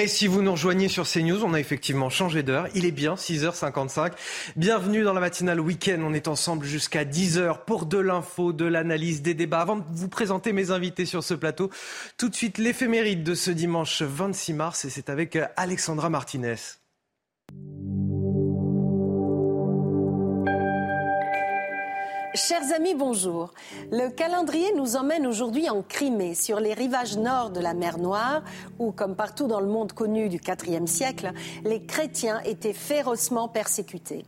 Et si vous nous rejoignez sur CNews, on a effectivement changé d'heure. Il est bien 6h55. Bienvenue dans la matinale week-end. On est ensemble jusqu'à 10h pour de l'info, de l'analyse, des débats. Avant de vous présenter mes invités sur ce plateau, tout de suite l'éphéméride de ce dimanche 26 mars et c'est avec Alexandra Martinez. Chers amis, bonjour. Le calendrier nous emmène aujourd'hui en Crimée, sur les rivages nord de la mer Noire, où, comme partout dans le monde connu du IVe siècle, les chrétiens étaient férocement persécutés.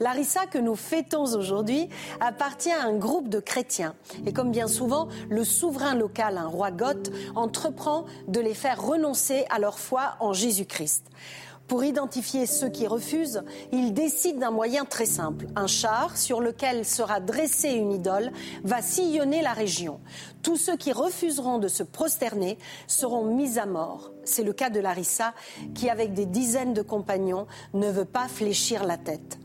Larissa que nous fêtons aujourd'hui appartient à un groupe de chrétiens. Et comme bien souvent, le souverain local, un roi goth, entreprend de les faire renoncer à leur foi en Jésus-Christ. Pour identifier ceux qui refusent, il décide d'un moyen très simple. Un char sur lequel sera dressée une idole va sillonner la région. Tous ceux qui refuseront de se prosterner seront mis à mort. C'est le cas de Larissa qui, avec des dizaines de compagnons, ne veut pas fléchir la tête.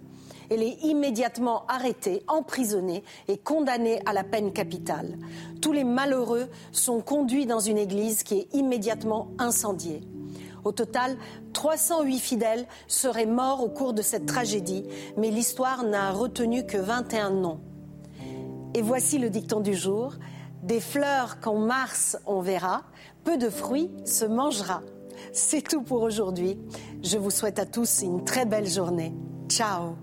Elle est immédiatement arrêtée, emprisonnée et condamnée à la peine capitale. Tous les malheureux sont conduits dans une église qui est immédiatement incendiée. Au total, 308 fidèles seraient morts au cours de cette tragédie, mais l'histoire n'a retenu que 21 noms. Et voici le dicton du jour. Des fleurs qu'en mars on verra, peu de fruits se mangera. C'est tout pour aujourd'hui. Je vous souhaite à tous une très belle journée. Ciao.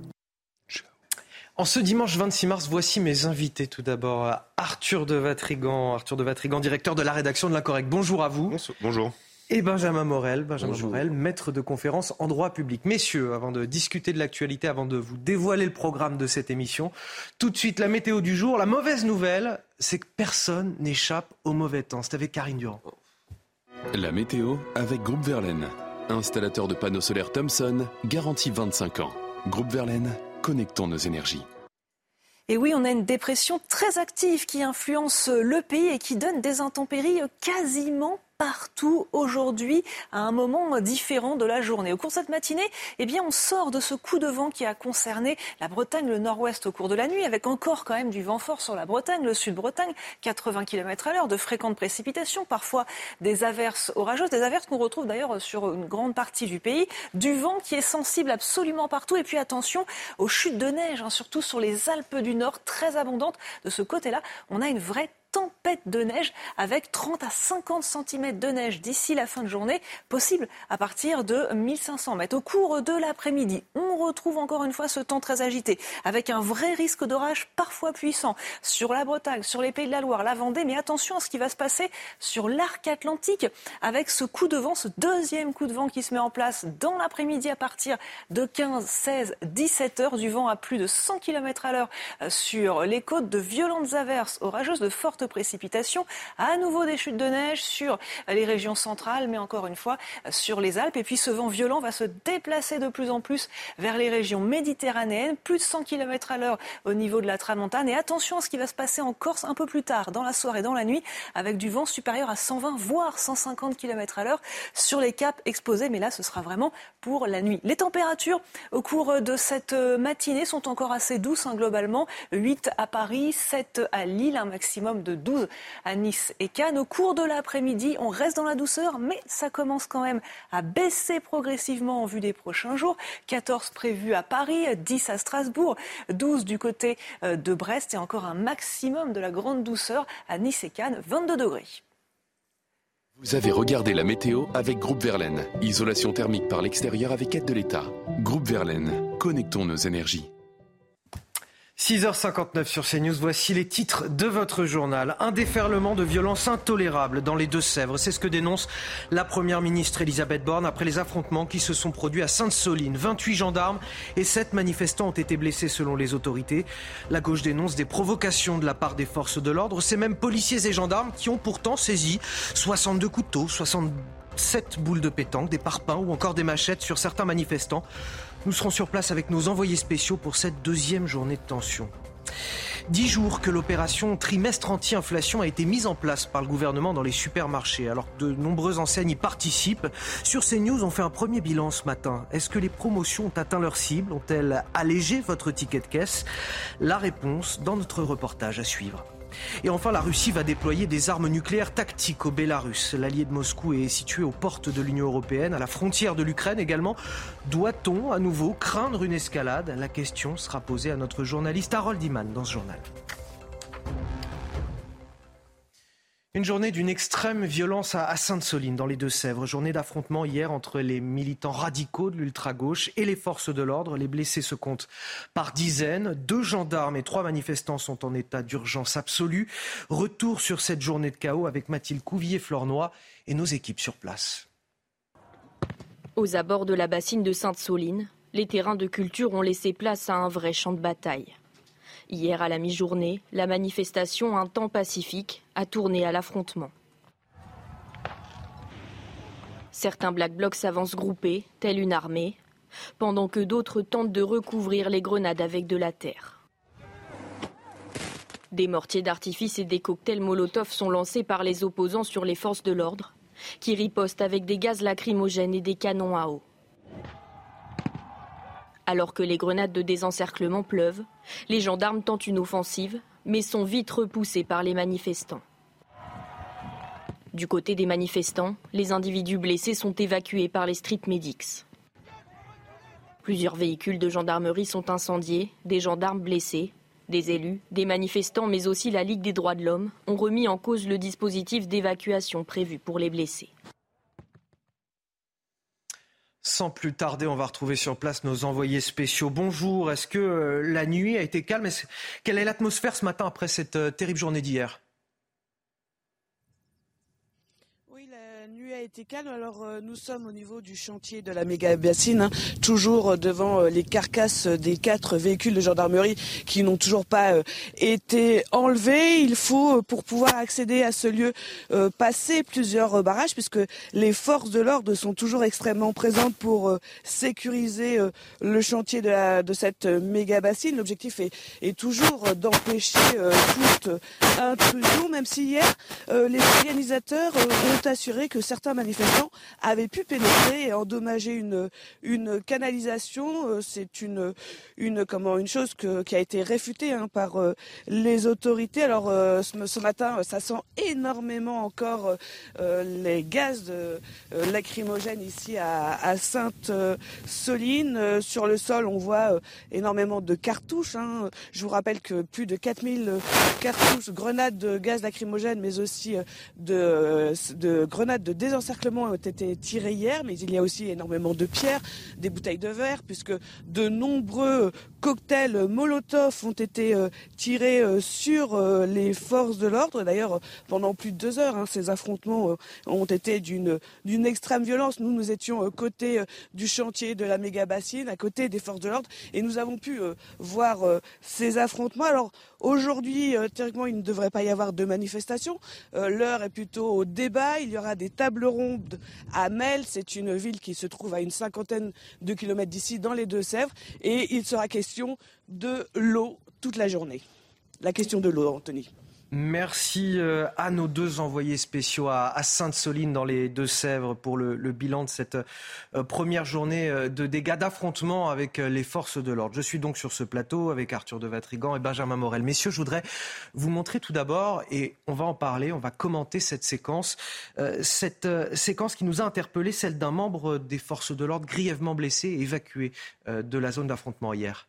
En ce dimanche 26 mars, voici mes invités. Tout d'abord, Arthur de Vatrigan, Arthur de Vatrigan, directeur de la rédaction de l'Incorrect. Bonjour à vous. Bonjour. Et Benjamin Morel, Benjamin Morel, maître de conférence en droit public. Messieurs, avant de discuter de l'actualité, avant de vous dévoiler le programme de cette émission, tout de suite la météo du jour. La mauvaise nouvelle, c'est que personne n'échappe au mauvais temps. C'est avec Karine Durand. La météo avec Groupe Verlaine. Installateur de panneaux solaires Thomson, garantie 25 ans. Groupe Verlaine, connectons nos énergies. Et oui, on a une dépression très active qui influence le pays et qui donne des intempéries quasiment partout aujourd'hui à un moment différent de la journée. Au cours de cette matinée, eh bien, on sort de ce coup de vent qui a concerné la Bretagne, le nord-ouest au cours de la nuit, avec encore quand même du vent fort sur la Bretagne, le sud-Bretagne, 80 km à l'heure, de fréquentes précipitations, parfois des averses orageuses, des averses qu'on retrouve d'ailleurs sur une grande partie du pays, du vent qui est sensible absolument partout, et puis attention aux chutes de neige, hein, surtout sur les Alpes du Nord, très abondantes. De ce côté-là, on a une vraie tempête de neige avec 30 à 50 cm de neige d'ici la fin de journée, possible à partir de 1500 mètres. Au cours de l'après-midi, on retrouve encore une fois ce temps très agité, avec un vrai risque d'orage parfois puissant sur la Bretagne, sur les Pays de la Loire, la Vendée, mais attention à ce qui va se passer sur l'arc atlantique avec ce coup de vent, ce deuxième coup de vent qui se met en place dans l'après-midi à partir de 15, 16, 17 heures, du vent à plus de 100 km à l'heure sur les côtes, de violentes averses orageuses, de fortes précipitations. À nouveau des chutes de neige sur les régions centrales, mais encore une fois sur les Alpes. Et puis ce vent violent va se déplacer de plus en plus vers les régions méditerranéennes, plus de 100 km à l'heure au niveau de la tramontane. Et attention à ce qui va se passer en Corse un peu plus tard, dans la soirée, dans la nuit, avec du vent supérieur à 120 voire 150 km à l'heure sur les caps exposés. Mais là, ce sera vraiment pour la nuit. Les températures au cours de cette matinée sont encore assez douces hein, globalement. 8 à Paris, 7 à Lille, un maximum 12 à Nice et Cannes. Au cours de l'après-midi, on reste dans la douceur, mais ça commence quand même à baisser progressivement en vue des prochains jours. 14 prévus à Paris, 10 à Strasbourg, 12 du côté euh, de Brest et encore un maximum de la grande douceur à Nice et Cannes, 22 degrés. Vous avez regardé la météo avec Groupe Verlaine. Isolation thermique par l'extérieur avec aide de l'État. Groupe Verlaine, connectons nos énergies. 6h59 sur CNews, voici les titres de votre journal. Un déferlement de violence intolérable dans les Deux-Sèvres. C'est ce que dénonce la première ministre Elisabeth Borne après les affrontements qui se sont produits à Sainte-Soline. 28 gendarmes et 7 manifestants ont été blessés selon les autorités. La gauche dénonce des provocations de la part des forces de l'ordre. Ces mêmes policiers et gendarmes qui ont pourtant saisi 62 couteaux, 67 boules de pétanque, des parpaings ou encore des machettes sur certains manifestants. Nous serons sur place avec nos envoyés spéciaux pour cette deuxième journée de tension. Dix jours que l'opération trimestre anti-inflation a été mise en place par le gouvernement dans les supermarchés, alors que de nombreuses enseignes y participent. Sur CNews, on fait un premier bilan ce matin. Est-ce que les promotions ont atteint leur cible? Ont-elles allégé votre ticket de caisse? La réponse dans notre reportage à suivre. Et enfin, la Russie va déployer des armes nucléaires tactiques au Bélarus. L'allié de Moscou est situé aux portes de l'Union européenne, à la frontière de l'Ukraine également. Doit-on à nouveau craindre une escalade? La question sera posée à notre journaliste Harold Iman dans ce journal. Une journée d'une extrême violence à Sainte-Soline, dans les Deux-Sèvres. Journée d'affrontement hier entre les militants radicaux de l'ultra-gauche et les forces de l'ordre. Les blessés se comptent par dizaines. Deux gendarmes et trois manifestants sont en état d'urgence absolue. Retour sur cette journée de chaos avec Mathilde Couvier-Flornois et nos équipes sur place. Aux abords de la bassine de Sainte-Soline, les terrains de culture ont laissé place à un vrai champ de bataille. Hier à la mi-journée, la manifestation Un temps pacifique a tourné à l'affrontement. Certains Black Blocs s'avancent groupés, telle une armée, pendant que d'autres tentent de recouvrir les grenades avec de la terre. Des mortiers d'artifice et des cocktails Molotov sont lancés par les opposants sur les forces de l'ordre, qui ripostent avec des gaz lacrymogènes et des canons à eau. Alors que les grenades de désencerclement pleuvent, les gendarmes tentent une offensive, mais sont vite repoussés par les manifestants. Du côté des manifestants, les individus blessés sont évacués par les street medics. Plusieurs véhicules de gendarmerie sont incendiés, des gendarmes blessés, des élus, des manifestants, mais aussi la Ligue des droits de l'homme ont remis en cause le dispositif d'évacuation prévu pour les blessés. Sans plus tarder, on va retrouver sur place nos envoyés spéciaux. Bonjour, est-ce que euh, la nuit a été calme? Quelle est l'atmosphère ce matin après cette euh, terrible journée d'hier? Été calme. Alors euh, nous sommes au niveau du chantier de la méga bassine, hein, toujours euh, devant euh, les carcasses des quatre véhicules de gendarmerie qui n'ont toujours pas été enlevés. Il faut, pour pouvoir accéder à ce lieu, passer plusieurs barrages puisque les forces de l'ordre sont toujours extrêmement présentes pour sécuriser le chantier de cette méga bassine. L'objectif est, est, toujours d'empêcher toute intrusion, même si hier les organisateurs ont assuré que certains manifestants avaient pu pénétrer et endommager une, une canalisation. Euh, c'est une, une, comment, une chose qui a été réfutée hein, par euh, les autorités. Alors euh, ce, matin, ça sent énormément encore les gaz lacrymogènes ici à, Sainte-Soline. sur le sol, on voit énormément de cartouches. Hein. Je vous rappelle que plus de 4000 cartouches, grenades de gaz lacrymogène, mais aussi de, de grenades de encerclements ont été tirés hier, mais il y a aussi énormément de pierres, des bouteilles de verre, puisque de nombreux cocktails Molotov ont été euh, tirés euh, sur euh, les forces de l'ordre. D'ailleurs, pendant plus de deux heures, hein, ces affrontements ont été d'une extrême violence. Nous, nous étions côté du chantier de la méga bassine, à côté des forces de l'ordre, et nous avons pu voir ces affrontements. Alors aujourd'hui, théoriquement, il ne devrait pas y avoir de manifestation. L'heure est plutôt au débat. Il y aura des tables rondes à Mel. C'est une ville qui se trouve à une cinquantaine de kilomètres d'ici, dans les Deux-Sèvres, et il sera question de l'eau toute la journée. La question de l'eau, Anthony. Merci euh, à nos deux envoyés spéciaux à, Sainte-Soline dans les Deux-Sèvres pour le, bilan de cette euh, première journée euh, de dégâts d'affrontement avec les forces de l'ordre. Je suis donc sur ce plateau avec Arthur de Vatrigan et Benjamin Morel. Messieurs, je voudrais vous montrer tout d'abord, et on va en parler, on va commenter cette séquence, cette séquence qui nous a interpellé, celle d'un membre des forces de l'ordre grièvement blessé et évacué de la zone d'affrontement hier.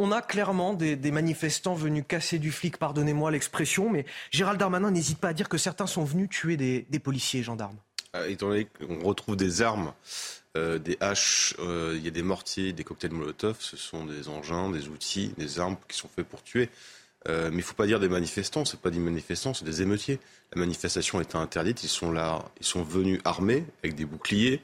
On a clairement des, manifestants venus casser du flic, pardonnez-moi l'expression, mais Gérald Darmanin n'hésite pas à dire que certains sont venus tuer des, policiers et gendarmes. Ah, étant donné qu'on retrouve des armes, euh, des haches, euh, il y a des mortiers, des cocktails Molotov, ce sont des engins, des outils, des armes qui sont faits pour tuer. Euh, mais il ne faut pas dire des manifestants, ce pas des manifestants, c'est des émeutiers. La manifestation était interdite, ils sont là, ils sont venus armés, avec des boucliers,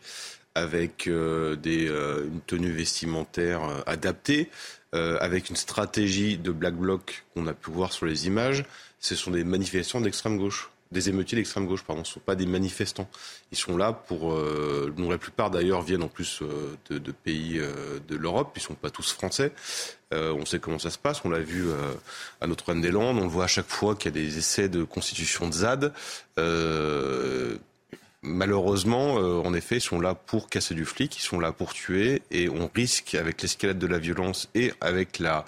avec euh, euh, une tenue vestimentaire adaptée, avec une stratégie de black bloc qu'on a pu voir sur les images. Ce sont des manifestants d'extrême gauche des émeutiers d'extrême gauche, pardon, ce ne sont pas des manifestants. Ils sont là pour, euh, dont la plupart d'ailleurs viennent en plus euh, de, pays euh, de l'Europe, ils ne sont pas tous français. Euh, on sait comment ça se passe, on l'a vu euh, à Notre-Dame-des-Landes, on le voit à chaque fois qu'il y a des essais de constitution de ZAD. Malheureusement, en effet, ils sont là pour casser du flic, ils sont là pour tuer, et on risque, avec l'escalade de la violence et avec la,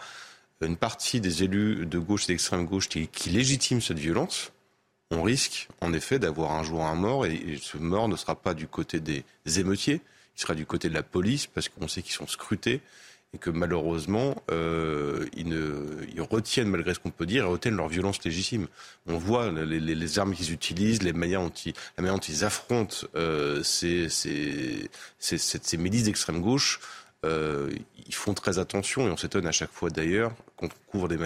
une partie des élus de gauche et d'extrême gauche qui, qui légitiment cette violence, on risque en effet d'avoir un jour un mort et ce mort ne sera pas du côté des émeutiers, il sera du côté de la police parce qu'on sait qu'ils sont scrutés et que malheureusement euh, ils, ne, ils retiennent malgré ce qu'on peut dire, ils retiennent leur violence légitime. On voit les, armes qu'ils utilisent, les manières dont la manière dont ils affrontent euh, ces, ces, ces, ces milices d'extrême gauche. Euh, ils font très attention et on s'étonne à chaque fois d'ailleurs qu'on couvre des,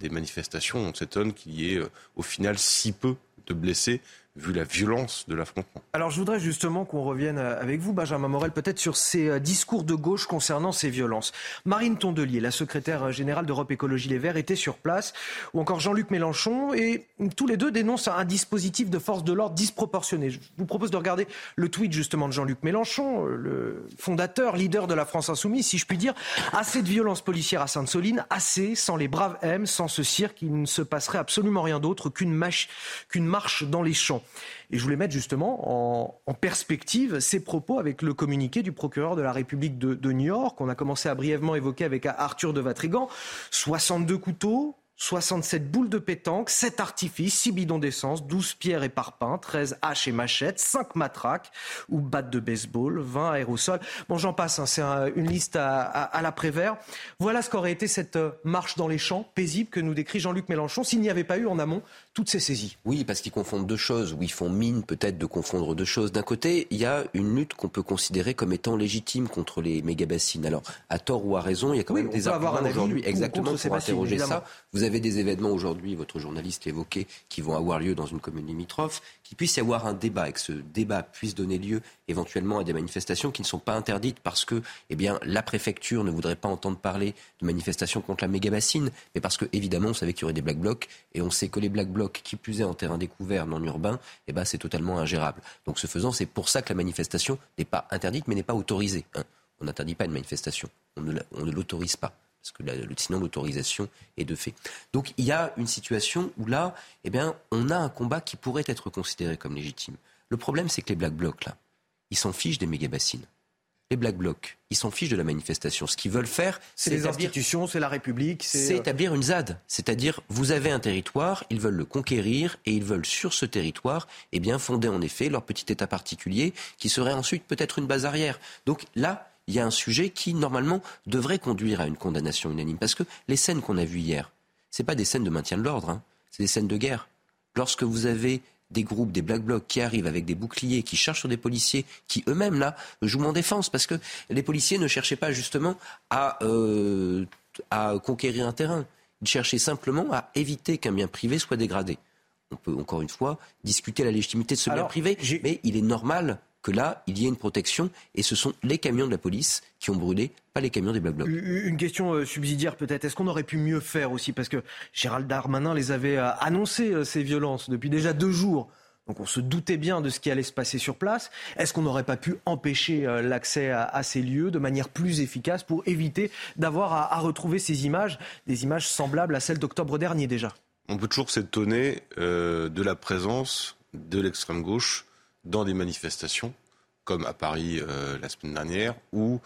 des manifestations, on s'étonne qu'il y ait au final si peu de blessés vu la violence de l'affrontement. Alors je voudrais justement qu'on revienne euh, avec vous, Benjamin Morel, peut-être sur ces euh, discours de gauche concernant ces violences. Marine Tondelier, la secrétaire générale d'Europe Écologie Les Verts, était sur place, ou encore Jean-Luc Mélenchon, et tous les deux dénoncent un dispositif de force de l'ordre disproportionné. Je vous propose de regarder le tweet justement de Jean-Luc Mélenchon, euh, le fondateur, leader de la France Insoumise, si je puis dire. Assez de violences policières à Sainte-Soline, assez sans les braves M, sans ce cirque, il ne se passerait absolument rien d'autre qu'une qu'une marche dans les champs. Et je voulais mettre justement en, perspective ces propos avec le communiqué du procureur de la République de, de New York, qu'on a commencé à brièvement évoquer avec Arthur de Vatrigan. 62 couteaux, 67 boules de pétanque, 7 artifices, 6 bidons d'essence, 12 pierres et parpaings, 13 haches et machettes, 5 matraques ou battes de baseball, 20 aérosols. Bon, j'en passe, hein, c'est un, une liste à, à, à l'après-vert. Voilà ce qu'aurait été cette euh, marche dans les champs paisible que nous décrit Jean-Luc Mélenchon s'il n'y avait pas eu en amont toutes ces saisies. Oui, parce qu'ils confondent deux choses, ou ils font mine peut-être de confondre deux choses. D'un côté, il y a une lutte qu'on peut considérer comme étant légitime contre les méga-bassines. Alors, à tort ou à raison, il y a quand oui, même des arguments aujourd'hui exactement pour interroger évidemment. ça. Vous avez des événements aujourd'hui, votre journaliste évoqué, qui vont avoir lieu dans une commune limitrophe, qu'il puisse y avoir un débat et que ce débat puisse donner lieu éventuellement à des manifestations qui ne sont pas interdites parce que eh la préfecture ne voudrait pas entendre parler de manifestations contre la méga-bassine, mais parce que, évidemment, on savait qu'il y aurait des black blocs et on sait que les black blocs, qui plus est en terrain découvert non urbain, eh ben, c'est totalement ingérable. Donc, ce faisant, c'est pour ça que la manifestation n'est pas interdite, mais n'est pas autorisée. Hein. On n'interdit pas une manifestation, on ne l'autorise pas parce que la, sinon l'autorisation est de fait. Donc il y a une situation où là, eh bien, on a un combat qui pourrait être considéré comme légitime. Le problème, c'est que les Black Blocs, là, ils s'en fichent des méga-bassines. Les Black Blocs, ils s'en fichent de la manifestation. Ce qu'ils veulent faire, c'est les institutions, c'est la République. C'est établir une ZAD. C'est-à-dire, vous avez un territoire, ils veulent le conquérir et ils veulent, sur ce territoire, eh bien, fonder en effet leur petit État particulier qui serait ensuite peut-être une base arrière. Donc là, il y a un sujet qui, normalement, devrait conduire à une condamnation unanime. Parce que les scènes qu'on a vues hier, ce pas des scènes de maintien de l'ordre, hein, c'est des scènes de guerre. Lorsque vous avez des groupes, des black blocs qui arrivent avec des boucliers, qui cherchent sur des policiers, qui eux-mêmes, là, jouent en défense, parce que les policiers ne cherchaient pas justement à, euh, à conquérir un terrain. Ils cherchaient simplement à éviter qu'un bien privé soit dégradé. On peut, encore une fois, discuter la légitimité de ce Alors, bien privé, mais il est normal que là, il y ait une protection et ce sont les camions de la police qui ont brûlé, pas les camions des Black Blocs. Une question euh, subsidiaire peut-être. Est-ce qu'on aurait pu mieux faire aussi? Parce que Gérald Darmanin les avait euh, annoncé, euh, ces violences, depuis déjà deux jours. Donc on se doutait bien de ce qui allait se passer sur place. Est-ce qu'on n'aurait pas pu empêcher l'accès à, à, ces lieux de manière plus efficace pour éviter d'avoir à, à, retrouver ces images, des images semblables à celles d'octobre dernier déjà? On peut toujours s'étonner euh, de la présence de l'extrême gauche dans des manifestations, comme à Paris euh, la semaine dernière, où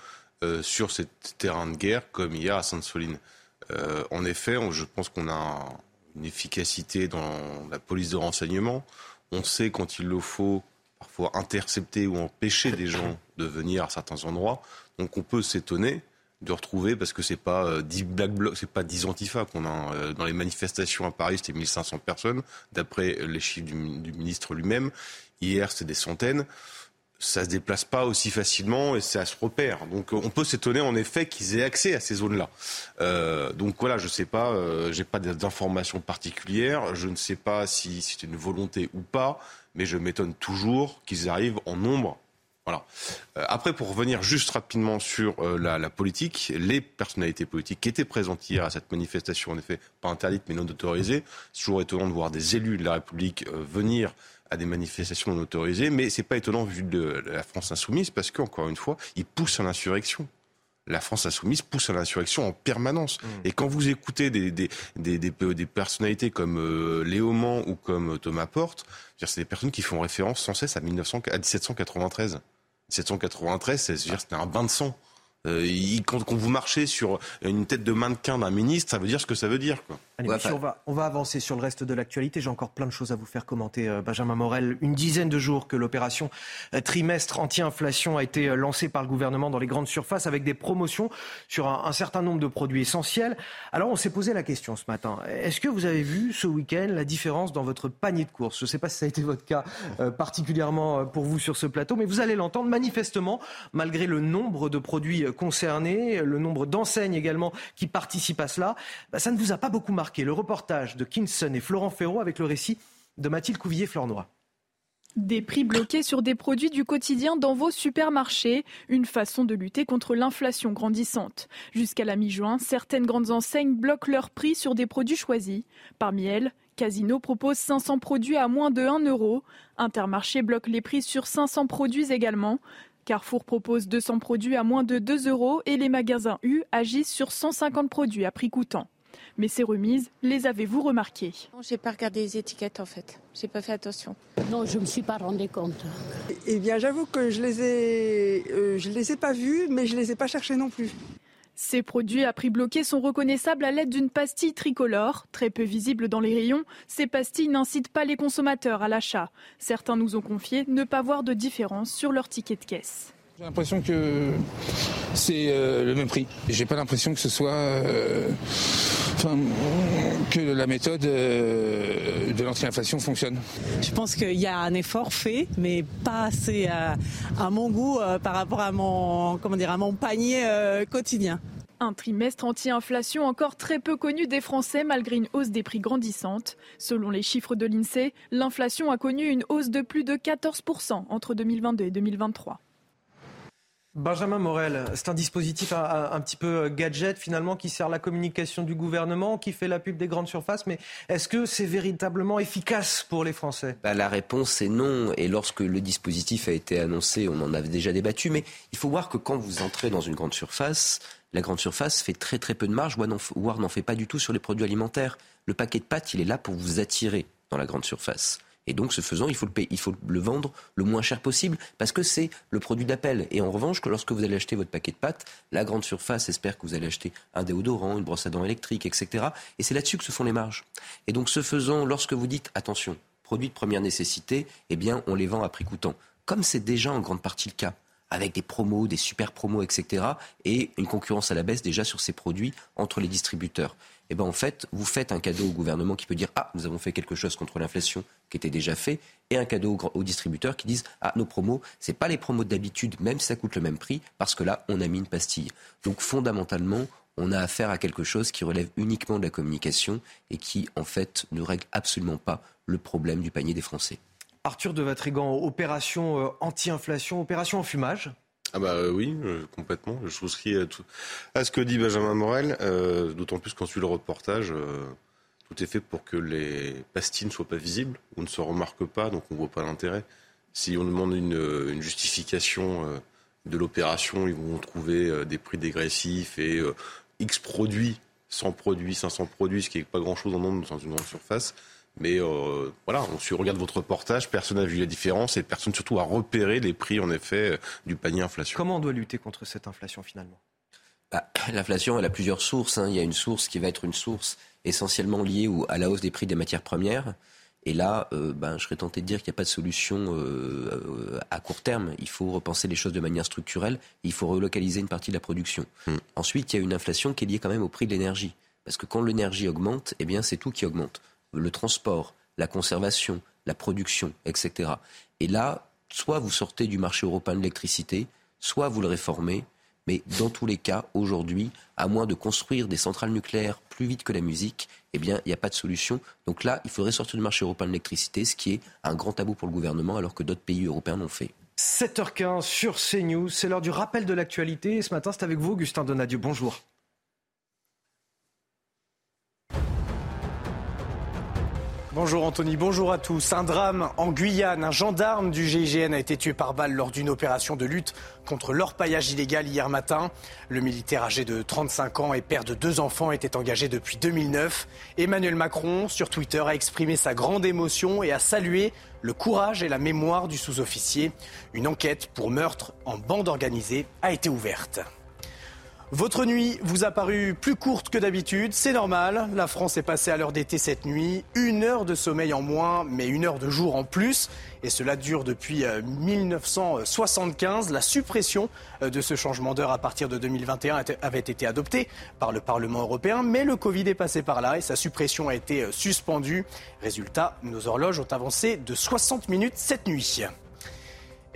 sur ces terrains de guerre comme a à Sainte-Soline. en effet, je pense qu'on a une efficacité dans la police de renseignement. On sait quand il le faut parfois intercepter ou empêcher des gens de venir à certains endroits. Donc on peut s'étonner de retrouver parce que c'est pas euh, 10 black c'est pas 10 antifas qu'on a euh, dans les manifestations à Paris, c'était 1500 personnes d'après les chiffres du, ministre lui-même. Hier, c'était des centaines. Ça se déplace pas aussi facilement et ça se repère. Donc on peut s'étonner en effet qu'ils aient accès à ces zones-là. Euh, donc voilà, je sais pas, euh, j'ai pas d'informations particulières, je ne sais pas si c'est une volonté ou pas, mais je m'étonne toujours qu'ils arrivent en nombre voilà. Euh, après, pour revenir juste rapidement sur euh, la, la, politique, les personnalités politiques qui étaient présentes hier à cette manifestation, en effet, pas interdite mais non autorisée, c'est toujours étonnant de voir des élus de la République euh, venir à des manifestations non autorisées, mais c'est pas étonnant vu de la France insoumise parce qu'encore une fois, ils poussent à l'insurrection la France insoumise pousse à l'insurrection en permanence. Mmh. Et quand vous écoutez des, des, des, des personnalités comme euh, Léaumont ou comme Thomas Porte, c'est des personnes qui font référence sans cesse à, 1900, à 1793. 793, c'est un bain de sang. Euh, quand, quand, vous marchez sur une tête de mannequin d'un ministre, ça veut dire ce que ça veut dire. Quoi. Allez, ouais, on, va, on va avancer sur le reste de l'actualité. J'ai encore plein de choses à vous faire commenter, euh, Benjamin Morel. Une dizaine de jours que l'opération euh, trimestre anti-inflation a été euh, lancée par le gouvernement dans les grandes surfaces avec des promotions sur un, un certain nombre de produits essentiels. Alors on s'est posé la question ce matin. Est-ce que vous avez vu ce week-end la différence dans votre panier de courses? Je ne sais pas si ça a été votre cas particulièrement pour vous sur ce plateau, mais vous allez l'entendre manifestement, malgré le nombre de produits concernés, le nombre d'enseignes également qui participent à cela, bah, ça ne vous a pas beaucoup marqué. Le reportage de Kinson et Florent Ferraud avec le récit de Mathilde Couvillier-Flornois. Des prix bloqués sur des produits du quotidien dans vos supermarchés, une façon de lutter contre l'inflation grandissante. Jusqu'à la mi-juin, certaines grandes enseignes bloquent leurs prix sur des produits choisis. Parmi elles, Casino propose 500 produits à moins de 1 euro. Intermarché bloque les prix sur 500 produits également. Carrefour propose 200 produits à moins de 2 euros et les magasins U agissent sur 150 produits à prix coûtant. Mais ces remises, les avez-vous remarquées? Non, j'ai pas regardé les étiquettes en fait. J'ai pas fait attention. Non, je me suis pas rendu compte. Eh bien, j'avoue que je les ai, euh, je les ai pas vus, mais je les ai pas cherchés non plus. Ces produits à prix bloqué sont reconnaissables à l'aide d'une pastille tricolore. Très peu visible dans les rayons, ces pastilles n'incitent pas les consommateurs à l'achat. Certains nous ont confié ne pas voir de différence sur leur ticket de caisse. J'ai l'impression que c'est euh, le même prix. J'ai pas l'impression que ce soit, euh, enfin, que la méthode euh, de l'anti-inflation fonctionne. Je pense qu'il y a un effort fait, mais pas assez à, à mon goût euh, par rapport à mon, comment dire, à mon panier euh, quotidien. Un trimestre anti-inflation encore très peu connu des Français malgré une hausse des prix grandissante. Selon les chiffres de l'INSEE, l'inflation a connu une hausse de plus de 14% entre 2022 et 2023. Benjamin Morel, c'est un dispositif un, petit peu gadget finalement qui sert la communication du gouvernement, qui fait la pub des grandes surfaces, mais est-ce que c'est véritablement efficace pour les Français? Bah, La réponse est non, et lorsque le dispositif a été annoncé, on en avait déjà débattu, mais il faut voir que quand vous entrez dans une grande surface, la grande surface fait très très peu de marge, voire n'en fait pas du tout sur les produits alimentaires. Le paquet de pâtes, il est là pour vous attirer dans la grande surface. Et donc, ce faisant, il faut, le vendre le moins cher possible parce que c'est le produit d'appel. Et en revanche, que lorsque vous allez acheter votre paquet de pâtes, la grande surface espère que vous allez acheter un déodorant, une brosse à dents électrique, etc. Et c'est là-dessus que se font les marges. Et donc, ce faisant, lorsque vous dites attention, produits de première nécessité, eh bien, on les vend à prix coûtant. Comme c'est déjà en grande partie le cas avec des promos, des super promos, etc. et une concurrence à la baisse déjà sur ces produits entre les distributeurs. Eh ben en fait, vous faites un cadeau au gouvernement qui peut dire ah nous avons fait quelque chose contre l'inflation qui était déjà fait, et un cadeau aux distributeurs qui disent ah nos promos c'est pas les promos d'habitude même si ça coûte le même prix parce que là on a mis une pastille. Donc fondamentalement on a affaire à quelque chose qui relève uniquement de la communication et qui en fait ne règle absolument pas le problème du panier des Français. Arthur de Vatrigan, opération euh, anti-inflation, opération enfumage ah bah euh, oui, euh, complètement. Je souscris à, tout, à ce que dit Benjamin Morel, euh, d'autant plus qu'on suit le reportage. Euh, tout est fait pour que les pastilles ne soient pas visibles ou ne se remarquent pas, donc on ne voit pas l'intérêt. Si on demande une, une justification de l'opération, ils vont trouver des prix dégressifs et X produits, 100 produits, 500 produits, ce qui n'est pas grand-chose en nombre dans une grande surface. Mais euh, voilà, on regarde votre reportage, personne n'a vu la différence et personne surtout a repéré les prix en effet euh, du panier inflation. Comment on doit lutter contre cette inflation finalement? Bah, L'inflation, elle a plusieurs sources. Hein. Il y a une source qui va être une source essentiellement liée à la hausse des prix des matières premières. Et là, euh, ben, je serais tenté de dire qu'il n'y a pas de solution à court terme. Il faut repenser les choses de manière structurelle. il faut relocaliser une partie de la production. Hmm. Ensuite, il y a une inflation qui est liée quand même au prix de l'énergie. Parce que quand l'énergie augmente, eh bien, c'est tout qui augmente le transport, la conservation, la production, etc. Et là, soit vous sortez du marché européen de l'électricité, soit vous le réformez. Mais dans tous les cas, aujourd'hui, à moins de construire des centrales nucléaires plus vite que la musique, eh bien, il n'y a pas de solution. Donc là, il faudrait sortir du marché européen de l'électricité, ce qui est un grand tabou pour le gouvernement, alors que d'autres pays européens l'ont fait. 7h15 sur CNews, c'est l'heure du rappel de l'actualité. Ce matin, c'est avec vous, Augustin Donadieu. Bonjour. Bonjour Anthony, bonjour à tous. Un drame en Guyane. Un gendarme du GIGN a été tué par balle lors d'une opération de lutte contre l'orpaillage illégal hier matin. Le militaire âgé de 35 ans et père de deux enfants était engagé depuis 2009. Emmanuel Macron, sur Twitter, a exprimé sa grande émotion et a salué le courage et la mémoire du sous-officier. Une enquête pour meurtre en bande organisée a été ouverte. Votre nuit vous a paru plus courte que d'habitude, c'est normal. La France est passée à l'heure d'été cette nuit. Une heure de sommeil en moins, mais une heure de jour en plus. Et cela dure depuis 1975. Euh, La suppression euh, de ce changement d'heure à partir de 2021 avait été adoptée par le Parlement européen, mais le Covid est passé par là et sa suppression a été euh, suspendue. Résultat, nos horloges ont avancé de 60 minutes cette nuit.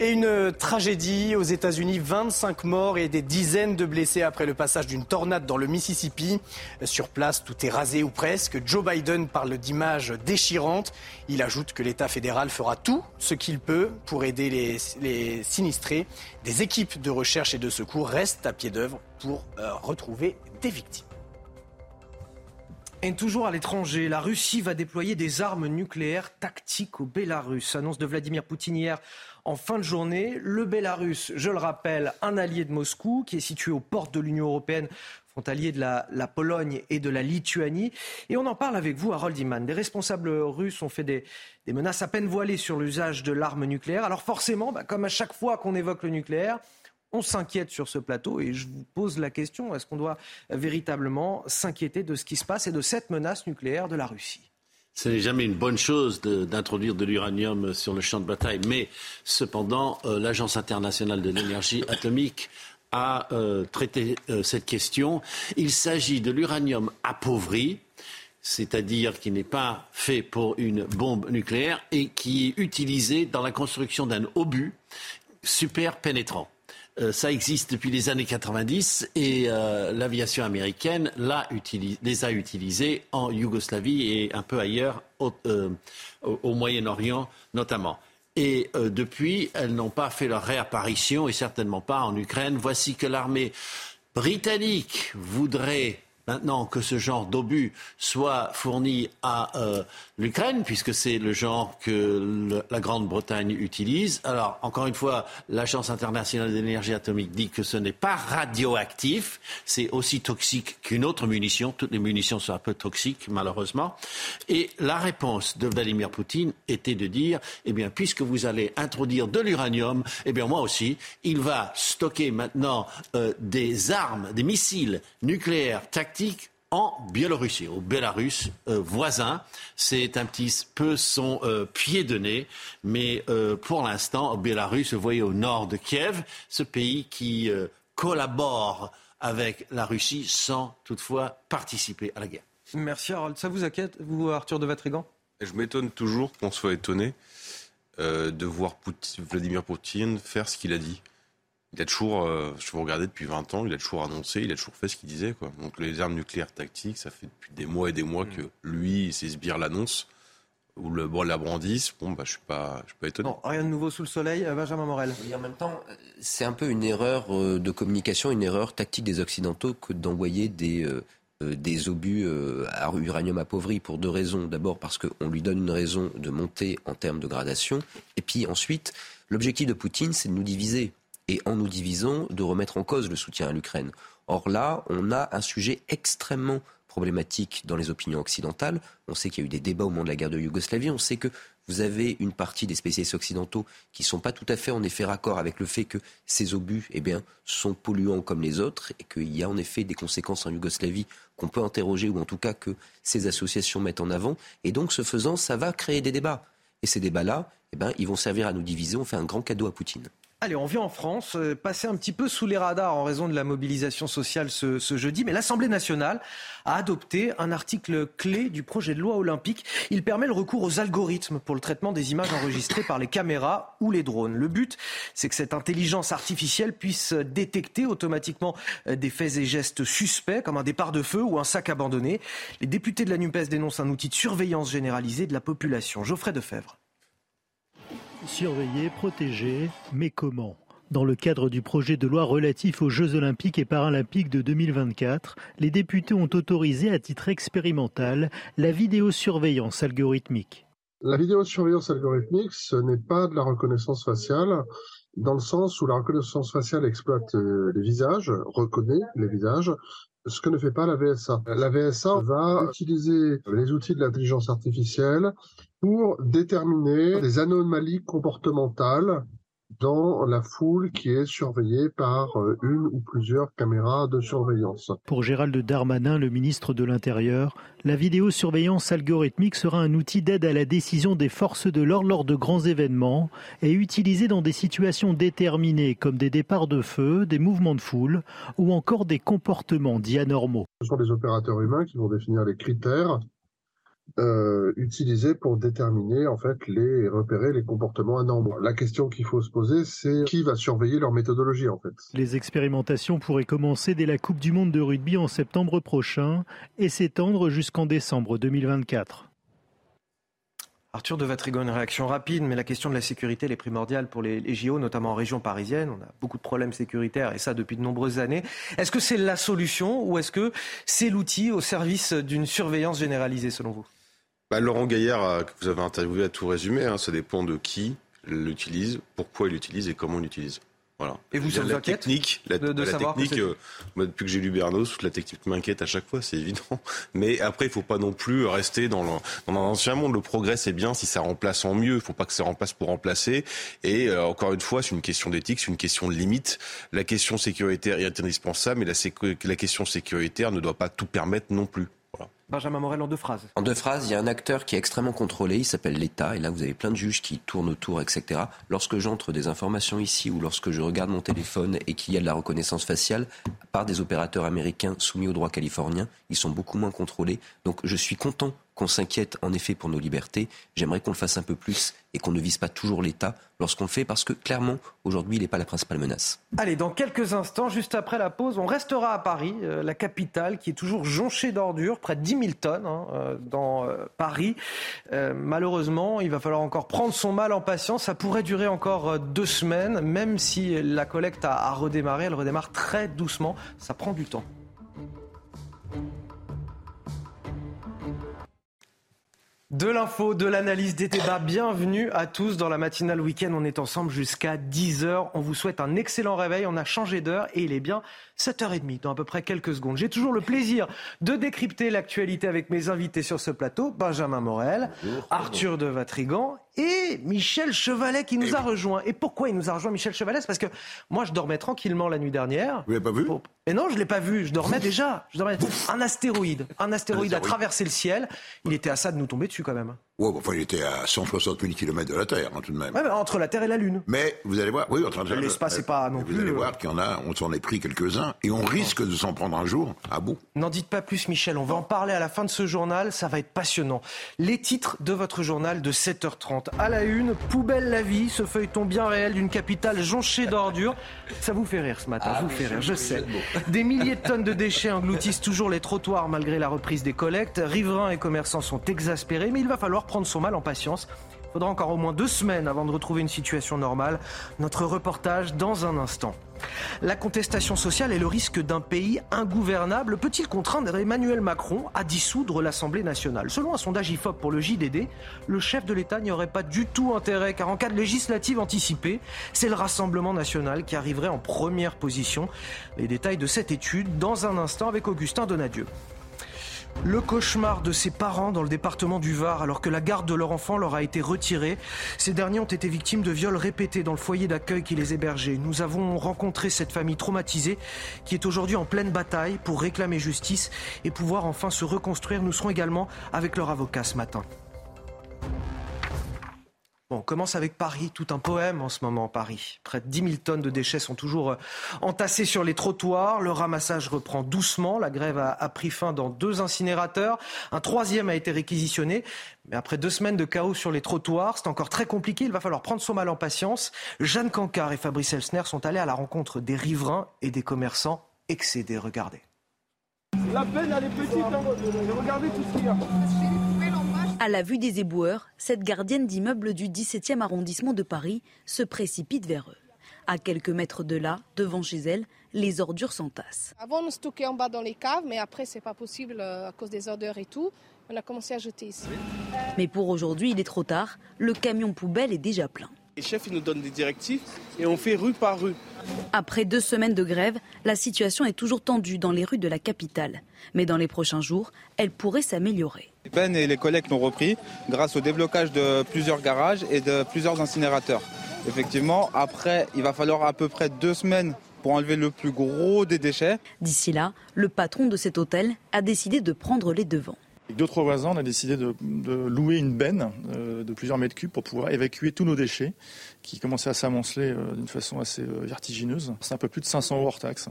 Et une tragédie aux États-Unis, 25 morts et des dizaines de blessés après le passage d'une tornade dans le Mississippi. Sur place, tout est rasé ou presque. Joe Biden parle d'images déchirantes. Il ajoute que l'État fédéral fera tout ce qu'il peut pour aider les, sinistrés. Des équipes de recherche et de secours restent à pied d'œuvre pour euh, retrouver des victimes. Et toujours à l'étranger, la Russie va déployer des armes nucléaires tactiques au Bélarus. Annonce de Vladimir Poutine hier en fin de journée. Le Bélarus, je le rappelle, un allié de Moscou qui est situé aux portes de l'Union européenne frontalier de la, Pologne et de la Lituanie. Et on en parle avec vous, Harold Iman. Des responsables russes ont fait des, menaces à peine voilées sur l'usage de l'arme nucléaire. Alors forcément, bah, comme à chaque fois qu'on évoque le nucléaire, on s'inquiète sur ce plateau et je vous pose la question, est-ce qu'on doit véritablement s'inquiéter de ce qui se passe et de cette menace nucléaire de la Russie? Ce n'est jamais une bonne chose d'introduire de, l'uranium sur le champ de bataille, mais cependant, euh, l'Agence internationale de l'énergie atomique a euh, traité euh, cette question. Il s'agit de l'uranium appauvri, c'est-à-dire qui n'est pas fait pour une bombe nucléaire et qui est utilisé dans la construction d'un obus super pénétrant. Euh, ça existe depuis les années 90 et euh, l'aviation américaine les a utilisés en Yougoslavie et un peu ailleurs, au, euh, Moyen-Orient notamment. Et depuis, elles n'ont pas fait leur réapparition et certainement pas en Ukraine. Voici que l'armée britannique voudrait maintenant que ce genre d'obus soit fourni à l'Ukraine, puisque c'est le genre que la Grande-Bretagne utilise. Alors, encore une fois, l'Agence internationale d'énergie atomique dit que ce n'est pas radioactif, c'est aussi toxique qu'une autre munition. Toutes les munitions sont un peu toxiques, malheureusement. Et la réponse de Vladimir Poutine était de dire, eh bien, puisque vous allez introduire de l'uranium, eh bien, moi aussi, il va stocker maintenant euh, des armes, des missiles nucléaires tactiques en Biélorussie, au Bélarus euh, voisin. C'est un petit peu son euh, pied de nez, mais euh, pour l'instant, au Bélarus, vous voyez au nord de Kiev, ce pays qui collabore avec la Russie sans toutefois participer à la guerre. Merci Harold. Ça vous inquiète, vous, Arthur de Vatrigan? Je m'étonne toujours qu'on soit étonné de voir Vladimir Poutine faire ce qu'il a dit il a toujours, euh, je vous regardais depuis 20 ans, il a toujours annoncé, il a toujours fait ce qu'il disait. Quoi. Donc les armes nucléaires tactiques, ça fait depuis des mois et des mois mm. que lui et ses sbires l'annoncent, ou le, bon, la brandissent. Bon, bah, je ne suis, pas, je suis pas étonné. Non, rien de nouveau sous le soleil, euh, Benjamin Morel. en même temps, c'est un peu une erreur euh, de communication, une erreur tactique des Occidentaux que d'envoyer des, des obus à uranium appauvri pour deux raisons. D'abord parce qu'on lui donne une raison de monter en termes de gradation. Et puis ensuite, l'objectif de Poutine, c'est de nous diviser et en nous divisant, de remettre en cause le soutien à l'Ukraine. Or là, on a un sujet extrêmement problématique dans les opinions occidentales. On sait qu'il y a eu des débats au moment de la guerre de Yougoslavie. On sait que vous avez une partie des spécialistes occidentaux qui ne sont pas tout à fait en effet raccord avec le fait que ces obus eh bien, sont polluants comme les autres et qu'il y a en effet des conséquences en Yougoslavie qu'on peut interroger ou en tout cas que ces associations mettent en avant. Et donc, ce faisant, ça va créer des débats. Et ces débats-là, eh ben, ils vont servir à nous diviser. On fait un grand cadeau à Poutine. Allez, on vient en France, euh, passer un petit peu sous les radars en raison de la mobilisation sociale ce, jeudi, mais l'Assemblée nationale a adopté un article clé du projet de loi olympique. Il permet le recours aux algorithmes pour le traitement des images enregistrées par les caméras ou les drones. Le but, c'est que cette intelligence artificielle puisse détecter automatiquement euh, des faits et gestes suspects, comme un départ de feu ou un sac abandonné. Les députés de la NUPES dénoncent un outil de surveillance généralisée de la population. Geoffrey Defebvre. Surveiller, protéger, mais comment? Dans le cadre du projet de loi relatif aux Jeux olympiques et paralympiques de 2024, les députés ont autorisé à titre expérimental la vidéosurveillance algorithmique. La vidéosurveillance algorithmique, ce n'est pas de la reconnaissance faciale, dans le sens où la reconnaissance faciale exploite euh, les visages, reconnaît les visages, ce que ne fait pas la VSA. La VSA va utiliser les outils de l'intelligence artificielle pour déterminer des anomalies comportementales dans la foule qui est surveillée par euh, une ou plusieurs caméras de surveillance. Pour Gérald Darmanin, le ministre de l'Intérieur, la vidéosurveillance algorithmique sera un outil d'aide à la décision des forces de l'ordre lors de grands événements et utilisé dans des situations déterminées comme des départs de feu, des mouvements de foule ou encore des comportements dits anormaux. Ce sont des opérateurs humains qui vont définir les critères euh, utilisés pour déterminer en fait les repérer les comportements anormaux. La question qu'il faut se poser, c'est qui va surveiller leur méthodologie en fait. Les expérimentations pourraient commencer dès la Coupe du Monde de rugby en septembre prochain et s'étendre jusqu'en décembre 2024. Arthur de Vatrigon, une réaction rapide, mais la question de la sécurité est primordiale pour les, JO, notamment en région parisienne. On a beaucoup de problèmes sécuritaires et ça depuis de nombreuses années. Est-ce que c'est la solution ou est-ce que c'est l'outil au service d'une surveillance généralisée selon vous? Bah, Laurent Gaillard, que vous avez interviewé, a tout résumé. Hein. ça dépend de qui l'utilise, pourquoi il l'utilise et comment on l'utilise. Voilà. Et vous, ça la technique, la, de, technique, euh, depuis que j'ai lu Bernos, la technique m'inquiète à chaque fois, c'est évident. Mais après, il faut pas non plus rester dans, le, dans un ancien monde. Le progrès, c'est bien si ça remplace en mieux. Il faut pas que ça remplace pour remplacer. Et euh, encore une fois, c'est une question d'éthique, c'est une question de limite. La question sécuritaire est indispensable, mais la, la question sécuritaire ne doit pas tout permettre non plus. Benjamin Morel en deux phrases. En deux phrases, il y a un acteur qui est extrêmement contrôlé, il s'appelle l'État, et là vous avez plein de juges qui tournent autour, etc. Lorsque j'entre des informations ici ou lorsque je regarde mon téléphone et qu'il y a de la reconnaissance faciale par des opérateurs américains soumis au droit californien, ils sont beaucoup moins contrôlés. Donc je suis content qu'on s'inquiète en effet pour nos libertés. J'aimerais qu'on le fasse un peu plus et qu'on ne vise pas toujours l'État lorsqu'on le fait parce que clairement, aujourd'hui, il n'est pas la principale menace. Allez, dans quelques instants, juste après la pause, on restera à Paris, euh, la capitale qui est toujours jonchée d'ordures, près de 10 000 tonnes hein, euh, dans euh, Paris. malheureusement, il va falloir encore prendre son mal en patience. Ça pourrait durer encore deux semaines, même si la collecte a redémarré. Elle redémarre très doucement. Ça prend du temps. De l'info, de l'analyse, des débats. Bienvenue à tous dans la matinale week-end. On est ensemble jusqu'à 10h. On vous souhaite un excellent réveil. On a changé d'heure et il est bien 7h30 dans à peu près quelques secondes. J'ai toujours le plaisir de décrypter l'actualité avec mes invités sur ce plateau. Benjamin Morel, Arthur de Vatrigan et Michel Chevalet qui nous a rejoint. Et pourquoi il nous a rejoint, Michel Chevalet? Parce que moi, je dormais tranquillement la nuit dernière. Vous l'avez pas vu? Et non, je l'ai pas vu. Je dormais déjà. Je dormais... Un astéroïde. Un astéroïde a traversé le ciel. Il était à ça de nous tomber dessus quand même. Ouais, enfin, il était à 160 000 km de la Terre, hein, tout de même. Ouais, mais entre la Terre et la Lune. Mais vous allez voir, oui, entre l'espace, c'est pas non plus. Vous allez voir qu'il y en a, on s'en est pris quelques-uns, et on risque de s'en prendre un jour à bout. N'en dites pas plus, Michel. On va en parler à la fin de ce journal. Ça va être passionnant. Les titres de votre journal de 7h30. À la une, poubelle la vie, ce feuilleton bien réel d'une capitale jonchée d'ordures. Ça vous fait rire ce matin, ah, vous fait rire, je sais. Des milliers de tonnes de déchets engloutissent toujours les trottoirs malgré la reprise des collectes. Riverains et commerçants sont exaspérés, mais il va falloir prendre son mal en patience. Il faudra encore au moins deux semaines avant de retrouver une situation normale. Notre reportage dans un instant. La contestation sociale et le risque d'un pays ingouvernable peut-il contraindre Emmanuel Macron à dissoudre l'Assemblée nationale? Selon un sondage IFOP pour le JDD, le chef de l'État n'y aurait pas du tout intérêt car en cas de législative anticipée, c'est le Rassemblement national qui arriverait en première position. Les détails de cette étude dans un instant avec Augustin Donadieu. Le cauchemar de ces parents dans le département du Var alors que la garde de leur enfant leur a été retirée. Ces derniers ont été victimes de viols répétés dans le foyer d'accueil qui les hébergeait. Nous avons rencontré cette famille traumatisée qui est aujourd'hui en pleine bataille pour réclamer justice et pouvoir enfin se reconstruire. Nous serons également avec leur avocat ce matin on commence avec Paris, tout un poème en ce moment, Paris. Près de 10 000 tonnes de déchets sont toujours euh, entassés sur les trottoirs. Le ramassage reprend doucement. La grève a, pris fin dans deux incinérateurs. Un troisième a été réquisitionné. Mais après deux semaines de chaos sur les trottoirs, c'est encore très compliqué. Il va falloir prendre son mal en patience. Jeanne Cancard et Fabrice Elsner sont allés à la rencontre des riverains et des commerçants excédés. Regardez. La peine, elle est petite. Hein. Regardez tout ce qu'il y a. À la vue des éboueurs, cette gardienne d'immeuble du 17e arrondissement de Paris se précipite vers eux. À quelques mètres de là, devant chez elle, les ordures s'entassent. Avant, on stockait en bas dans les caves, mais après, c'est pas possible euh, à cause des odeurs et tout. On a commencé à jeter ici. Mais pour aujourd'hui, il est trop tard. Le camion poubelle est déjà plein. Les chefs ils nous donnent des directives et on fait rue par rue. Après deux semaines de grève, la situation est toujours tendue dans les rues de la capitale. Mais dans les prochains jours, elle pourrait s'améliorer. Les peines et les collectes l'ont repris grâce au déblocage de plusieurs garages et de plusieurs incinérateurs. Effectivement, après, il va falloir à peu près deux semaines pour enlever le plus gros des déchets. D'ici là, le patron de cet hôtel a décidé de prendre les devants. Avec d'autres voisins, on a décidé de, louer une benne euh, de plusieurs mètres cubes pour pouvoir évacuer tous nos déchets qui commençaient à s'amonceler euh, d'une façon assez euh, vertigineuse. C'est un peu plus de 500 euros hors taxe.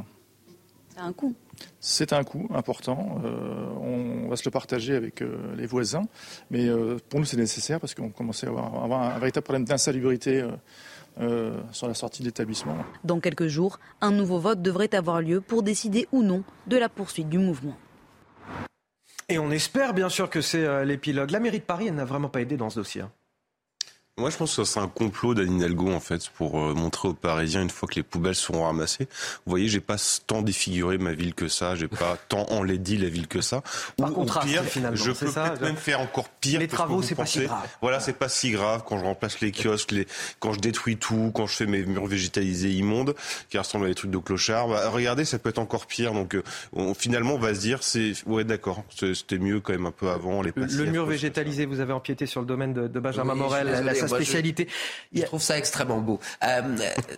C'est un coût. C'est un coût important. on va se le partager avec les voisins, mais pour nous c'est nécessaire parce qu'on commençait à avoir, avoir, un véritable problème d'insalubrité. sur la sortie de l'établissement. Dans quelques jours, un nouveau vote devrait avoir lieu pour décider ou non de la poursuite du mouvement. Et on espère bien sûr que c'est euh, l'épilogue. La mairie de Paris, elle n'a vraiment pas aidé dans ce dossier. Moi, je pense que c'est un complot d'Anne Hidalgo, en fait, pour euh, montrer aux Parisiens, une fois que les poubelles seront ramassées. Vous voyez, j'ai pas tant défiguré ma ville que ça, j'ai pas tant enlaidi la ville que ça. Par contre, finalement, je peux peut-être même faire encore pire. Les travaux, c'est pas si grave. Voilà, c'est pas si grave quand je remplace les kiosques, les... quand je détruis tout, quand je fais mes murs végétalisés immondes, qui ressemblent à des trucs de clochard. Bah, regardez, ça peut être encore pire. Donc, euh, finalement, on va se dire, c'est, ouais, d'accord, c'était mieux quand même un peu avant. Les le mur végétalisé, vous avez empiété sur le domaine de, Benjamin Morel, sa spécialité. Je, trouve ça extrêmement beau. Euh,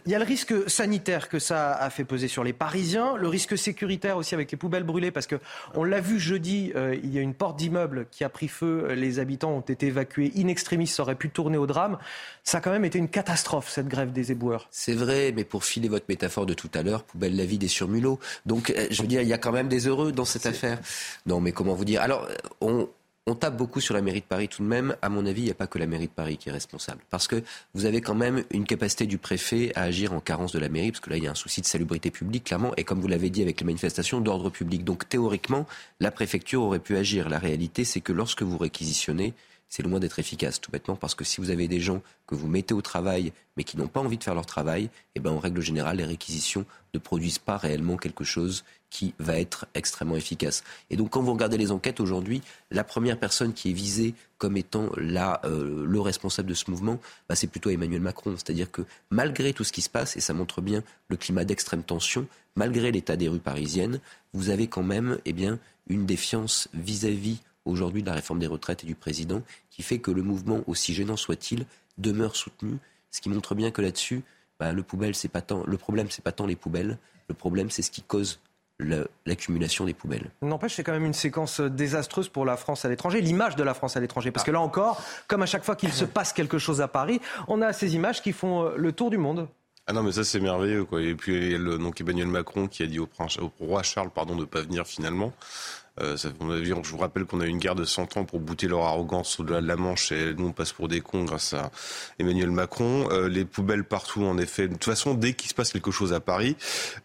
il y a le risque sanitaire que ça a fait peser sur les Parisiens, le risque sécuritaire aussi avec les poubelles brûlées, parce que on l'a vu jeudi, euh, il y a une porte d'immeuble qui a pris feu, les habitants ont été évacués in extremis, ça aurait pu tourner au drame. Ça a quand même été une catastrophe cette grève des éboueurs. C'est vrai, mais pour filer votre métaphore de tout à l'heure, poubelle la vie des surmulots. Donc, euh, je veux dire, il y a quand même des heureux dans cette affaire. Non, mais comment vous dire? Alors, on, on tape beaucoup sur la mairie de Paris tout de même. À mon avis, il n'y a pas que la mairie de Paris qui est responsable. Parce que vous avez quand même une capacité du préfet à agir en carence de la mairie, parce que là, il y a un souci de salubrité publique, clairement, et comme vous l'avez dit avec les manifestations, d'ordre public. Donc théoriquement, la préfecture aurait pu agir. La réalité, c'est que lorsque vous réquisitionnez, c'est loin d'être efficace, tout bêtement, parce que si vous avez des gens que vous mettez au travail, mais qui n'ont pas envie de faire leur travail, eh ben, en règle générale, les réquisitions ne produisent pas réellement quelque chose qui va être extrêmement efficace. Et donc, quand vous regardez les enquêtes aujourd'hui, la première personne qui est visée comme étant la, euh, le responsable de ce mouvement, bah, c'est plutôt Emmanuel Macron. C'est-à-dire que malgré tout ce qui se passe, et ça montre bien le climat d'extrême tension, malgré l'état des rues parisiennes, vous avez quand même eh bien, une défiance vis-à-vis aujourd'hui de la réforme des retraites et du président, qui fait que le mouvement, aussi gênant soit-il, demeure soutenu, ce qui montre bien que là-dessus, bah, le, poubelle, c'est pas tant, le problème, pas tant les poubelles, le problème, c'est ce qui cause l'accumulation des poubelles. N'empêche, c'est quand même une séquence désastreuse pour la France à l'étranger, l'image de la France à l'étranger. Parce que là encore, comme à chaque fois qu'il se passe quelque chose à Paris, on a ces images qui font euh, le tour du monde. Ah non, mais ça c'est merveilleux. Quoi. Et puis il y a le, donc Emmanuel Macron qui a dit au, prince, au roi Charles pardon, de ne pas venir finalement. Euh, ça, je vous rappelle qu'on a eu une guerre de 100 ans pour bouter leur arrogance au-delà de la Manche et nous on passe pour des cons grâce à Emmanuel Macron. Euh, les poubelles partout en effet. De toute façon, dès qu'il se passe quelque chose à Paris,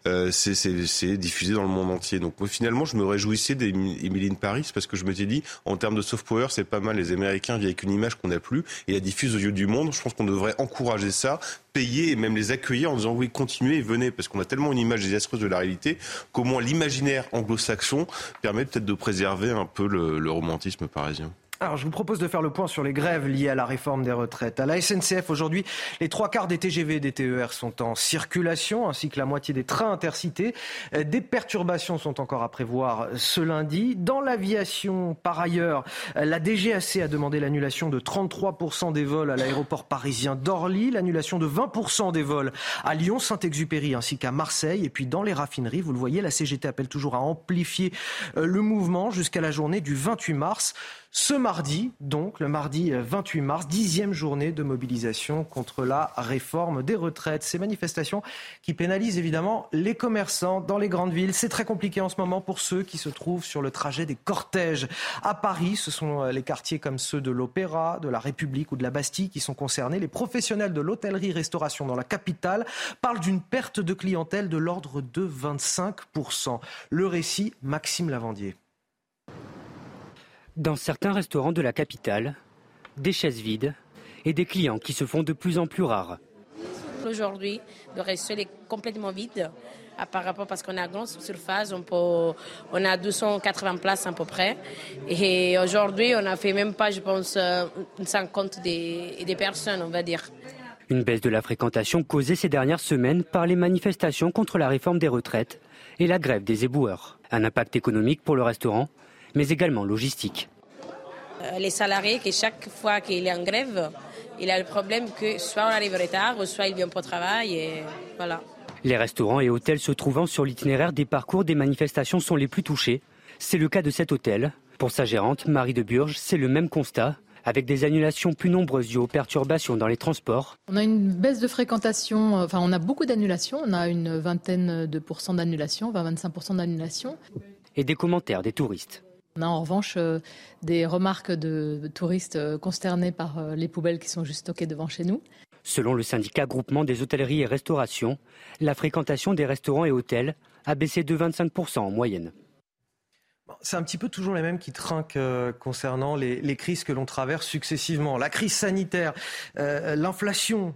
euh, c'est diffusé dans le monde entier. Donc finalement, je me réjouissais d'Emilie Paris parce que je m'étais dit, en termes de soft power, c'est pas mal. Les Américains viennent avec une image qu'on n'a plus et la diffusent au lieu du monde. Je pense qu'on devrait encourager ça, payer et même les accueillir en disant oui, continuez venez parce qu'on a tellement une image désastreuse de la réalité qu'au moins l'imaginaire anglo-saxon permet peut-être de préserver un peu le, romantisme parisien. Alors, je vous propose de faire le point sur les grèves liées à la réforme des retraites. À la SNCF, aujourd'hui, les trois quarts des TGV et des TER sont en circulation, ainsi que la moitié des trains intercités. Euh, des perturbations sont encore à prévoir ce lundi. Dans l'aviation, par ailleurs, euh, la DGAC a demandé l'annulation de 33% des vols à l'aéroport parisien d'Orly, l'annulation de 20% des vols à Lyon, Saint-Exupéry ainsi qu'à Marseille. Et puis, dans les raffineries, vous le voyez, la CGT appelle toujours à amplifier euh, le mouvement jusqu'à la journée du 28 mars. Ce mardi, donc, le mardi 28 mars, dixième journée de mobilisation contre la réforme des retraites. Ces manifestations qui pénalisent évidemment les commerçants dans les grandes villes. C'est très compliqué en ce moment pour ceux qui se trouvent sur le trajet des cortèges. À Paris, ce sont les quartiers comme ceux de l'Opéra, de la République ou de la Bastille qui sont concernés. Les professionnels de l'hôtellerie-restauration dans la capitale parlent d'une perte de clientèle de l'ordre de 25%. Le récit, Maxime Lavandier. Dans certains restaurants de la capitale, des chaises vides et des clients qui se font de plus en plus rares. Aujourd'hui, le restaurant est complètement vide par rapport parce qu'on a grande surface, on, peut, on a 280 places à peu près. Et aujourd'hui, on a fait même pas, je pense, une cinquante des, des personnes, on va dire. Une baisse de la fréquentation causée ces dernières semaines par les manifestations contre la réforme des retraites et la grève des éboueurs. Un impact économique pour le restaurant mais également logistique. Euh, les salariés, que chaque fois qu'il est en grève, il a le problème que soit on arrive en retard, soit il vient pas au travail. Et voilà. Les restaurants et hôtels se trouvant sur l'itinéraire des parcours des manifestations sont les plus touchés. C'est le cas de cet hôtel. Pour sa gérante, Marie de Burge, c'est le même constat avec des annulations plus nombreuses dues aux perturbations dans les transports. On a une baisse de fréquentation, euh, enfin on a beaucoup d'annulations, on a une vingtaine de pourcents d'annulations, 20-25% d'annulations. Et des commentaires des touristes. On a en revanche euh, des remarques de touristes euh, consternés par euh, les poubelles qui sont juste stockées devant chez nous. Selon le syndicat groupement des hôtelleries et restaurations, la fréquentation des restaurants et hôtels a baissé de 25% en moyenne. C'est un petit peu toujours les mêmes qui trinquent concernant les, crises que l'on traverse successivement. La crise sanitaire, l'inflation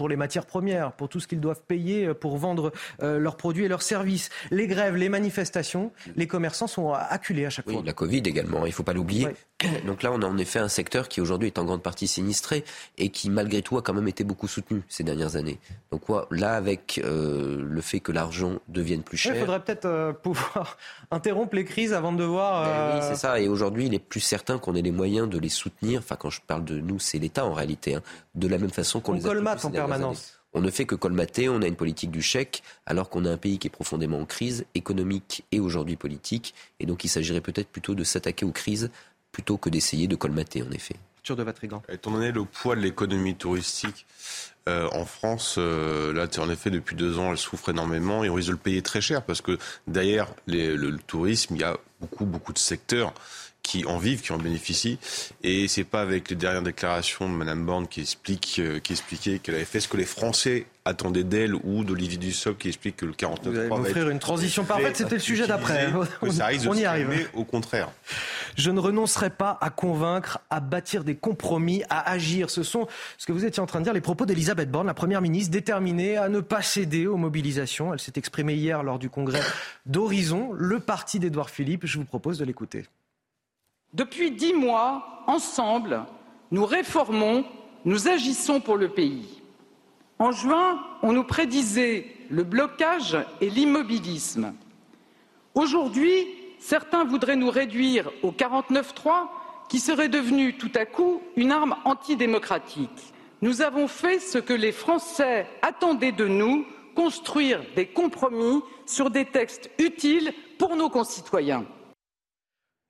pour les matières premières, pour tout ce qu'ils doivent payer euh, pour vendre euh, leurs produits et leurs services. Les grèves, les manifestations, les commerçants sont acculés à chaque oui, fois. La Covid également, il ne faut pas l'oublier. Donc là, on a en effet un secteur qui aujourd'hui est en grande partie sinistré et qui malgré tout a quand même été beaucoup soutenu ces dernières années. Donc là, avec euh, le fait que l'argent devienne plus cher... Il faudrait peut-être pouvoir interrompre les crises avant de devoir... Ben oui, c'est ça. Et aujourd'hui, il est plus certain qu'on ait les moyens de les soutenir. Enfin, quand je parle de nous, c'est l'État en réalité. Hein. de la même façon qu'on les a en on ne fait que colmater, on a une politique du chèque, alors qu'on a un pays qui est profondément en crise économique et aujourd'hui politique. Et donc il s'agirait peut-être plutôt de s'attaquer aux crises plutôt que d'essayer de colmater, en effet. de Vatrigan. Étant donné le poids de l'économie touristique euh, en France, euh, là, en effet, depuis deux ans, elle souffre énormément et on risque de le payer très cher parce que derrière le, tourisme, il y a beaucoup, beaucoup de secteurs qui en vivent, qui en bénéficient. Et c'est pas avec les dernières déclarations de Mme Borne qui explique, euh, qui expliquait qu'elle avait fait ce que les Français attendaient d'elle ou d'Olivier Dussopt qui explique que le 49 Vous allez m'offrir une transition parfaite, c'était le sujet d'après. ça risque on y arrive. au contraire. Je ne renoncerai pas à convaincre, à bâtir des compromis, à agir. Ce sont ce que vous étiez en train de dire, les propos d'Elisabeth Borne, la première ministre, déterminée à ne pas céder aux mobilisations. Elle s'est exprimée hier lors du congrès d'Horizon, le parti d'Édouard Philippe. Je vous propose de l'écouter. Depuis dix mois, ensemble, nous réformons, nous agissons pour le pays. En juin, on nous prédisait le blocage et l'immobilisme. Aujourd'hui, certains voudraient nous réduire au 49-3, qui serait devenu tout à coup une arme antidémocratique. Nous avons fait ce que les Français attendaient de nous, construire des compromis sur des textes utiles pour nos concitoyens.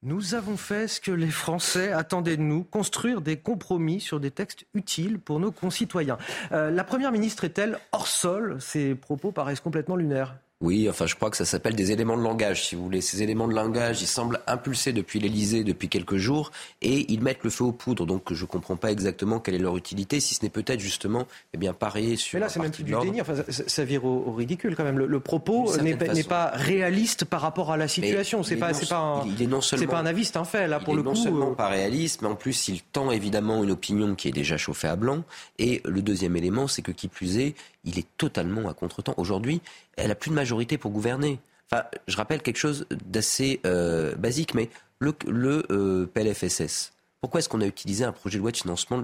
Nous avons fait ce que les Français attendaient de nous, construire des compromis sur des textes utiles pour nos concitoyens. Euh, la Première ministre est-elle hors sol? Ces propos paraissent complètement lunaires. Oui, enfin, je crois que ça s'appelle des éléments de langage, si vous voulez. Ces éléments de langage, ils semblent impulsés depuis l'Elysée depuis quelques jours et ils mettent le feu aux poudres. Donc, je ne comprends pas exactement quelle est leur utilité, si ce n'est peut-être justement, eh bien, parier sur. Mais là, c'est même plus du déni. Enfin, ça, vire au, ridicule quand même. Le, propos n'est pas, réaliste par rapport à la situation. C'est pas, pas un, il est non seulement, pas un avis, c'est un fait. Là, pour le non coup, seulement euh, pas réaliste, mais en plus, il tend évidemment une opinion qui est déjà chauffée à blanc. Et le deuxième élément, c'est que qui plus est, il est totalement à contretemps. Aujourd'hui, elle a plus de majorité pour gouverner. Enfin, je rappelle quelque chose d'assez euh, basique, mais le, le PLFSS. Pourquoi est-ce qu'on a utilisé un projet de loi de financement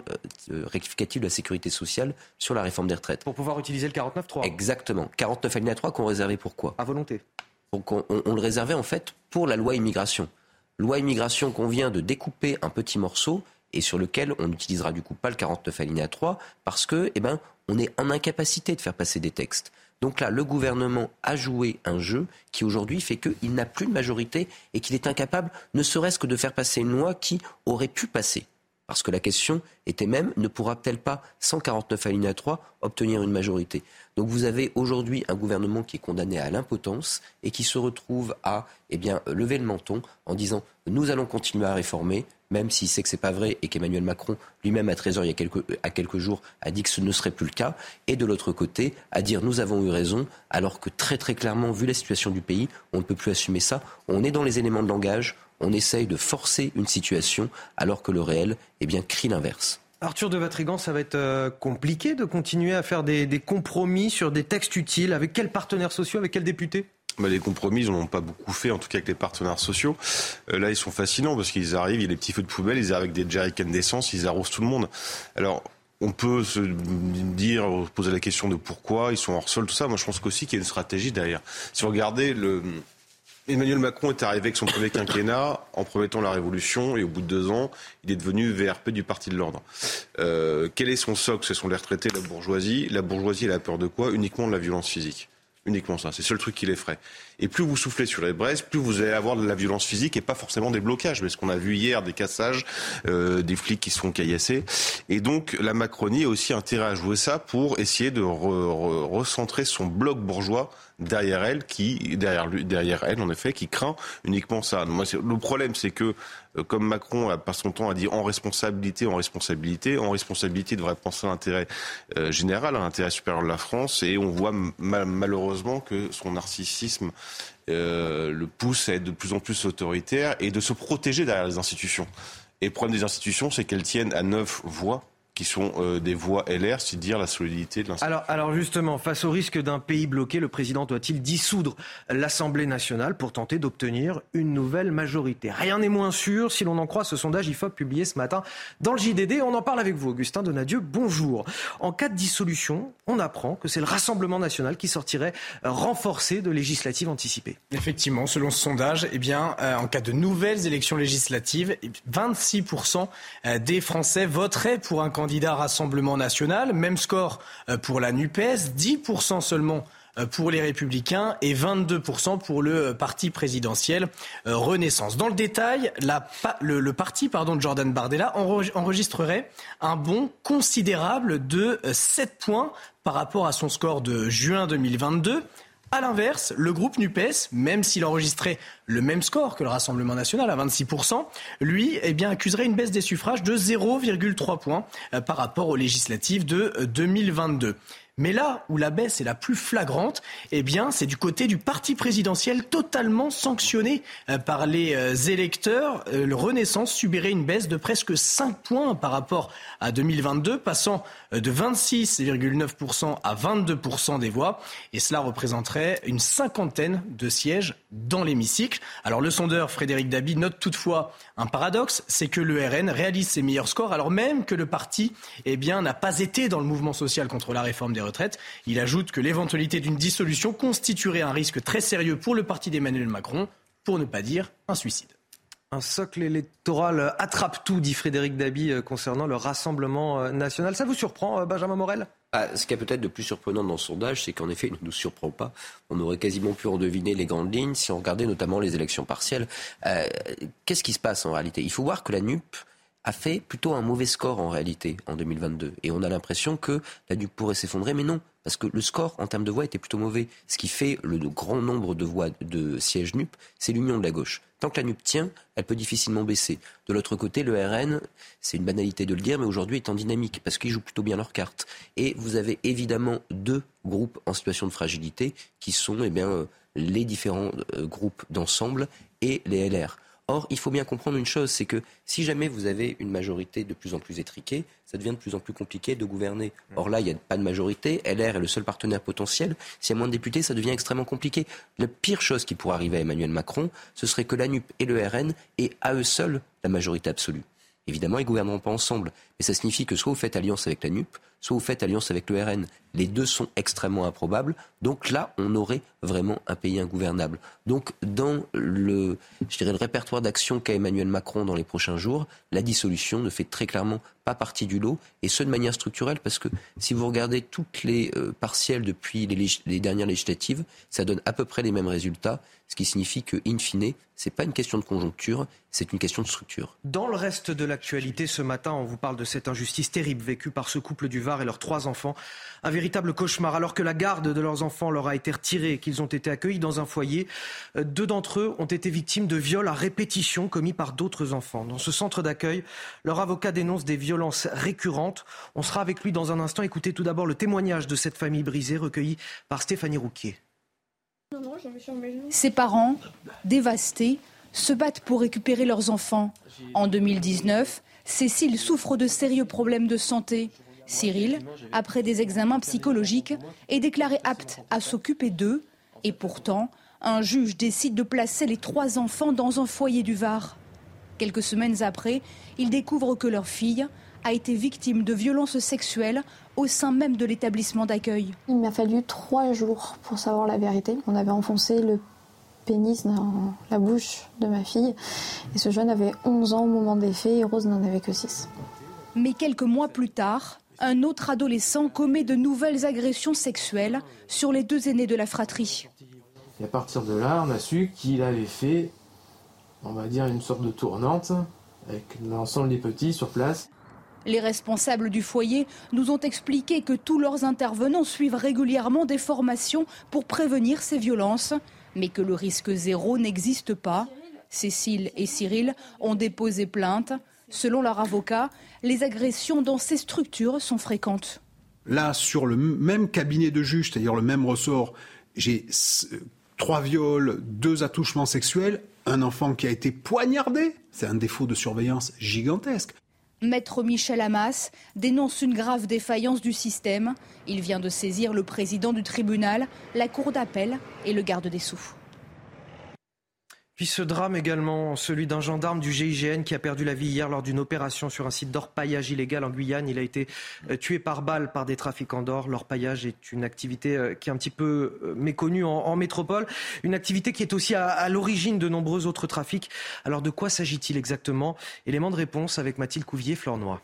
rectificatif de la sécurité sociale sur la réforme des retraites? Pour pouvoir utiliser le 49.3. Exactement. 49 alinéa 3 qu'on réservait pourquoi À volonté. Donc on, on, le réservait en fait pour la loi immigration. Loi immigration qu'on vient de découper un petit morceau et sur lequel on n'utilisera du coup pas le 49 alinéa 3 parce que, eh ben, on est en incapacité de faire passer des textes. Donc là, le gouvernement a joué un jeu qui aujourd'hui fait qu'il n'a plus de majorité et qu'il est incapable, ne serait-ce que de faire passer une loi qui aurait pu passer. Parce que la question était même, ne pourra-t-elle pas, 149 alinéa 3, obtenir une majorité? Donc vous avez aujourd'hui un gouvernement qui est condamné à l'impotence et qui se retrouve à eh bien, lever le menton en disant nous allons continuer à réformer, même s'il sait que ce n'est pas vrai et qu'Emmanuel Macron lui-même à 13h il y a quelques, à quelques jours a dit que ce ne serait plus le cas, et de l'autre côté à dire nous avons eu raison, alors que très très clairement, vu la situation du pays, on ne peut plus assumer ça. On est dans les éléments de langage, on essaye de forcer une situation alors que le réel eh bien, crie l'inverse. Arthur de Vatrigan, ça va être euh, compliqué de continuer à faire des, des compromis sur des textes utiles. Avec quels partenaires sociaux, avec quels députés? Bah, les compromis, ils n'en ont pas beaucoup fait, en tout cas avec les partenaires sociaux. Euh, là, ils sont fascinants parce qu'ils arrivent, il y a des petits feux de poubelle, ils arrivent avec des jerrycans d'essence, ils arrosent tout le monde. Alors, on peut se dire, poser la question de pourquoi ils sont hors sol, tout ça. Moi, je pense qu'aussi qu'il y a une stratégie derrière. Si vous regardez le, Emmanuel Macron est arrivé avec son premier quinquennat en promettant la révolution et au bout de deux ans, il est devenu VRP du Parti de l'Ordre. Euh, quel est son socle? Ce sont les retraités, la bourgeoisie. La bourgeoisie, elle a peur de quoi? Uniquement de la violence physique. Uniquement ça. C'est le seul truc qui l'effraie. Et plus vous soufflez sur les braises, plus vous allez avoir de la violence physique et pas forcément des blocages. Parce qu'on a vu hier des cassages, euh, des flics qui se font caillasser. Et donc la Macronie a aussi intérêt à jouer ça pour essayer de recentrer son bloc bourgeois derrière elle, qui derrière lui, derrière elle en effet, qui craint uniquement ça. Moi, le problème, c'est que comme Macron par son temps a dit en responsabilité, en responsabilité, en responsabilité il devrait penser à l'intérêt euh, général, à l'intérêt supérieur de la France, et on voit malheureusement que son narcissisme euh, le pousse à être de plus en plus autoritaire et de se protéger derrière les institutions. Et le problème des institutions, c'est qu'elles tiennent à neuf voix qui sont euh, des voix LR, c'est dire la solidité de l'institution. Alors, alors justement, face au risque d'un pays bloqué, le président doit-il dissoudre l'Assemblée nationale pour tenter d'obtenir une nouvelle majorité? Rien n'est moins sûr si l'on en croit ce sondage IFOP publié ce matin dans le JDD. On en parle avec vous, Augustin Donadieu. Bonjour. En cas de dissolution, on apprend que c'est le Rassemblement national qui sortirait renforcé de législatives anticipées. Effectivement, selon ce sondage, eh bien, euh, en cas de nouvelles élections législatives, 26% euh, des Français voteraient pour un candidat candidat Rassemblement national. Même score euh, pour la NUPES, 10% seulement euh, pour les Républicains et 22% pour le parti présidentiel euh, Renaissance. Dans le détail, le, parti de Jordan Bardella enregistrerait un bond considérable de 7 points par rapport à son score de juin 2022. À l'inverse, le groupe NUPES, même s'il enregistrait le même score que le Rassemblement national à 26%, lui eh bien, accuserait une baisse des suffrages de 0,3 points euh, par rapport aux législatives de 2022. Mais là où la baisse est la plus flagrante, eh bien, c'est du côté du parti présidentiel totalement sanctionné euh, par les euh, électeurs. Euh, le Renaissance subirait une baisse de presque 5 points par rapport à 2022, passant de 26,9% à 22% des voix. Et cela représenterait une cinquantaine de sièges dans l'hémicycle. Alors le sondeur Frédéric Dabi note toutefois un paradoxe, c'est que le RN réalise ses meilleurs scores alors même que le parti eh bien, n'a pas été dans le mouvement social contre la réforme des retraites. Il ajoute que l'éventualité d'une dissolution constituerait un risque très sérieux pour le parti d'Emmanuel Macron, pour ne pas dire un suicide. Un socle électoral attrape tout, dit Frédéric Dabi euh, concernant le Rassemblement euh, national. Ça vous surprend, euh, Benjamin Morel? Ah, ce qui est peut-être de plus surprenant dans ce sondage, c'est qu'en effet, il ne nous surprend pas. On aurait quasiment pu en deviner les grandes lignes si on regardait notamment les élections partielles. Qu'est-ce qui se passe en réalité? Il faut voir que la NUP a fait plutôt un mauvais score en réalité en 2022. Et on a l'impression que la NUP pourrait s'effondrer, mais non, parce que le score en termes de voix était plutôt mauvais. Ce qui fait le grand nombre de voix de sièges NUP, c'est l'union de la gauche. Tant que la NUP tient, elle peut difficilement baisser. De l'autre côté, le RN, c'est une banalité de le dire, mais aujourd'hui est en dynamique parce qu'ils jouent plutôt bien leurs cartes. Et vous avez évidemment deux groupes en situation de fragilité qui sont eh bien, euh, les différents euh, groupes d'ensemble et les LR. Or, il faut bien comprendre une chose, c'est que si jamais vous avez une majorité de plus en plus étriquée, ça devient de plus en plus compliqué de gouverner. Or là, il n'y a pas de majorité, LR est le seul partenaire potentiel. S'il y a moins de députés, ça devient extrêmement compliqué. La pire chose qui pourrait arriver à Emmanuel Macron, ce serait que la NUP et le RN aient à eux seuls la majorité absolue. Évidemment, ils ne gouverneront pas ensemble. Mais ça signifie que soit vous faites alliance avec la NUP, soit vous faites alliance avec le RN. Les deux sont extrêmement improbables. Donc là, on aurait vraiment un pays ingouvernable. Donc dans le, je dirais, le répertoire d'action qu'a Emmanuel Macron dans les prochains jours, la dissolution ne fait très clairement pas partie du lot, et ce de manière structurelle, parce que si vous regardez toutes les euh, partielles depuis les, les, dernières législatives, ça donne à peu près les mêmes résultats, ce qui signifie que, in fine, c'est pas une question de conjoncture, c'est une question de structure. Dans le reste de l'actualité, ce matin, on vous parle de cette injustice terrible vécue par ce couple du Var et leurs trois enfants. Un véritable cauchemar, alors que la garde de leurs enfants leur a été retirée et qu'ils ont été accueillis dans un foyer. Euh, deux d'entre eux ont été victimes de viols à répétition commis par d'autres enfants. Dans ce centre d'accueil, leur avocat dénonce des violences récurrentes. On sera avec lui dans un instant. Écoutez tout d'abord le témoignage de cette famille brisée recueilli par Stéphanie Rouquier. Ses parents, dévastés, se battent pour récupérer leurs enfants. En 2019, Cécile souffre de sérieux problèmes de santé. Cyril, après des examens psychologiques, est déclaré apte à s'occuper d'eux. Et pourtant, un juge décide de placer les trois enfants dans un foyer du Var. Quelques semaines après, il découvre que leur fille a été victime de violences sexuelles au sein même de l'établissement d'accueil. Il m'a fallu trois jours pour savoir la vérité. On avait enfoncé le pénis dans la bouche de ma fille. Et ce jeune avait 11 ans au moment des faits et Rose n'en avait que 6. Mais quelques mois plus tard, un autre adolescent commet de nouvelles agressions sexuelles sur les deux aînés de la fratrie. Et à partir de là, on a su qu'il avait fait, on va dire, une sorte de tournante avec l'ensemble des petits sur place. Les responsables du foyer nous ont expliqué que tous leurs intervenants suivent régulièrement des formations pour prévenir ces violences, mais que le risque zéro n'existe pas. Cécile et Cyril ont déposé plainte. Selon leur avocat, les agressions dans ces structures sont fréquentes. Là, sur le même cabinet de juge, c'est-à-dire le même ressort, j'ai trois viols, deux attouchements sexuels, un enfant qui a été poignardé. C'est un défaut de surveillance gigantesque. Maître Michel Hamas dénonce une grave défaillance du système. Il vient de saisir le président du tribunal, la cour d'appel et le garde des Sceaux. Puis ce drame également, celui d'un gendarme du GIGN qui a perdu la vie hier lors d'une opération sur un site d'orpaillage illégal en Guyane. Il a été euh, tué par balle par des trafiquants d'or. L'orpaillage est une activité euh, qui est un petit peu euh, méconnue en, métropole, une activité qui est aussi à, l'origine de nombreux autres trafics. Alors de quoi s'agit-il exactement? Élément de réponse avec Mathilde Couvier-Flornois.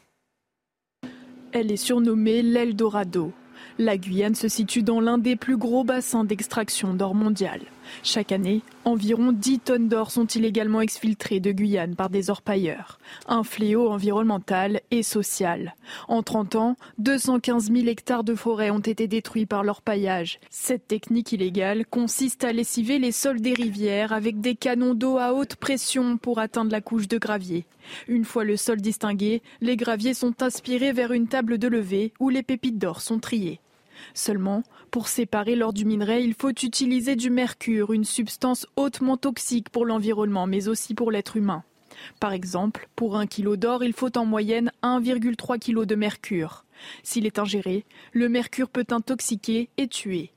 Elle est surnommée l'Eldorado. La Guyane se situe dans l'un des plus gros bassins d'extraction d'or mondial. Chaque année, environ 10 tonnes d'or sont illégalement exfiltrées de Guyane par des orpailleurs. Un fléau environnemental et social. En 30 ans, 215 000 hectares de forêt ont été détruits par l'orpaillage. Cette technique illégale consiste à lessiver les sols des rivières avec des canons d'eau à haute pression pour atteindre la couche de gravier. Une fois le sol distingué, les graviers sont aspirés vers une table de levée où les pépites d'or sont triées. Seulement, pour séparer l'or du minerai, il faut utiliser du mercure, une substance hautement toxique pour l'environnement, mais aussi pour l'être humain. Par exemple, pour un kilo d'or, il faut en moyenne 1,3 kg de mercure. S'il est ingéré, le mercure peut intoxiquer et tuer.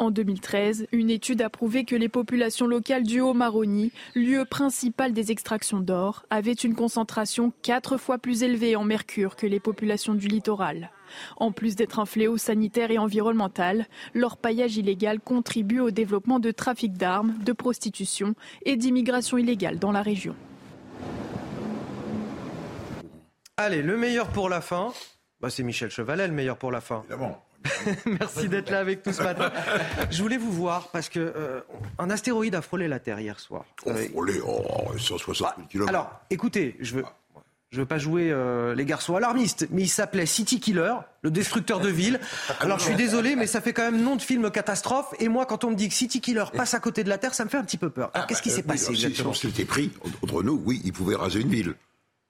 En 2013, une étude a prouvé que les populations locales du Haut-Maroni, lieu principal des extractions d'or, avaient une concentration quatre fois plus élevée en mercure que les populations du littoral. En plus d'être un fléau sanitaire et environnemental, l'orpaillage illégal contribue au développement de trafic d'armes, de prostitution et d'immigration illégale dans la région. Allez, le meilleur pour la fin, bah, c'est Michel Chevalet, le meilleur pour la fin. Merci d'être là avec nous ce matin. Je voulais vous voir parce que euh, un astéroïde a frôlé la Terre hier soir. Oh, frôlé, oh, 160 km. Alors, écoutez, je veux, je veux pas jouer euh, les garçons alarmistes, mais il s'appelait City Killer, le destructeur de ville. Alors je suis désolé, mais ça fait quand même nom de film catastrophe. Et moi, quand on me dit que City Killer passe à côté de la Terre, ça me fait un petit peu peur. Ah, qu'est-ce qui bah, s'est passé exactement Si on s'était pris entre nous, oui, il pouvait raser une ville.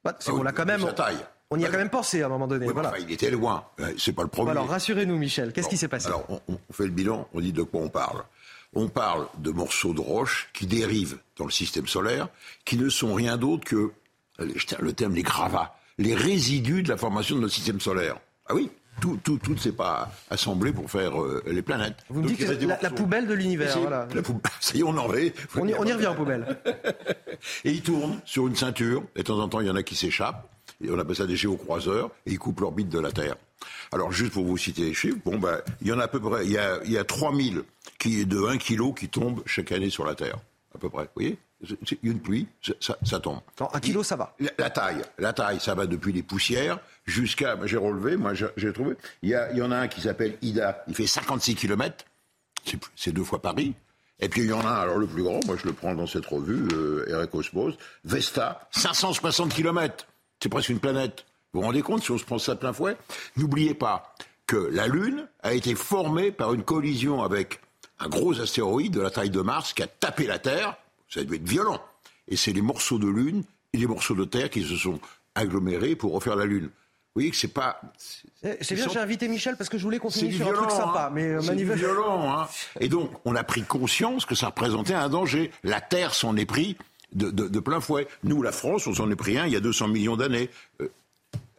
Bah, on l'a quand même. On y a quand même pensé à un moment donné. voilà. il était loin. C'est pas le problème. alors rassurez-nous, Michel. Qu'est-ce qui s'est passé Alors on, fait le bilan, on dit de quoi on parle. on parle de morceaux de roche qui dérivent dans le système solaire, qui ne sont rien d'autre que, le terme, les gravats, les résidus de la formation de notre système solaire. Ah oui, tout, tout, tout ne s'est pas assemblé pour faire euh, les planètes. Vous me dites que c'est la, poubelle de l'univers. Voilà. Ça y est, on en est. On y, on y revient en poubelle. et ils tournent sur une ceinture. Et de temps en temps, il y en a qui s'échappent. Et on appelle ça des géocroiseurs. Et ils coupent l'orbite de la Terre. Alors, juste pour vous citer les chiffres, bon, ben, il y en a à peu près, il y a, il y a 3000 qui, de 1 kg qui tombent chaque année sur la Terre. À peu près. Vous voyez? Une pluie, ça, ça tombe. un kilo, ça va. La, taille, la taille, ça va depuis les poussières jusqu'à. J'ai relevé, moi, j'ai trouvé. Il y, a, il y en a un qui s'appelle Ida. Il fait 56 km. C'est deux fois Paris. Et puis il y en a un, alors le plus grand, moi je le prends dans cette revue, euh, Eric Osmose, Vesta, 560 km. C'est presque une planète. Vous vous rendez compte si on se prend ça plein fouet? N'oubliez pas que la Lune a été formée par une collision avec un gros astéroïde de la taille de Mars qui a tapé la Terre. Ça a dû être violent. Et c'est les morceaux de Lune et les morceaux de Terre qui se sont agglomérés pour refaire la Lune. Vous voyez que c'est pas. C'est bien, j'ai invité Michel parce que je voulais continuer sur un truc sympa. Hein. Mais c'est violent. Hein. Et donc, on a pris conscience que ça représentait un danger. La Terre s'en est pris de, de, de, plein fouet. Nous, la France, on s'en est pris un il y a 200 millions d'années. Euh,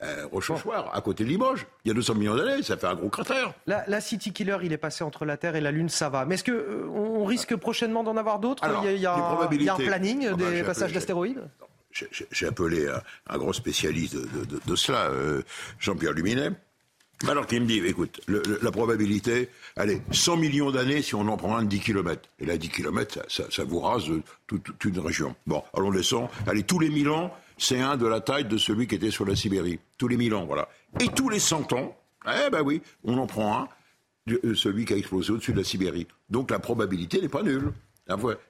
euh, Rochechouart, à côté de Limoges. Il y a 200 millions d'années, ça fait un gros cratère. La, City Killer, il est passé entre la Terre et la Lune, ça va. Mais est-ce qu'on euh, on risque prochainement d'en avoir d'autres il, y a un planning ah bah, des passages d'astéroïdes J'ai appelé un, gros spécialiste de, cela, euh, Jean-Pierre Luminet. Alors qu'il me dit, écoute, la probabilité, allez, 100 millions d'années si on en prend un de 10 km. Et là, 10 km, ça, ça, vous rase toute, toute, une région. Bon, on descend. Allez, tous les 1000 ans, c'est un de la taille de celui qui était sur la Sibérie. Tous les 1000 ans, voilà. Et tous les 100 ans, eh ben oui, on en prend un, euh, celui qui a explosé au-dessus de la Sibérie. Donc la probabilité n'est pas nulle.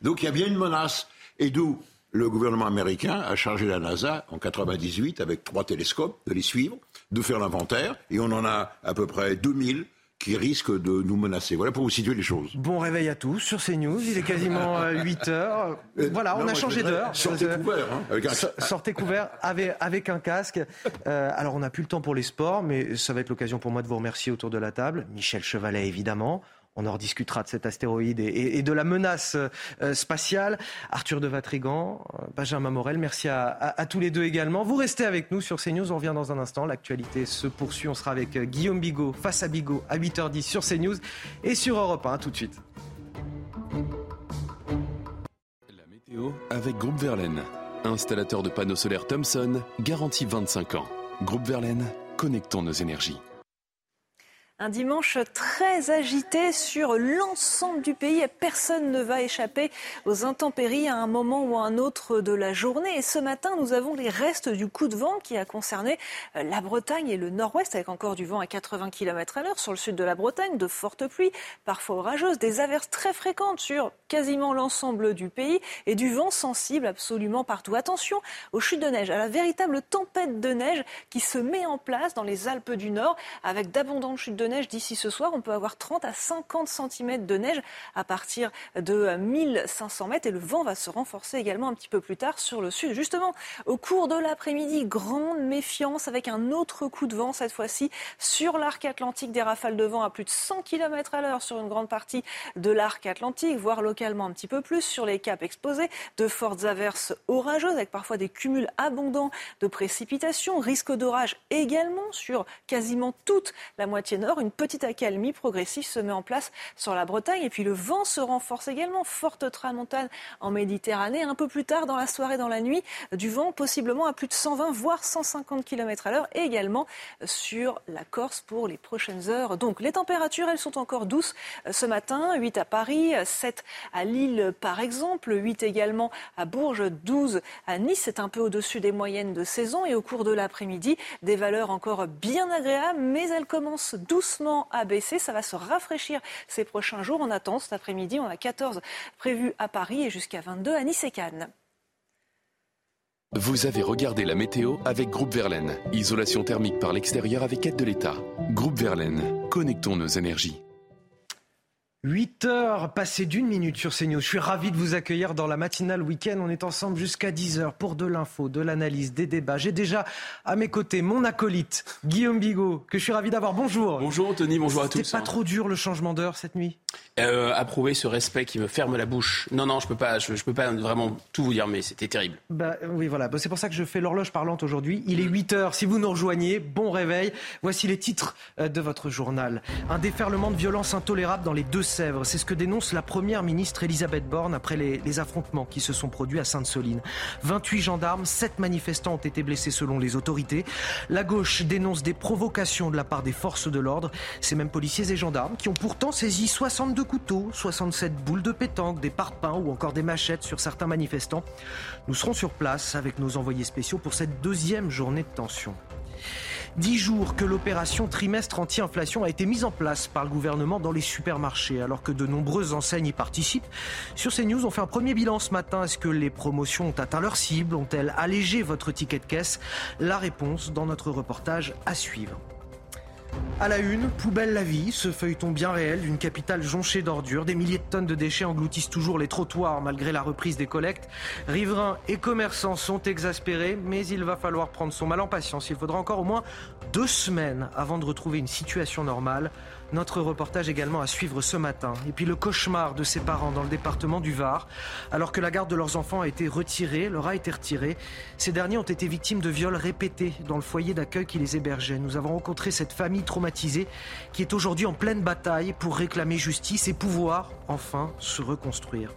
Donc il y a bien une menace. Et d'où le gouvernement américain a chargé la NASA en 98 avec trois télescopes de les suivre, de faire l'inventaire, et on en a à peu près 2000 qui risque de nous menacer. Voilà pour vous situer les choses. Bon réveil à tous sur CNews, il est quasiment 8 euh, heures. Euh, voilà, on a changé d'heure. Sortez couvert. Hein, avec un... Sortez couvert avec, avec un casque. Euh, alors on n'a plus le temps pour les sports, mais ça va être l'occasion pour moi de vous remercier autour de la table. Michel Chevalet évidemment. On en rediscutera de cet astéroïde et, de la menace euh, spatiale. Arthur de Vatrigan, euh, Benjamin Morel, merci à, tous les deux également. Vous restez avec nous sur CNews. On revient dans un instant. L'actualité se poursuit. On sera avec euh, Guillaume Bigot face à Bigot à 8h10 sur CNews et sur Europe 1. Tout de suite. La météo avec Groupe Verlaine. Installateur de panneaux solaires Thomson, garantie 25 ans. Groupe Verlaine, connectons nos énergies. Un dimanche très agité sur l'ensemble du pays personne ne va échapper aux intempéries à un moment ou à un autre de la journée. Et ce matin, nous avons les restes du coup de vent qui a concerné euh, la Bretagne et le nord-ouest avec encore du vent à 80 km à l'heure sur le sud de la Bretagne, de fortes pluies, parfois orageuses, des averses très fréquentes sur quasiment l'ensemble du pays et du vent sensible absolument partout. Attention aux chutes de neige, à la véritable tempête de neige qui se met en place dans les Alpes du Nord avec d'abondantes chutes de neige d'ici ce soir. On peut avoir 30 à 50 cm de neige à partir de 1500 mètres et le vent va se renforcer également un petit peu plus tard sur le sud. Justement, au cours de l'après-midi, grande méfiance avec un autre coup de vent cette fois-ci sur l'arc atlantique, des rafales de vent à plus de 100 km à l'heure sur une grande partie de l'arc atlantique, voire localement un petit peu plus sur les caps exposés, de fortes averses orageuses avec parfois des cumuls abondants de précipitations, risque d'orage également sur quasiment toute la moitié nord une petite accalmie progressive se met en place sur la Bretagne. Et puis le vent se renforce également. Forte tramontane en Méditerranée. Un peu plus tard dans la soirée, dans la nuit, du vent possiblement à plus de 120 voire 150 km à l'heure. Et également sur la Corse pour les prochaines heures. Donc les températures, elles sont encore douces ce matin. 8 à Paris, 7 à Lille par exemple, 8 également à Bourges, 12 à Nice. C'est un peu au-dessus des moyennes de saison. Et au cours de l'après-midi, des valeurs encore bien agréables, mais elles commencent doucement doucement à baisser. Ça va se rafraîchir ces prochains jours. On attend cet après-midi, on a 14 prévus à Paris et jusqu'à 22 à Nice et Cannes. Vous avez regardé la météo avec Groupe Verlaine. Isolation thermique par l'extérieur avec aide de l'État. Groupe Verlaine, connectons nos énergies. 8 heures passées d'une minute sur CNews. Je suis ravi de vous accueillir dans la matinale week-end. On est ensemble jusqu'à 10 heures pour de l'info, de l'analyse, des débats. J'ai déjà à mes côtés mon acolyte, Guillaume Bigot, que je suis ravi d'avoir. Bonjour. Bonjour Anthony, bonjour à tous. C'était pas trop dur le changement d'heure cette nuit? Euh, Approuver ce respect qui me ferme la bouche. Non, non, je peux pas, je, peux pas vraiment tout vous dire, mais c'était terrible. Bah oui, voilà. Bah, c'est pour ça que je fais l'horloge parlante aujourd'hui. Il est 8 heures. Si vous nous rejoignez, bon réveil. Voici les titres euh, de votre journal. Un déferlement de violence intolérable dans les C'est ce que dénonce la première ministre Elisabeth Borne après les, affrontements qui se sont produits à Sainte-Soline. 28 gendarmes, 7 manifestants ont été blessés selon les autorités. La gauche dénonce des provocations de la part des forces de l'ordre. Ces mêmes policiers et gendarmes qui ont pourtant saisi 62 couteaux, 67 boules de pétanque, des parpaings ou encore des machettes sur certains manifestants. Nous serons sur place avec nos envoyés spéciaux pour cette deuxième journée de tension. Dix jours que l'opération trimestre anti-inflation a été mise en place par le gouvernement dans les supermarchés, alors que de nombreuses enseignes y participent. Sur CNews, on fait un premier bilan ce matin. Est-ce que les promotions ont atteint leur cible? Ont-elles allégé votre ticket de caisse? La réponse dans notre reportage à suivre. À la une, poubelle la vie, ce feuilleton bien réel d'une capitale jonchée d'ordures. Des milliers de tonnes de déchets engloutissent toujours les trottoirs malgré la reprise des collectes. Riverains et commerçants sont exaspérés, mais il va falloir prendre son mal en patience. Il faudra encore au moins deux semaines avant de retrouver une situation normale. Notre reportage également à suivre ce matin. Et puis le cauchemar de ses parents dans le département du Var. Alors que la garde de leurs enfants a été retirée, leur a été retirée. Ces derniers ont été victimes de viols répétés dans le foyer d'accueil qui les hébergeait. Nous avons rencontré cette famille traumatisée qui est aujourd'hui en pleine bataille pour réclamer justice et pouvoir enfin se reconstruire.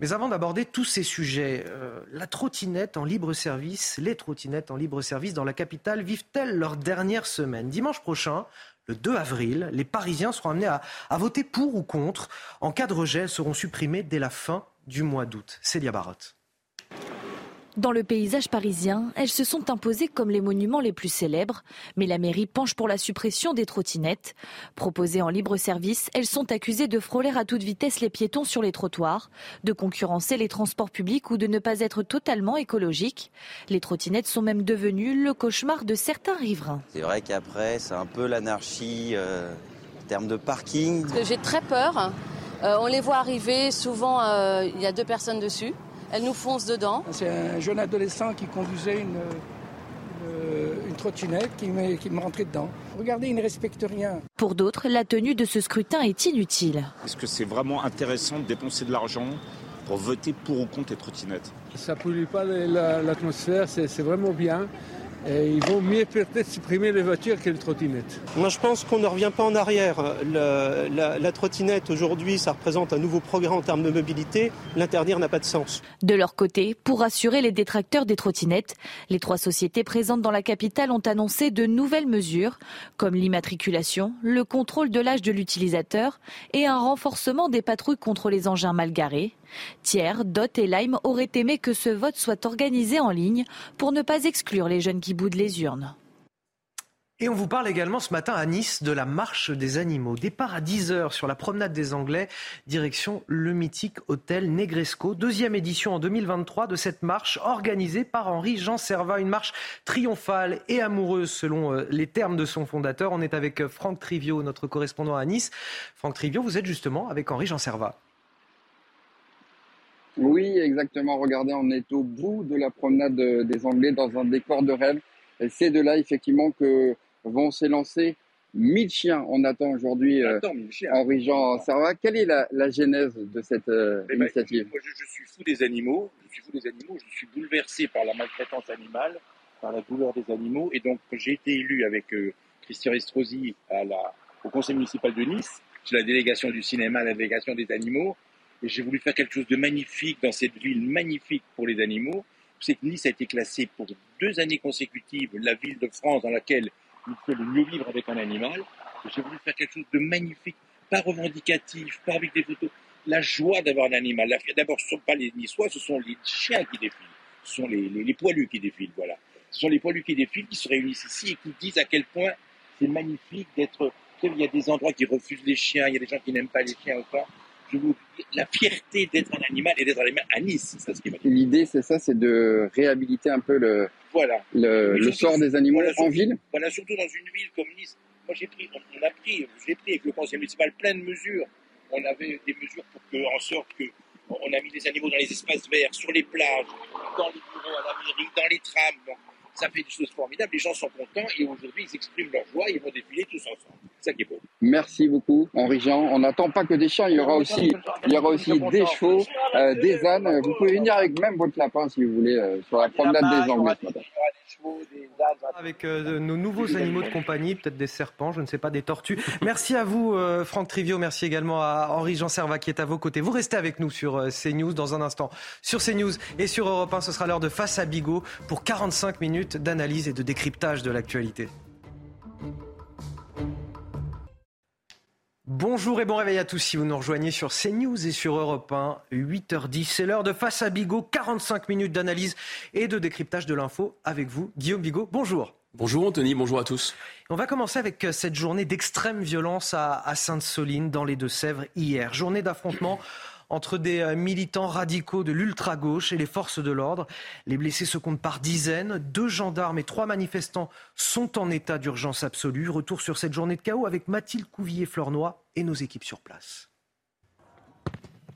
Mais avant d'aborder tous ces sujets, euh, la trottinette en libre service, les trottinettes en libre service dans la capitale vivent-elles leur dernière semaine? Dimanche prochain, le 2 avril, les Parisiens seront amenés à, voter pour ou contre. En cas de rejet, elles seront supprimées dès la fin du mois d'août. Célia Barotte. Dans le paysage parisien, elles se sont imposées comme les monuments les plus célèbres, mais la mairie penche pour la suppression des trottinettes. Proposées en libre service, elles sont accusées de frôler à toute vitesse les piétons sur les trottoirs, de concurrencer les transports publics ou de ne pas être totalement écologiques. Les trottinettes sont même devenues le cauchemar de certains riverains. C'est vrai qu'après, c'est un peu l'anarchie euh, en termes de parking. J'ai très peur. Euh, on les voit arriver, souvent euh, il y a deux personnes dessus. Elle nous fonce dedans. C'est un jeune adolescent qui conduisait une, une, trottinette qui me, qui me rentrait dedans. Regardez, il ne respecte rien. Pour d'autres, la tenue de ce scrutin est inutile. Est-ce que c'est vraiment intéressant de dépenser de l'argent pour voter pour ou contre les trottinettes? Ça ne pollue pas l'atmosphère, c'est vraiment bien. Et il vaut mieux peut-être supprimer les voitures que les trottinettes. Moi, je pense qu'on ne revient pas en arrière. la, trottinette, aujourd'hui, ça représente un nouveau progrès en termes de mobilité. L'interdire n'a pas de sens. De leur côté, pour rassurer les détracteurs des trottinettes, les trois sociétés présentes dans la capitale ont annoncé de nouvelles mesures, comme l'immatriculation, le contrôle de l'âge de l'utilisateur et un renforcement des patrouilles contre les engins mal garés. Thiers, Dot et Lime auraient aimé que ce vote soit organisé en ligne pour ne pas exclure les jeunes qui boudent les urnes. Et on vous parle également ce matin à Nice de la marche des animaux. Départ à 10h sur la promenade des Anglais, direction le mythique hôtel Negresco. Deuxième édition en 2023 de cette marche organisée par Henri-Jean Servat. Une marche triomphale et amoureuse selon euh, les termes de son fondateur. On est avec euh, Franck Trivio, notre correspondant à Nice. Franck Trivio, vous êtes justement avec Henri-Jean Servat. Oui, exactement. Regardez, on est au bout de la promenade des Anglais dans un décor de rêve. Et c'est de là, effectivement, que vont s'élancer 1000 chiens. On attend aujourd'hui euh, Henri-Jean Servat. Quelle est la, genèse de cette euh, eh ben, initiative? Moi, je, suis fou des animaux. Je suis fou des animaux. Je suis bouleversé par la maltraitance animale, par la douleur des animaux. Et donc, j'ai été élu avec euh, Christian Estrosi à la, au conseil municipal de Nice, sur la délégation du cinéma, la délégation des animaux. Et j'ai voulu faire quelque chose de magnifique dans cette ville magnifique pour les animaux. Savez que Nice a été classée pour deux années consécutives la ville de France dans laquelle il fait le mieux vivre avec un animal. J'ai voulu faire quelque chose de magnifique, pas revendicatif, pas avec des photos. La joie d'avoir un animal. D'abord, ce ne sont pas les Niçois, ce sont les chiens qui défilent. Ce sont les, les, les, poilus qui défilent, voilà. Ce sont les poilus qui défilent, qui se réunissent ici et qui disent à quel point c'est magnifique d'être... Il y a des endroits qui refusent les chiens, il y a des gens qui n'aiment pas les chiens la fierté d'être un animal et d'être un animal à Nice. L'idée, c'est ça, c'est de réhabiliter un peu le, voilà. le, sort des animaux en ville. Voilà, surtout dans une ville comme Nice, Moi, j'ai pris, on, a pris, j'ai pris avec le conseil municipal plein de mesures. On avait des mesures pour que, en sorte que on a mis des animaux dans les espaces verts, sur les plages, dans les bureaux à la mairie, dans les trams ça fait des choses formidables. Les gens sont contents et aujourd'hui, ils expriment leur joie. Ils vont défiler tous ensemble. C'est ça qui est beau. Merci beaucoup, Henri Jean. On n'attend pas que des chiens. Il y aura aussi, il y aura aussi des chevaux, euh, des ânes. Vous pouvez venir avec même votre lapin si vous voulez euh, sur la promenade des Anglais ce matin. Avec euh, nos nouveaux animaux de compagnie, peut-être des serpents, je ne sais pas, des tortues. Merci à vous, Franck Trivio. Merci également à Henri-Jean Servat qui est à vos côtés. Vous restez avec nous sur CNews dans un instant. Sur CNews et sur Europe 1, ce sera l'heure de Face à Bigot pour 45 minutes d'analyse et de décryptage de l'actualité. Bonjour et bon réveil à tous si vous nous rejoignez sur CNews et sur Europe 1, 8h10. C'est l'heure de Face à Bigot, 45 minutes d'analyse et de décryptage de l'info avec vous, Guillaume Bigot. Bonjour. Bonjour Anthony, bonjour à tous. On va commencer avec euh, cette journée d'extrême violence à, Sainte-Soline, dans les Deux-Sèvres, hier. Journée d'affrontement entre des euh, militants radicaux de l'ultra-gauche et les forces de l'ordre. Les blessés se comptent par dizaines. Deux gendarmes et trois manifestants sont en état d'urgence absolue. Retour sur cette journée de chaos avec Mathilde Couvillier-Fleurnoy et nos équipes sur place.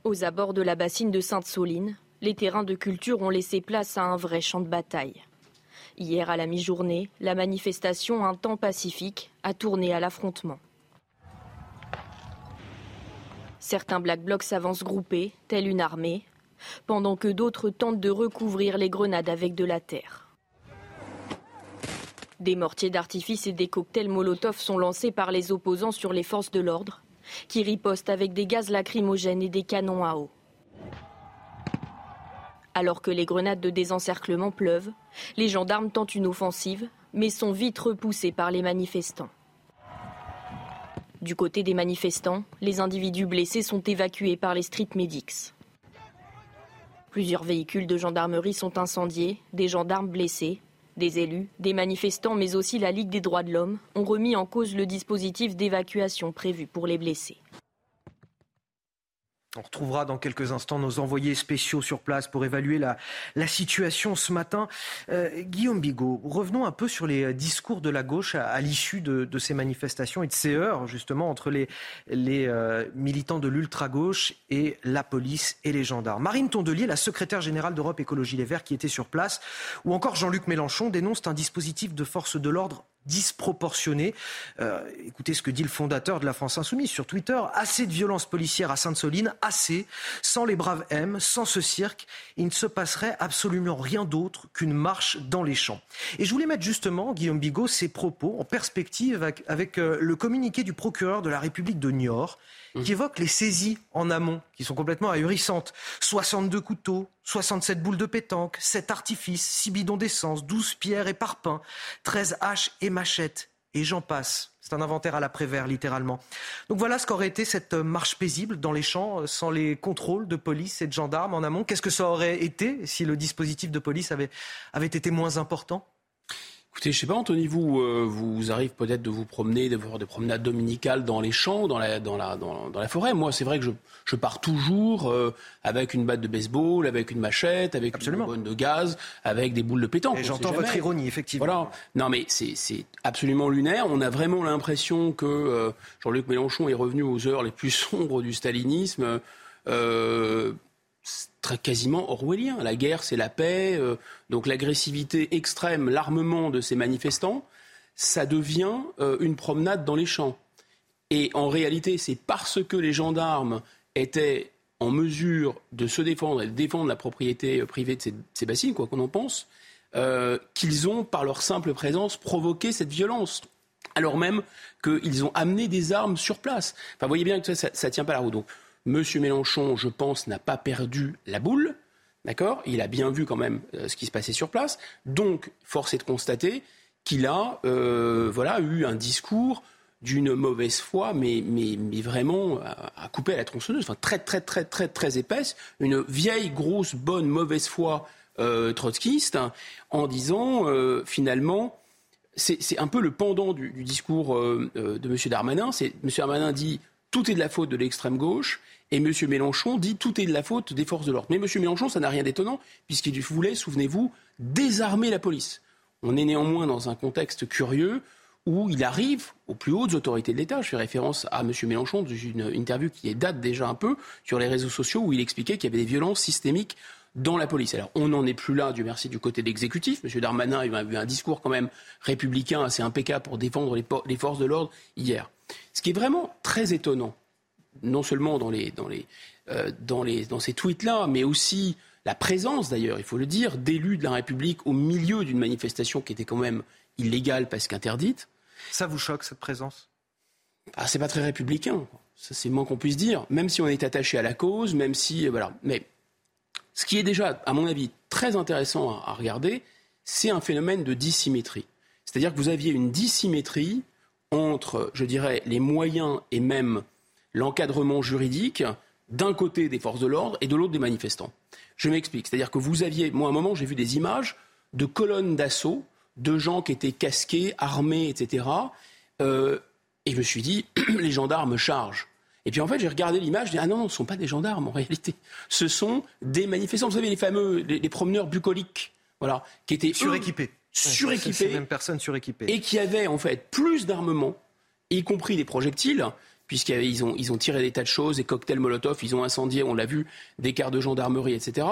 Aux abords de la bassine de Sainte-Soline, les terrains de culture ont laissé place à un vrai champ de bataille. Hier à la mi-journée, la manifestation Un temps pacifique a tourné à l'affrontement. Certains Black Blocs s'avancent groupés, telle une armée, pendant que d'autres tentent de recouvrir les grenades avec de la terre. Des mortiers d'artifice et des cocktails Molotov sont lancés par les opposants sur les forces de l'ordre, qui ripostent avec des gaz lacrymogènes et des canons à eau. Alors que les grenades de désencerclement pleuvent, les gendarmes tentent une offensive, mais sont vite repoussés par les manifestants. Du côté des manifestants, les individus blessés sont évacués par les street medics. Plusieurs véhicules de gendarmerie sont incendiés, des gendarmes blessés, des élus, des manifestants, mais aussi la Ligue des droits de l'homme ont remis en cause le dispositif d'évacuation prévu pour les blessés. On retrouvera dans quelques instants nos envoyés spéciaux sur place pour évaluer la, situation ce matin. Euh, Guillaume Bigot, revenons un peu sur les discours de la gauche à, l'issue de, ces manifestations et de ces heures justement entre les, les euh, militants de l'ultra-gauche et la police et les gendarmes. Marine Tondelier, la secrétaire générale d'Europe Écologie Les Verts qui était sur place, ou encore Jean-Luc Mélenchon dénoncent un dispositif de force de l'ordre disproportionné. Euh, écoutez ce que dit le fondateur de la France Insoumise sur Twitter. Assez de violences policières à Sainte-Soline, assez. Sans les braves M, sans ce cirque, il ne se passerait absolument rien d'autre qu'une marche dans les champs. Et je voulais mettre justement, Guillaume Bigot, ses propos en perspective avec, avec euh, le communiqué du procureur de la République de Niort qui évoque les saisies en amont, qui sont complètement ahurissantes. 62 couteaux, 67 boules de pétanque, 7 artifices, 6 bidons d'essence, 12 pierres et parpaings, 13 haches et machettes, et j'en passe. C'est un inventaire à l'après-vert, littéralement. Donc voilà ce qu'aurait été cette marche paisible dans les champs, euh, sans les contrôles de police et de gendarmes en amont. Qu'est-ce que ça aurait été si le dispositif de police avait, avait été moins important? Écoutez, je sais pas, Anthony, vous, euh, vous arrive peut-être de vous promener, de voir des promenades dominicales dans les champs, dans la, dans la, dans, la forêt. Moi, c'est vrai que je, je pars toujours euh, avec une batte de baseball, avec une machette, avec une bonne de gaz, avec des boules de pétanque. Et j'entends votre ironie, effectivement. Voilà. Non, mais c'est absolument lunaire. On a vraiment l'impression que euh, Jean-Luc Mélenchon est revenu aux heures les plus sombres du stalinisme. Euh, très quasiment orwellien. La guerre, c'est la paix. Euh, donc l'agressivité extrême, l'armement de ces manifestants, ça devient euh, une promenade dans les champs. Et en réalité, c'est parce que les gendarmes étaient en mesure de se défendre et de défendre la propriété euh, privée de ces, bassines, quoi qu'on en pense, qu'ils ont, par leur simple présence, provoqué cette violence. Alors même qu'ils ont amené des armes sur place. Enfin, vous voyez bien que ça ne tient pas la route. Monsieur Mélenchon, je pense, n'a pas perdu la boule. D'accord? Il a bien vu quand même euh, ce qui se passait sur place. Donc, force est de constater qu'il a euh, voilà, eu un discours d'une mauvaise foi, mais, mais, mais vraiment à, couper à la tronçonneuse, enfin, très, très, très, très, très épaisse, une vieille, grosse, bonne, mauvaise foi euh, trotskiste, en disant finalement, c'est un peu le pendant du, discours de M. Darmanin. M. Darmanin dit tout est de la faute de l'extrême gauche. Et M. Mélenchon dit tout est de la faute des forces de l'ordre. Mais M. Mélenchon, ça n'a rien d'étonnant, puisqu'il voulait, souvenez-vous, désarmer la police. On est néanmoins dans un contexte curieux où il arrive aux plus hautes autorités de l'État. Je fais référence à M. Mélenchon dans une interview qui date déjà un peu sur les réseaux sociaux où il expliquait qu'il y avait des violences systémiques dans la police. Alors, on n'en est plus là, Dieu merci, du côté de l'exécutif. M. Darmanin a eu un discours quand même républicain assez impeccable pour défendre les, forces de l'ordre hier. Ce qui est vraiment très étonnant, non seulement dans, les, dans, les, euh, dans, les, dans ces tweets-là, mais aussi la présence, d'ailleurs, il faut le dire, d'élus de la République au milieu d'une manifestation qui était quand même illégale parce qu'interdite. Ça vous choque, cette présence? Ah, C'est pas très républicain. Ça, c'est moins qu'on puisse dire. Même si on est attaché à la cause, même si. Euh, voilà. Mais ce qui est déjà, à mon avis, très intéressant à, regarder, c'est un phénomène de dissymétrie. C'est-à-dire que vous aviez une dissymétrie entre, je dirais, les moyens et même l'encadrement juridique d'un côté des forces de l'ordre et de l'autre des manifestants. Je m'explique. C'est-à-dire que vous aviez, moi, à un moment, j'ai vu des images de colonnes d'assaut de gens qui étaient casqués, armés, etc. Euh, et je me suis dit, les gendarmes chargent. Et puis en fait, j'ai regardé l'image, j'ai dit, ah non, ce ne sont pas des gendarmes en réalité. Ce sont des manifestants. Vous savez, les fameux, les, promeneurs bucoliques, voilà, qui étaient suréquipés. suréquipés. personnes suréquipées. Et qui avaient en fait plus d'armement, y compris des projectiles, puisqu'ils ont, ils ont tiré des tas de choses, des cocktails Molotov, ils ont incendié, on l'a vu, des quarts de gendarmerie, etc.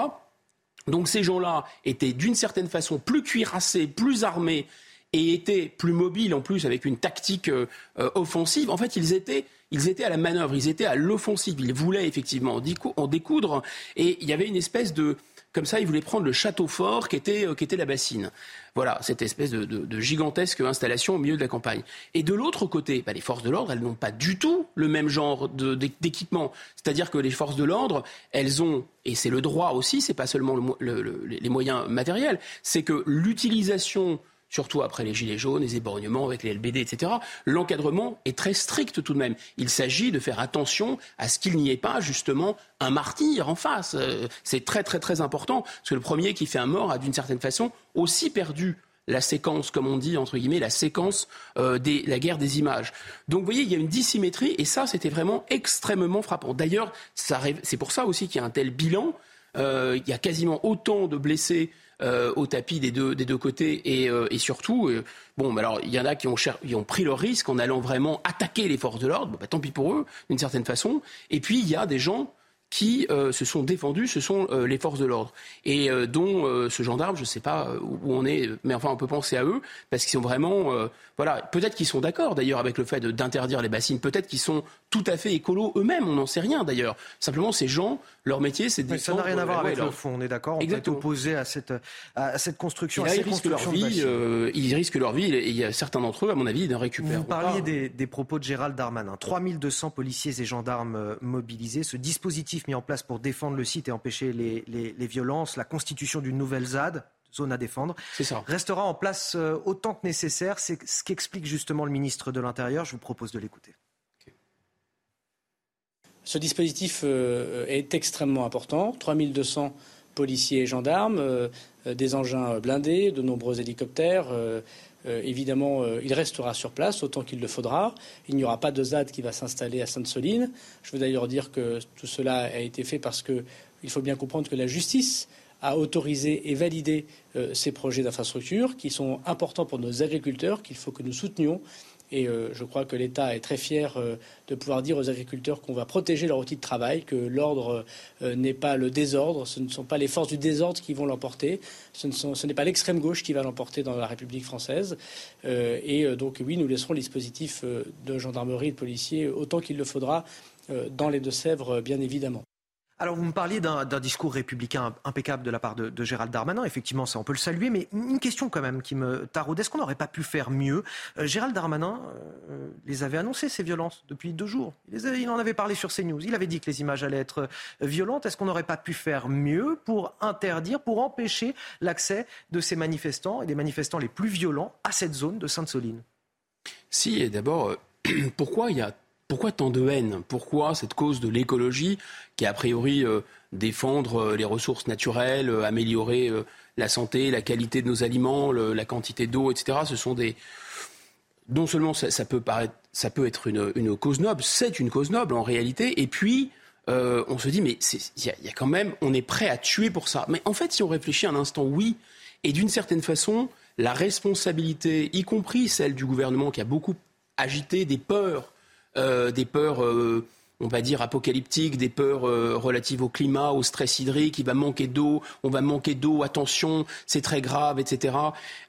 Donc ces gens-là étaient d'une certaine façon plus cuirassés, plus armés et étaient plus mobiles en plus avec une tactique euh, euh, offensive. En fait, ils étaient, ils étaient à la manœuvre, ils étaient à l'offensive. Ils voulaient effectivement en découdre et il y avait une espèce de comme ça, ils voulaient prendre le château fort qui était, euh, qui était la bassine. Voilà, cette espèce de, gigantesque installation au milieu de la campagne. Et de l'autre côté, bah, les forces de l'ordre, elles n'ont pas du tout le même genre d'équipement. C'est-à-dire que les forces de l'ordre, elles ont, et c'est le droit aussi, c'est pas seulement les moyens matériels, c'est que l'utilisation surtout après les gilets jaunes, les éborgnements avec les LBD, etc. L'encadrement est très strict tout de même. Il s'agit de faire attention à ce qu'il n'y ait pas justement un martyr en face. Euh, c'est très très très important, parce que le premier qui fait un mort a d'une certaine façon aussi perdu la séquence, comme on dit, entre guillemets, la séquence euh, de la guerre des images. Donc vous voyez, il y a une dissymétrie, et ça, c'était vraiment extrêmement frappant. D'ailleurs, c'est pour ça aussi qu'il y a un tel bilan. Euh, il y a quasiment autant de blessés euh, au tapis des deux, des deux côtés et, euh, et surtout, euh, bon, alors il y en a qui ont, qui ont, pris le risque en allant vraiment attaquer les forces de l'ordre, bah, tant pis pour eux, d'une certaine façon. Et puis il y a des gens qui se sont défendus, ce sont les forces de l'ordre. Et dont ce gendarme, je ne sais pas où on est, mais enfin on peut penser à eux, parce qu'ils sont vraiment... voilà, peut-être qu'ils sont d'accord d'ailleurs avec le fait d'interdire les bassines, peut-être qu'ils sont tout à fait écolos eux-mêmes, on n'en sait rien d'ailleurs. Simplement, ces gens leur métier, c'est de Ça n'a rien à voir avec le fond, on est d'accord. On peut être opposé à cette, à cette construction. ils, risquent leur vie, euh, ils risquent leur vie, et il y a certains d'entre eux, à mon avis, ils en récupèrent. Vous parliez des, des, propos de Gérald Darmanin. 3200 policiers et gendarmes euh, mobilisés. Ce dispositif mis en place pour défendre le site et empêcher les, les, les violences, la constitution d'une nouvelle ZAD, zone à défendre, ça. restera en place euh, autant que nécessaire. C'est ce qu'explique justement le ministre de l'Intérieur. Je vous propose de l'écouter. Ce dispositif euh, est extrêmement important. 3200 policiers et gendarmes, euh, euh, des engins blindés, de nombreux hélicoptères. Évidemment, il restera sur place autant qu'il le faudra. Il n'y aura pas de ZAD qui va s'installer à Sainte-Soline. Je veux d'ailleurs dire que tout cela a été fait parce qu'il faut bien comprendre que la justice a autorisé et validé ces projets d'infrastructure qui sont importants pour nos agriculteurs, qu'il faut que nous soutenions et euh, je crois que l'État est très fier euh, de pouvoir dire aux agriculteurs qu'on va protéger leur outil de travail, que l'ordre euh, n'est pas le désordre, ce ne sont pas les forces du désordre qui vont l'emporter, ce n'est pas l'extrême gauche qui va l'emporter dans la République française. et donc oui, nous laisserons le dispositif de gendarmerie et de policiers autant qu'il le faudra dans les Deux-Sèvres, bien évidemment. Alors vous me parliez d'un discours républicain impeccable de la part de, Gérald Darmanin. Effectivement, ça on peut le saluer, mais une question quand même qui me taraude. Est-ce qu'on n'aurait pas pu faire mieux? Euh, Gérald Darmanin euh, les avait annoncées ces violences depuis deux jours. Il, en avait parlé sur CNews. Il avait dit que les images allaient être euh, violentes. Est-ce qu'on n'aurait pas pu faire mieux pour interdire, pour empêcher l'accès de ces manifestants et des manifestants les plus violents à cette zone de Sainte-Soline? Si, et d'abord, pourquoi il y a pourquoi tant de haine? Pourquoi cette cause de l'écologie qui, a priori, euh, défendre euh, les ressources naturelles, euh, améliorer la santé, la qualité de nos aliments, la quantité d'eau, etc. Ce sont des. Non seulement ça, peut paraître, ça peut être une, cause noble, c'est une cause noble en réalité, et puis on se dit mais il y, a quand même, on est prêt à tuer pour ça. Mais en fait, si on réfléchit un instant, oui, et d'une certaine façon, la responsabilité, y compris celle du gouvernement qui a beaucoup agité des peurs, des peurs, euh, on va dire, apocalyptiques, des peurs euh, relatives au climat, au stress hydrique, il va manquer d'eau, on va manquer d'eau, attention, c'est très grave, etc.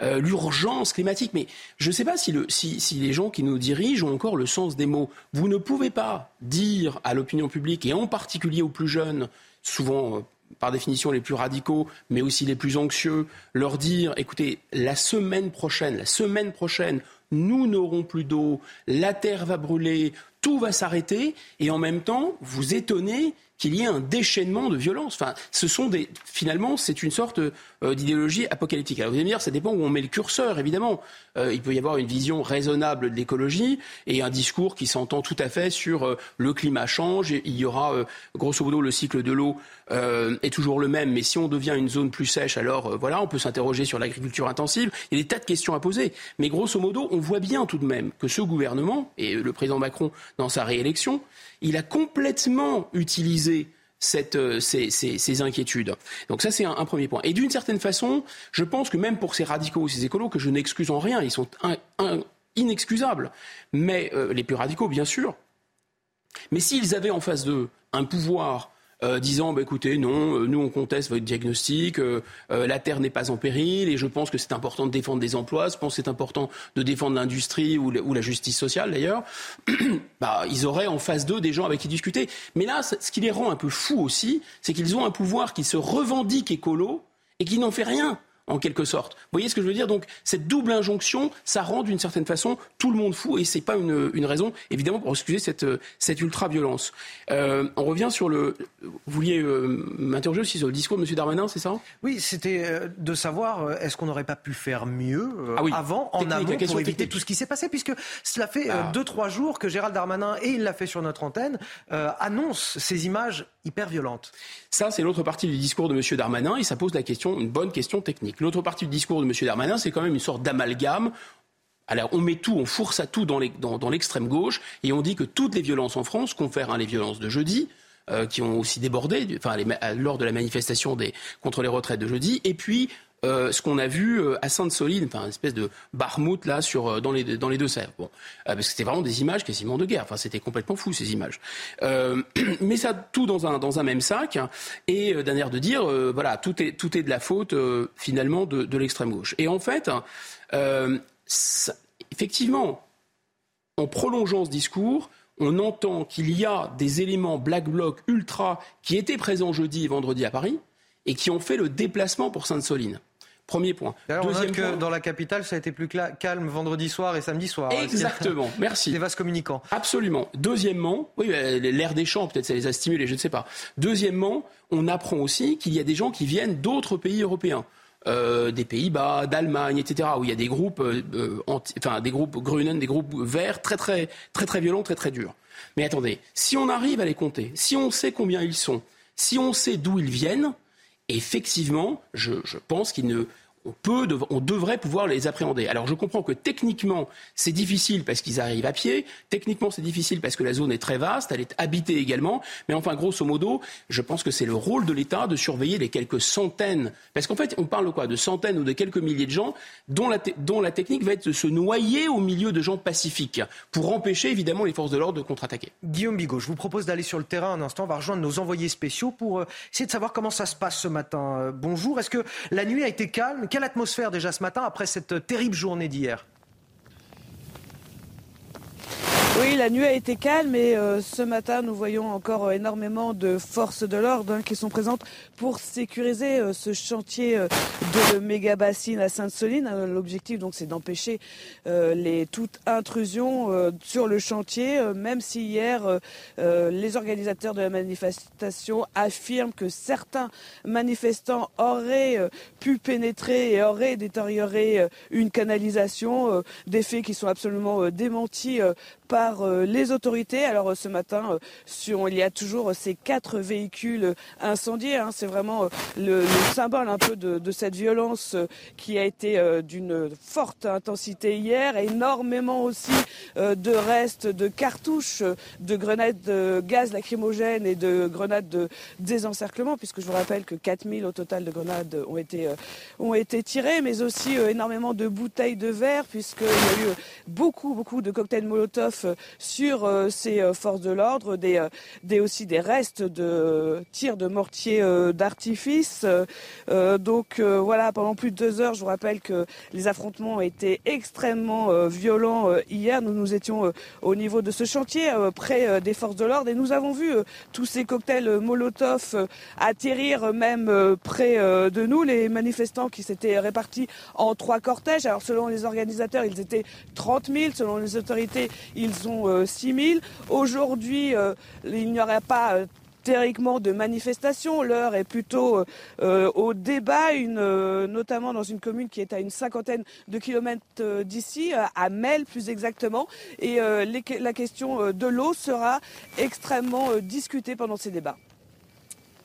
L'urgence climatique, mais je ne sais pas si les gens qui nous dirigent ont encore le sens des mots. Vous ne pouvez pas dire à l'opinion publique, et en particulier aux plus jeunes, souvent par définition les plus radicaux, mais aussi les plus anxieux, leur dire écoutez, la semaine prochaine, la semaine prochaine, nous n'aurons plus d'eau, la terre va brûler, tout va s'arrêter, et en même temps, vous étonnez qu'il y ait un déchaînement de violence. Enfin, ce sont des, finalement, c'est une sorte euh, d'idéologie apocalyptique. Alors vous allez me dire, ça dépend où on met le curseur, évidemment. Euh, il peut y avoir une vision raisonnable de l'écologie et un discours qui s'entend tout à fait sur euh, le climat change. Et il y aura, grosso modo, le cycle de l'eau est toujours le même, mais si on devient une zone plus sèche, alors voilà, on peut s'interroger sur l'agriculture intensive. Il y a des tas de questions à poser, mais grosso modo, on voit bien tout de même que ce gouvernement et le président Macron dans sa réélection il a complètement utilisé euh, ces, inquiétudes. Donc ça, c'est un, premier point. Et d'une certaine façon, je pense que même pour ces radicaux ou ces écolos, que je n'excuse en rien, ils sont inexcusables, mais euh, les plus radicaux, bien sûr. Mais s'ils avaient en face d'eux un pouvoir euh, disant bah, écoutez, non, euh, nous on conteste votre diagnostic, euh, la terre n'est pas en péril et je pense que c'est important de défendre des emplois, je pense que c'est important de défendre l'industrie ou, la justice sociale d'ailleurs, bah, ils auraient en face d'eux des gens avec qui discuter. Mais là, ce qui les rend un peu fous aussi, c'est qu'ils ont un pouvoir qui se revendique écolo et qui n'en fait rien en quelque sorte. Vous voyez ce que je veux dire? Donc cette double injonction, ça rend d'une certaine façon tout le monde fou et c'est pas une, une, raison évidemment pour excuser cette, cette ultra-violence. Euh, on revient sur le... Vous vouliez euh, m'interroger aussi sur le discours de M. Darmanin, c'est ça? Oui, c'était euh, de savoir euh, est-ce qu'on n'aurait pas pu faire mieux ah avant, en amont, pour éviter tout ce qui s'est passé, puisque cela fait ah. deux, trois jours que Gérald Darmanin, et il l'a fait sur notre antenne, annonce ces images hyper violentes. Ça, c'est l'autre partie du discours de M. Darmanin et ça pose la question, une bonne question technique. L'autre partie du discours de M. Darmanin, c'est quand même une sorte d'amalgame on met tout, on fource à tout dans l'extrême gauche et on dit que toutes les violences en France confèrent hein, les violences de jeudi, euh, qui ont aussi débordé lors de la manifestation contre les retraites de jeudi, et puis euh, ce qu'on a vu euh, à Sainte-Soline, enfin une espèce de barmout là sur dans les dans les deux Sèvres. Bon, parce que c'était vraiment des images quasiment de guerre. Enfin, c'était complètement fou ces images. mais ça tout dans un dans un même sac et d'un air de dire voilà tout est tout est de la faute finalement de, de l'extrême gauche. Et en fait, effectivement, en prolongeant ce discours, on entend qu'il y a des éléments black bloc ultra qui étaient présents jeudi et vendredi à Paris et qui ont fait le déplacement pour Sainte-Soline. Premier point. Deuxième on que dans la capitale, ça a été plus calme vendredi soir et samedi soir. Exactement, merci. Des vases communicants. Absolument. Deuxièmement, oui, euh, l'air des champs, peut-être ça les a stimulés, je ne sais pas. Deuxièmement, on apprend aussi qu'il y a des gens qui viennent d'autres pays européens. Euh, des Pays-Bas, d'Allemagne, etc., où il y a des groupes, euh, euh, enfin des groupes Grünen, des groupes verts très très très très violents, très très durs. Mais attendez, si on arrive à les compter, si on sait combien ils sont, si on sait d'où ils viennent, effectivement, je, pense qu'ils ne on, peut, on devrait pouvoir les appréhender. Alors je comprends que techniquement c'est difficile parce qu'ils arrivent à pied, techniquement c'est difficile parce que la zone est très vaste, elle est habitée également, mais enfin grosso modo, je pense que c'est le rôle de l'État de surveiller les quelques centaines, parce qu'en fait on parle de quoi? De centaines ou de quelques milliers de gens dont la, technique va être de se noyer au milieu de gens pacifiques pour empêcher évidemment les forces de l'ordre de contre-attaquer. Guillaume Bigot, je vous propose d'aller sur le terrain un instant, on va rejoindre nos envoyés spéciaux pour euh, essayer de savoir comment ça se passe ce matin. Euh, bonjour, est-ce que la nuit a été calme? Quelle atmosphère déjà ce matin après cette terrible journée d'hier? Oui, la nuit a été calme et euh, ce matin, nous voyons encore euh, énormément de forces de l'ordre hein, qui sont présentes pour sécuriser euh, ce chantier de méga bassine à Sainte-Soline. L'objectif, donc, c'est d'empêcher les toute intrusion sur le chantier, même si hier, les organisateurs de la manifestation affirment que certains manifestants auraient pu pénétrer et auraient détérioré une canalisation, des faits qui sont absolument démentis par euh, les autorités. Alors euh, ce matin, euh, il y a toujours ces quatre véhicules incendiés. Hein. C'est vraiment le, symbole un peu de, cette violence qui a été d'une forte intensité hier, énormément aussi de restes de cartouches, de grenades de gaz lacrymogènes et de grenades de désencerclement, puisque je vous rappelle que 4000 au total de grenades ont été, ont été tirées, mais aussi énormément de bouteilles de verre, puisqu'il y a eu beaucoup, beaucoup de cocktails Molotov sur ces forces de l'ordre, des, des, aussi des restes de tirs de mortiers d'artifice. donc voilà, pendant plus de deux heures, je vous rappelle que les affrontements ont été extrêmement violents hier. Nous nous étions au niveau de ce chantier, près des forces de l'ordre, et nous avons vu tous ces cocktails Molotov atterrir même près de nous. Les manifestants qui s'étaient répartis en trois cortèges. Alors selon les organisateurs, ils étaient 30 000. Selon les autorités, ils sont 6 000. Aujourd'hui, il n'y aurait pas théoriquement de manifestation. L'heure est plutôt euh, au débat, euh, notamment dans une commune qui est à une cinquantaine de kilomètres euh, d'ici, à Mel plus exactement. Et la question de l'eau sera extrêmement discutée pendant ces débats.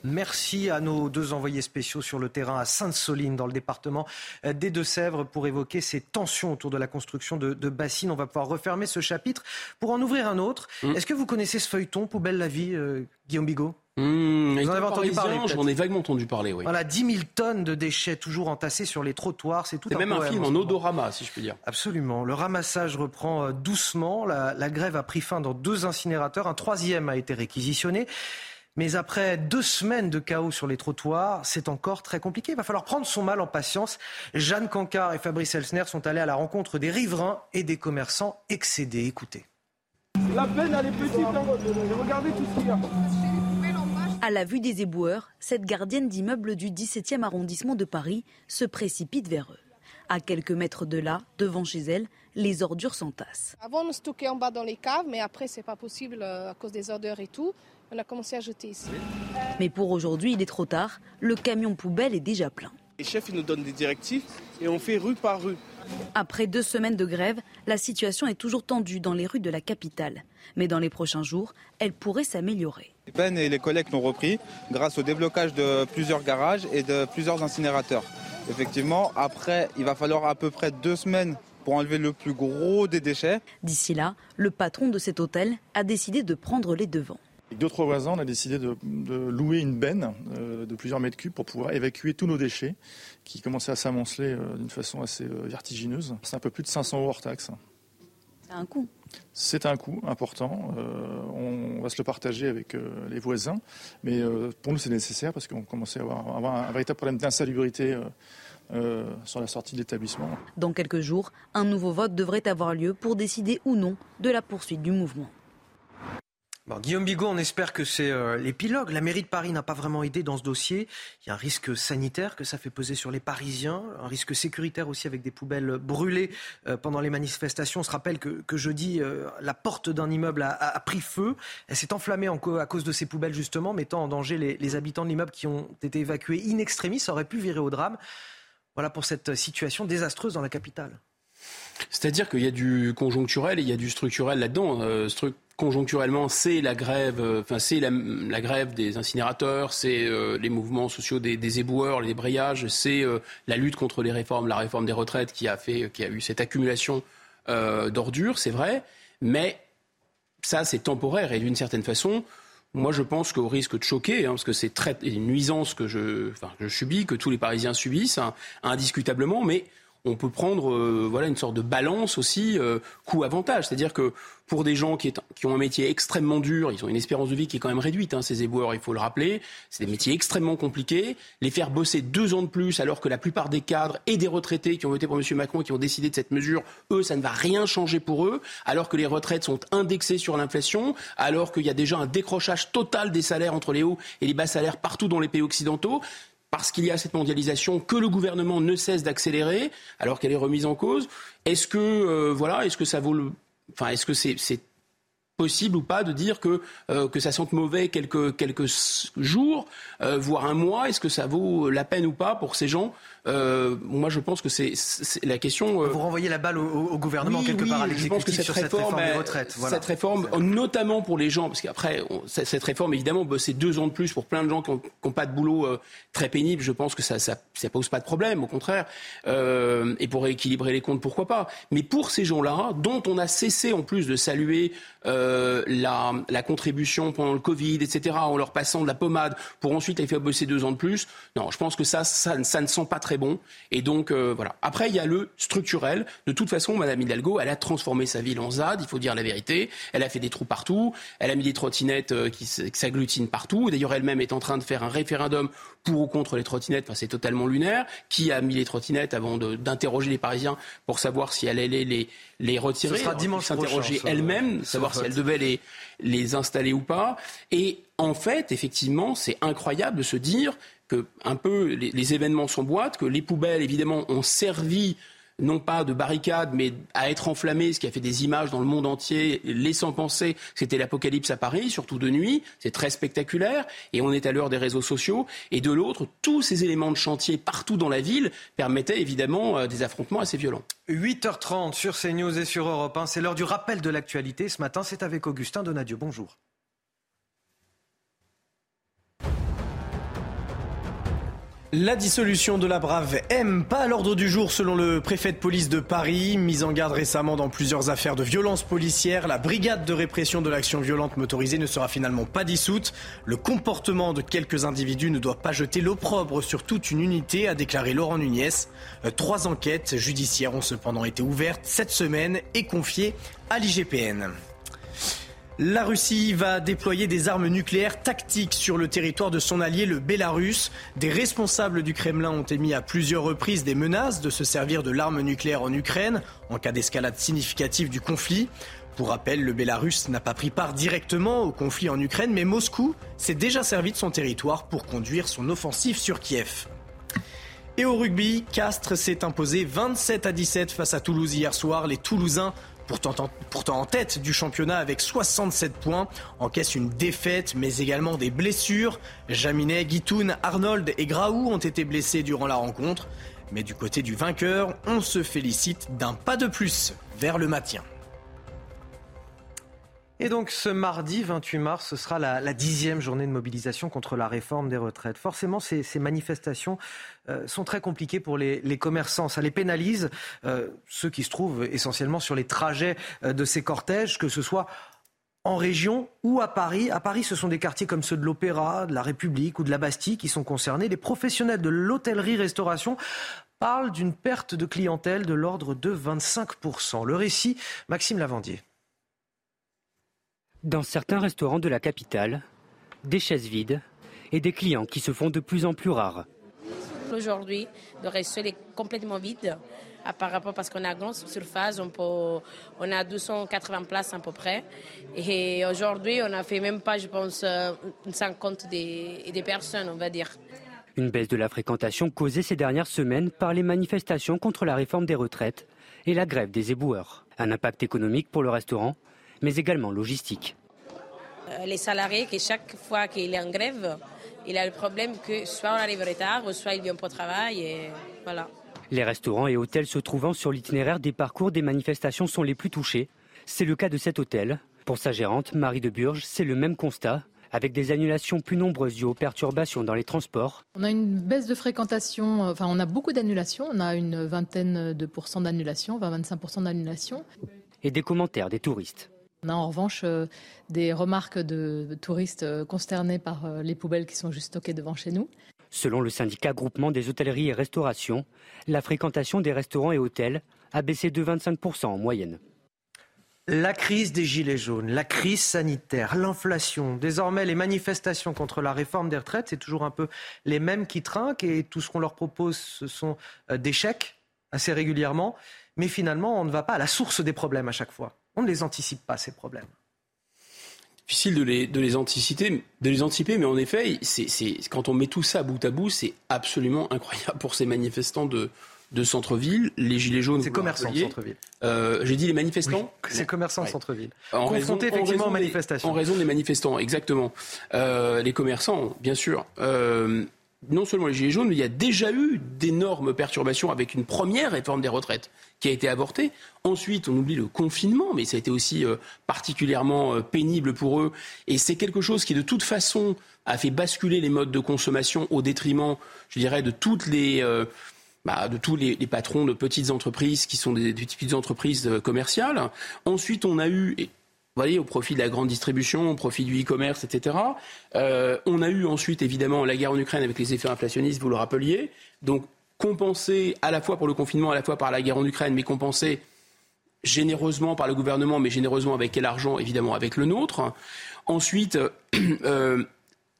Merci à nos deux envoyés spéciaux sur le terrain à Sainte-Soline, dans le département des Deux-Sèvres, pour évoquer ces tensions autour de la construction de, bassines. On va pouvoir refermer ce chapitre pour en ouvrir un autre. Mmh. Est-ce que vous connaissez ce feuilleton, Poubelle la vie, euh, Guillaume Bigot? Mmh, Vous en avez entendu parler J'en ai vaguement entendu parler, oui. Voilà, 10 000 tonnes de déchets toujours entassés sur les trottoirs. C'est tout C'est même un film en odorama, si je puis dire. Absolument. Le ramassage reprend euh, doucement. la grève a pris fin dans deux incinérateurs. Un troisième a été réquisitionné. Mais après deux semaines de chaos sur les trottoirs, c'est encore très compliqué. Il va falloir prendre son mal en patience. Jeanne Cancard et Fabrice Elsner sont allés à la rencontre des riverains et des commerçants excédés. Écoutez. La peine, elle est petite. Hein. Regardez tout ce qu'il y a. À la vue des éboueurs, cette gardienne d'immeuble du 17e arrondissement de Paris se précipite vers eux. À quelques mètres de là, devant chez elle, les ordures s'entassent. Avant, on stockait en bas dans les caves, mais après, c'est pas possible euh, à cause des odeurs et tout on a commencé à jeter ici. Mais pour aujourd'hui, il est trop tard. Le camion poubelle est déjà plein. Les chefs ils nous donnent des directives et on fait rue par rue. Après deux semaines de grève, la situation est toujours tendue dans les rues de la capitale. Mais dans les prochains jours, elle pourrait s'améliorer. Les peines et les collectes ont repris grâce au déblocage de plusieurs garages et de plusieurs incinérateurs. Effectivement, après, il va falloir à peu près deux semaines pour enlever le plus gros des déchets. D'ici là, le patron de cet hôtel a décidé de prendre les devants. Avec d'autres voisins, on a décidé de, louer une benne euh, de plusieurs mètres cubes pour pouvoir évacuer tous nos déchets qui commençaient à s'amonceler euh, d'une façon assez euh, vertigineuse. C'est un peu plus de 500 euros hors taxe. C'est un coût. C'est un coût important. on va se le partager avec les voisins, mais pour nous c'est nécessaire parce qu'on commençait à avoir, un véritable problème d'insalubrité. sur la sortie de l'établissement. Dans quelques jours, un nouveau vote devrait avoir lieu pour décider ou non de la poursuite du mouvement. Guillaume Bigot, on espère que c'est euh, l'épilogue. La mairie de Paris n'a pas vraiment aidé dans ce dossier. Il y a un risque sanitaire que ça fait peser sur les Parisiens, un risque sécuritaire aussi avec des poubelles brûlées euh, pendant les manifestations. On se rappelle que, jeudi, euh, la porte d'un immeuble a, pris feu. Elle s'est enflammée à cause de ces poubelles justement, mettant en danger les, habitants de l'immeuble qui ont été évacués in extremis. Ça aurait pu virer au drame. Voilà pour cette situation désastreuse dans la capitale. C'est-à-dire qu'il y a du conjoncturel et il y a du structurel là-dedans. Conjoncturellement, c'est la grève, euh, enfin c'est la, grève des incinérateurs, c'est euh, les mouvements sociaux des, éboueurs, les débrayages, c'est la lutte contre les réformes, la réforme des retraites qui a fait, qui a eu cette accumulation d'ordures, c'est vrai, mais ça c'est temporaire et d'une certaine façon. Moi, je pense qu'au risque de choquer, hein, parce que c'est une nuisance que je subis, que tous les Parisiens subissent, hein, indiscutablement, mais on peut prendre euh, voilà une sorte de balance aussi euh, coût-avantage. C'est-à-dire que pour des gens qui, ont un métier extrêmement dur, ils ont une espérance de vie qui est quand même réduite, hein, ces éboueurs, il faut le rappeler, c'est des métiers extrêmement compliqués. Les faire bosser deux ans de plus alors que la plupart des cadres et des retraités qui ont voté pour M. Macron, qui ont décidé de cette mesure, eux, ça ne va rien changer pour eux, alors que les retraites sont indexées sur l'inflation, alors qu'il y a déjà un décrochage total des salaires entre les hauts et les bas salaires partout dans les pays occidentaux parce qu'il y a cette mondialisation que le gouvernement ne cesse d'accélérer alors qu'elle est remise en cause. Est-ce que c'est possible ou pas de dire que, euh, ça sente mauvais quelques, quelques jours, euh, voire un mois? Est-ce que ça vaut la peine ou pas pour ces gens euh, moi, je pense que c'est la question. Vous renvoyez la balle au, gouvernement quelque part à l'exécutif sur cette réforme des retraites. Voilà. Cette réforme, notamment pour les gens, parce qu'après cette réforme, évidemment, c'est deux ans de plus pour plein de gens qui n'ont pas de boulot très pénible. Je pense que ça, ça, ça, pose pas de problème, au contraire. et pour rééquilibrer les comptes, pourquoi pas Mais pour ces gens-là, dont on a cessé en plus de saluer euh, la, la, contribution pendant le Covid, etc., en leur passant de la pommade pour ensuite les faire bosser deux ans de plus. Non, je pense que ça, ça, ça ne sent pas très bon. Et donc, euh, voilà. Après, il y a le structurel. De toute façon, Madame Hidalgo, elle a transformé sa ville en ZAD, il faut dire la vérité. Elle a fait des trous partout. Elle a mis des trottinettes euh, qui, qui s'agglutinent partout. D'ailleurs, elle-même est en train de faire un référendum pour ou contre les trottinettes. Enfin, c'est totalement lunaire. Qui a mis les trottinettes avant d'interroger les Parisiens pour savoir si elle allait les, les retirer? Ce sera dimanche s'interroger elle-même, savoir si elle devait les, les installer ou pas. Et en fait, effectivement, c'est incroyable de se dire que un peu les, les événements s'emboîtent, que les poubelles, évidemment, ont servi non pas de barricade, mais à être enflammé, ce qui a fait des images dans le monde entier, laissant penser que c'était l'apocalypse à Paris, surtout de nuit. C'est très spectaculaire. Et on est à l'heure des réseaux sociaux. Et de l'autre, tous ces éléments de chantier partout dans la ville permettaient évidemment euh, des affrontements assez violents. 8h30 sur CNews et sur Europe 1. C'est l'heure du rappel de l'actualité. Ce matin, c'est avec Augustin Donadieu. Bonjour. La dissolution de la Brave M, pas à l'ordre du jour selon le préfet de police de Paris, mise en garde récemment dans plusieurs affaires de violence policière. La brigade de répression de l'action violente motorisée ne sera finalement pas dissoute. Le comportement de quelques individus ne doit pas jeter l'opprobre sur toute une unité, a déclaré Laurent Nunez. Euh, trois enquêtes judiciaires ont cependant été ouvertes cette semaine et confiées à l'IGPN. La Russie va déployer des armes nucléaires tactiques sur le territoire de son allié, le Bélarus. Des responsables du Kremlin ont émis à plusieurs reprises des menaces de se servir de l'arme nucléaire en Ukraine en cas d'escalade significative du conflit. Pour rappel, le Bélarus n'a pas pris part directement au conflit en Ukraine, mais Moscou s'est déjà servi de son territoire pour conduire son offensive sur Kiev. Et au rugby, Castres s'est imposé 27 à 17 face à Toulouse hier soir. Les Toulousains pourtant en, tête du championnat avec 67 points, encaisse une défaite mais également des blessures. Jaminet, Guitoun, Arnold et Graou ont été blessés durant la rencontre. Mais du côté du vainqueur, on se félicite d'un pas de plus vers le maintien. Et donc ce mardi 28 mars, ce sera la, dixième journée de mobilisation contre la réforme des retraites. Forcément, ces, manifestations sont très compliquées pour les, commerçants. Ça les pénalise, euh, ceux qui se trouvent essentiellement sur les trajets euh, de ces cortèges, que ce soit en région ou à Paris. À Paris, ce sont des quartiers comme ceux de l'Opéra, de la République ou de la Bastille qui sont concernés. Les professionnels de l'hôtellerie-restauration parlent d'une perte de clientèle de l'ordre de 25%. Le récit, Maxime Lavandier. Dans certains restaurants de la capitale, des chaises vides et des clients qui se font de plus en plus rares. Aujourd'hui, le restaurant est complètement vide par rapport parce qu'on a grande surface, on, peut, on a 280 places à peu près. Et aujourd'hui, on n'a fait même pas, je pense, une cinquante des, des personnes, on va dire. Une baisse de la fréquentation causée ces dernières semaines par les manifestations contre la réforme des retraites et la grève des éboueurs. Un impact économique pour le restaurant mais également logistique. Euh, les salariés, qui chaque fois qu'il est en grève, il a le problème que soit on arrive en retard, ou soit il vient pas au travail. Et voilà. Les restaurants et hôtels se trouvant sur l'itinéraire des parcours des manifestations sont les plus touchés. C'est le cas de cet hôtel. Pour sa gérante, Marie de Burge, c'est le même constat avec des annulations plus nombreuses dues aux perturbations dans les transports. On a une baisse de fréquentation, enfin on a beaucoup d'annulations, on a une vingtaine de pourcents d'annulations, 20-25% d'annulations. Et des commentaires des touristes. On a en revanche euh, des remarques de touristes euh, consternés par euh, les poubelles qui sont juste stockées devant chez nous. Selon le syndicat Groupement des hôtelleries et restaurations, la fréquentation des restaurants et hôtels a baissé de 25% en moyenne. La crise des gilets jaunes, la crise sanitaire, l'inflation, désormais les manifestations contre la réforme des retraites, c'est toujours un peu les mêmes qui trinquent et tout ce qu'on leur propose, ce sont des chèques assez régulièrement. Mais finalement, on ne va pas à la source des problèmes à chaque fois. On ne les anticipe pas, ces problèmes. Difficile de les, de les, anticiper, de les anticiper, mais en effet, c'est, quand on met tout ça bout à bout, c'est absolument incroyable pour ces manifestants de, de centre-ville, les gilets jaunes. C'est commerçants de centre-ville. Euh, J'ai dit les manifestants. c'est commerçants de centre-ville. En Confrontés raison, effectivement en aux manifestations. Des, en raison des manifestants, exactement. Euh, les commerçants, bien sûr. Euh, non seulement les Gilets jaunes, mais il y a déjà eu d'énormes perturbations avec une première réforme des retraites qui a été avortée. Ensuite, on oublie le confinement, mais ça a été aussi euh, particulièrement euh, pénible pour eux. Et c'est quelque chose qui, de toute façon, a fait basculer les modes de consommation au détriment, je dirais, de. Euh, bah, tous les, patrons de petites entreprises qui sont des, petites entreprises commerciales. Ensuite, on a eu, voyez, au profit de la grande distribution, au profit du e-commerce, etc. Euh, on a eu ensuite, évidemment, la guerre en Ukraine avec les effets inflationnistes, vous le rappeliez. Donc, compensé à la fois pour le confinement, à la fois par la guerre en Ukraine, mais compensé généreusement par le gouvernement, mais généreusement avec quel argent Évidemment, avec le nôtre. Ensuite, euh,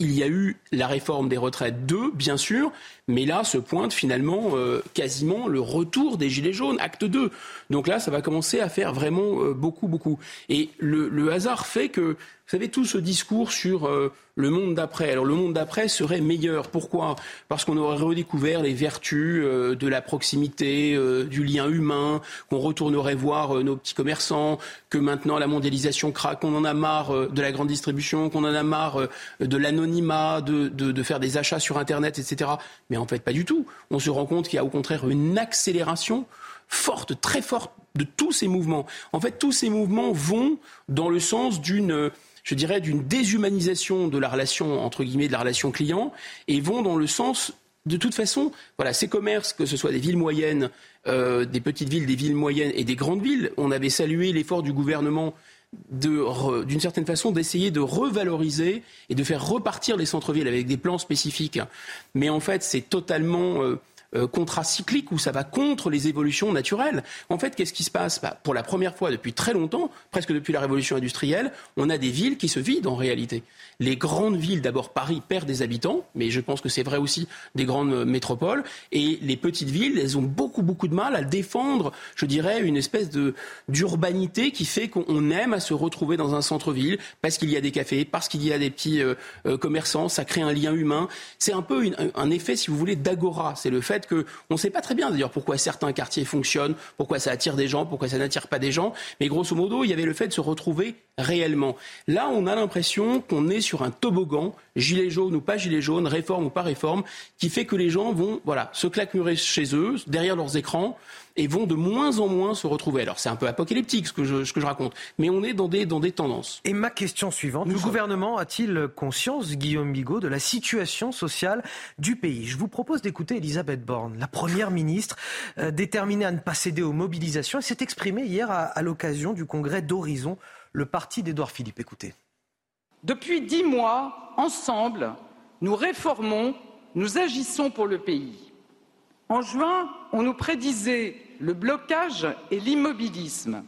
il y a eu la réforme des retraites 2, bien sûr, mais là se pointe finalement euh, quasiment le retour des Gilets jaunes, acte 2. Donc là, ça va commencer à faire vraiment euh, beaucoup, beaucoup. Et le, le, hasard fait que, vous savez, tout ce discours sur euh, le monde d'après, alors le monde d'après serait meilleur. Pourquoi? Parce qu'on aurait redécouvert les vertus euh, de la proximité, euh, du lien humain, qu'on retournerait voir nos petits commerçants, que maintenant la mondialisation craque, qu'on en a marre de la grande distribution, qu'on en a marre de l'anonymat, de, de, de faire des achats sur Internet, etc. Mais en fait, pas du tout. On se rend compte qu'il y a au contraire une accélération forte, très forte de tous ces mouvements. En fait, tous ces mouvements vont dans le sens d'une je dirais, d'une déshumanisation de la relation, entre guillemets, de la relation client, et vont dans le sens, de toute façon, voilà, ces commerces, que ce soit des villes moyennes, euh, des petites villes, des villes moyennes et des grandes villes, on avait salué l'effort du gouvernement d'une certaine façon d'essayer de revaloriser et de faire repartir les centres-villes avec des plans spécifiques. Mais en fait, c'est totalement euh, euh, contracyclique où ça va contre les évolutions naturelles. En fait, qu'est-ce qui se passe? Bah, Pour la première fois depuis très longtemps, presque depuis la révolution industrielle, on a des villes qui se vident en réalité. Les grandes villes, d'abord Paris, perd des habitants, mais je pense que c'est vrai aussi des grandes métropoles. Et les petites villes, elles ont beaucoup, beaucoup de mal à défendre, je dirais, une espèce d'urbanité qui fait qu'on aime à se retrouver dans un centre-ville parce qu'il y a des cafés, parce qu'il y a des petits euh, euh, commerçants, ça crée un lien humain. C'est un peu un effet, si vous voulez, d'agora. C'est le fait qu'on ne sait pas très bien d'ailleurs pourquoi certains quartiers fonctionnent, pourquoi ça attire des gens, pourquoi ça n'attire pas des gens. Mais grosso modo, il y avait le fait de se retrouver réellement. Là, on a l'impression qu'on est sur un toboggan, gilet jaune ou pas gilet jaune, réforme ou pas réforme, qui fait que les gens vont voilà, se claquemurer chez eux, derrière leurs écrans, et vont de moins en moins se retrouver. Alors c'est un peu apocalyptique ce que je, ce que je raconte, mais on est dans des, dans des tendances. Et ma question suivante, le gouvernement a-t-il conscience, Guillaume Bigot, de la situation sociale du pays? Je vous propose d'écouter Elisabeth Borne, la Première ministre, euh, déterminée à ne pas céder aux mobilisations. Elle s'est exprimée hier à, à l'occasion du congrès d'Horizon, le parti d'Édouard Philippe. Écoutez. Depuis dix mois, ensemble, nous réformons, nous agissons pour le pays. En juin, on nous prédisait le blocage et l'immobilisme.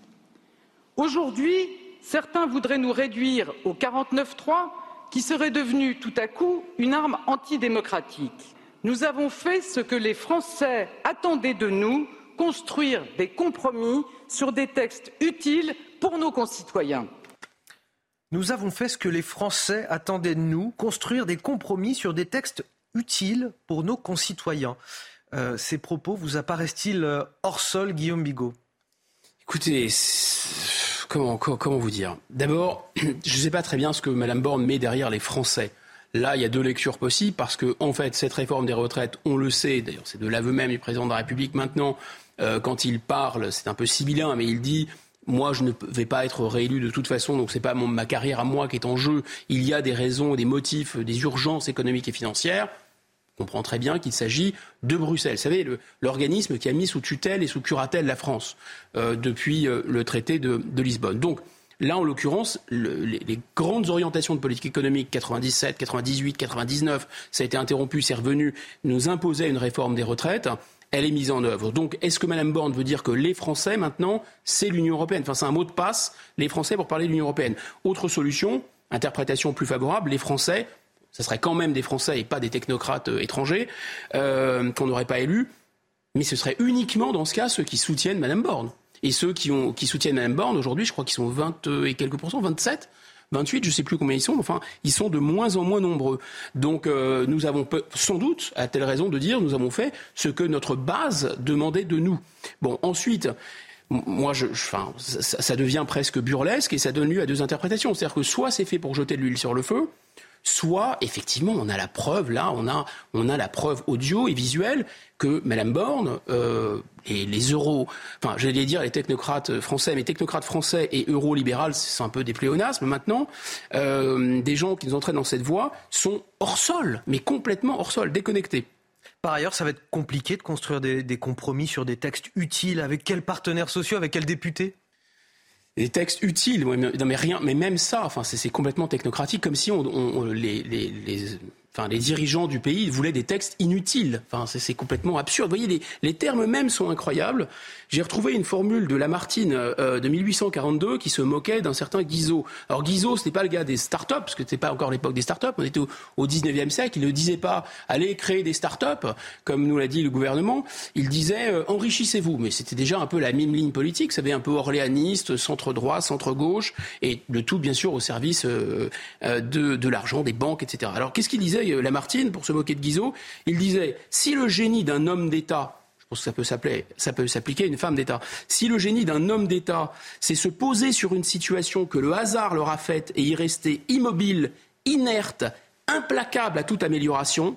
Aujourd'hui, certains voudraient nous réduire au 49-3, qui serait devenu tout à coup une arme antidémocratique. Nous avons fait ce que les Français attendaient de nous, construire des compromis sur des textes utiles pour nos concitoyens. Nous avons fait ce que les Français attendaient de nous, construire des compromis sur des textes utiles pour nos concitoyens. Euh, ces propos vous apparaissent-ils euh, hors sol, Guillaume Bigot? Écoutez, comment, vous dire? D'abord, je ne sais pas très bien ce que Mme Borne met derrière les Français. Là, il y a deux lectures possibles parce que, en fait, cette réforme des retraites, on le sait, d'ailleurs, c'est de l'aveu même du président de la République maintenant, euh, quand il parle, c'est un peu sibyllin, mais il dit moi, je ne vais pas être réélu de toute façon, donc c'est pas ma carrière à moi qui est en jeu. Il y a des raisons, des motifs, des urgences économiques et financières. Comprend très bien qu'il s'agit de Bruxelles. Vous savez, l'organisme qui a mis sous tutelle et sous curatelle la France euh, depuis euh, le traité de, Lisbonne. Donc, là, en l'occurrence, le, les, les, grandes orientations de politique économique 97, 98, 99, ça a été interrompu, c'est revenu, nous imposaient une réforme des retraites elle est mise en œuvre. Donc, est-ce que Mme Borne veut dire que les Français, maintenant, c'est l'Union européenne? Enfin, c'est un mot de passe, les Français, pour parler de l'Union européenne. Autre solution, interprétation plus favorable, les Français, ce serait quand même des Français et pas des technocrates euh, étrangers euh, qu'on n'aurait pas élus, mais ce serait uniquement dans ce cas ceux qui soutiennent Mme Borne. Et ceux qui, ont, qui soutiennent Mme Borne, aujourd'hui, je crois qu'ils sont 20 et quelques pourcents, 27 28, je ne sais plus combien ils sont, enfin, ils sont de moins en moins nombreux. Donc, euh, nous avons sans doute, à telle raison de dire, nous avons fait ce que notre base demandait de nous. Bon, ensuite, moi, je, enfin, ça, devient presque burlesque et ça donne lieu à deux interprétations. C'est-à-dire que soit c'est fait pour jeter de l'huile sur le feu, soit effectivement on a la preuve là, on a, on a la preuve audio et visuelle que Mme Borne euh, et les euros, enfin j'allais dire les technocrates français, mais technocrates français et eurolibérales, c'est un peu des pléonasmes maintenant, euh, des gens qui nous entraînent dans cette voie sont hors sol, mais complètement hors sol, déconnectés. Par ailleurs, ça va être compliqué de construire des compromis sur des textes utiles. Avec quels partenaires sociaux, avec quels députés? Des textes utiles, non mais rien, mais même ça, enfin c'est complètement technocratique, comme si on, on les, les, les, enfin, les dirigeants du pays voulaient des textes inutiles. Enfin, c'est complètement absurde. Vous voyez, les, termes mêmes sont incroyables. J'ai retrouvé une formule de Lamartine euh, de 1842 qui se moquait d'un certain Guizot. Alors Guizot, ce n'est pas le gars des start-up, parce que ce n'était pas encore l'époque des start-up, on était au, au 19e siècle, il ne disait pas allez créer des start-up, comme nous l'a dit le gouvernement, il disait euh, enrichissez-vous. Mais c'était déjà un peu la même ligne politique, ça avait un peu orléaniste, centre-droit, centre-gauche, et le tout bien sûr au service euh de, de l'argent, des banques, etc. Alors qu'est-ce qu'il disait euh, Lamartine pour se moquer de Guizot Il disait si le génie d'un homme d'État ça peut ça peut s'appliquer à une femme d'État. Si le génie d'un homme d'État, c'est se poser sur une situation que le hasard leur a faite et y rester immobile, inerte, implacable à toute amélioration,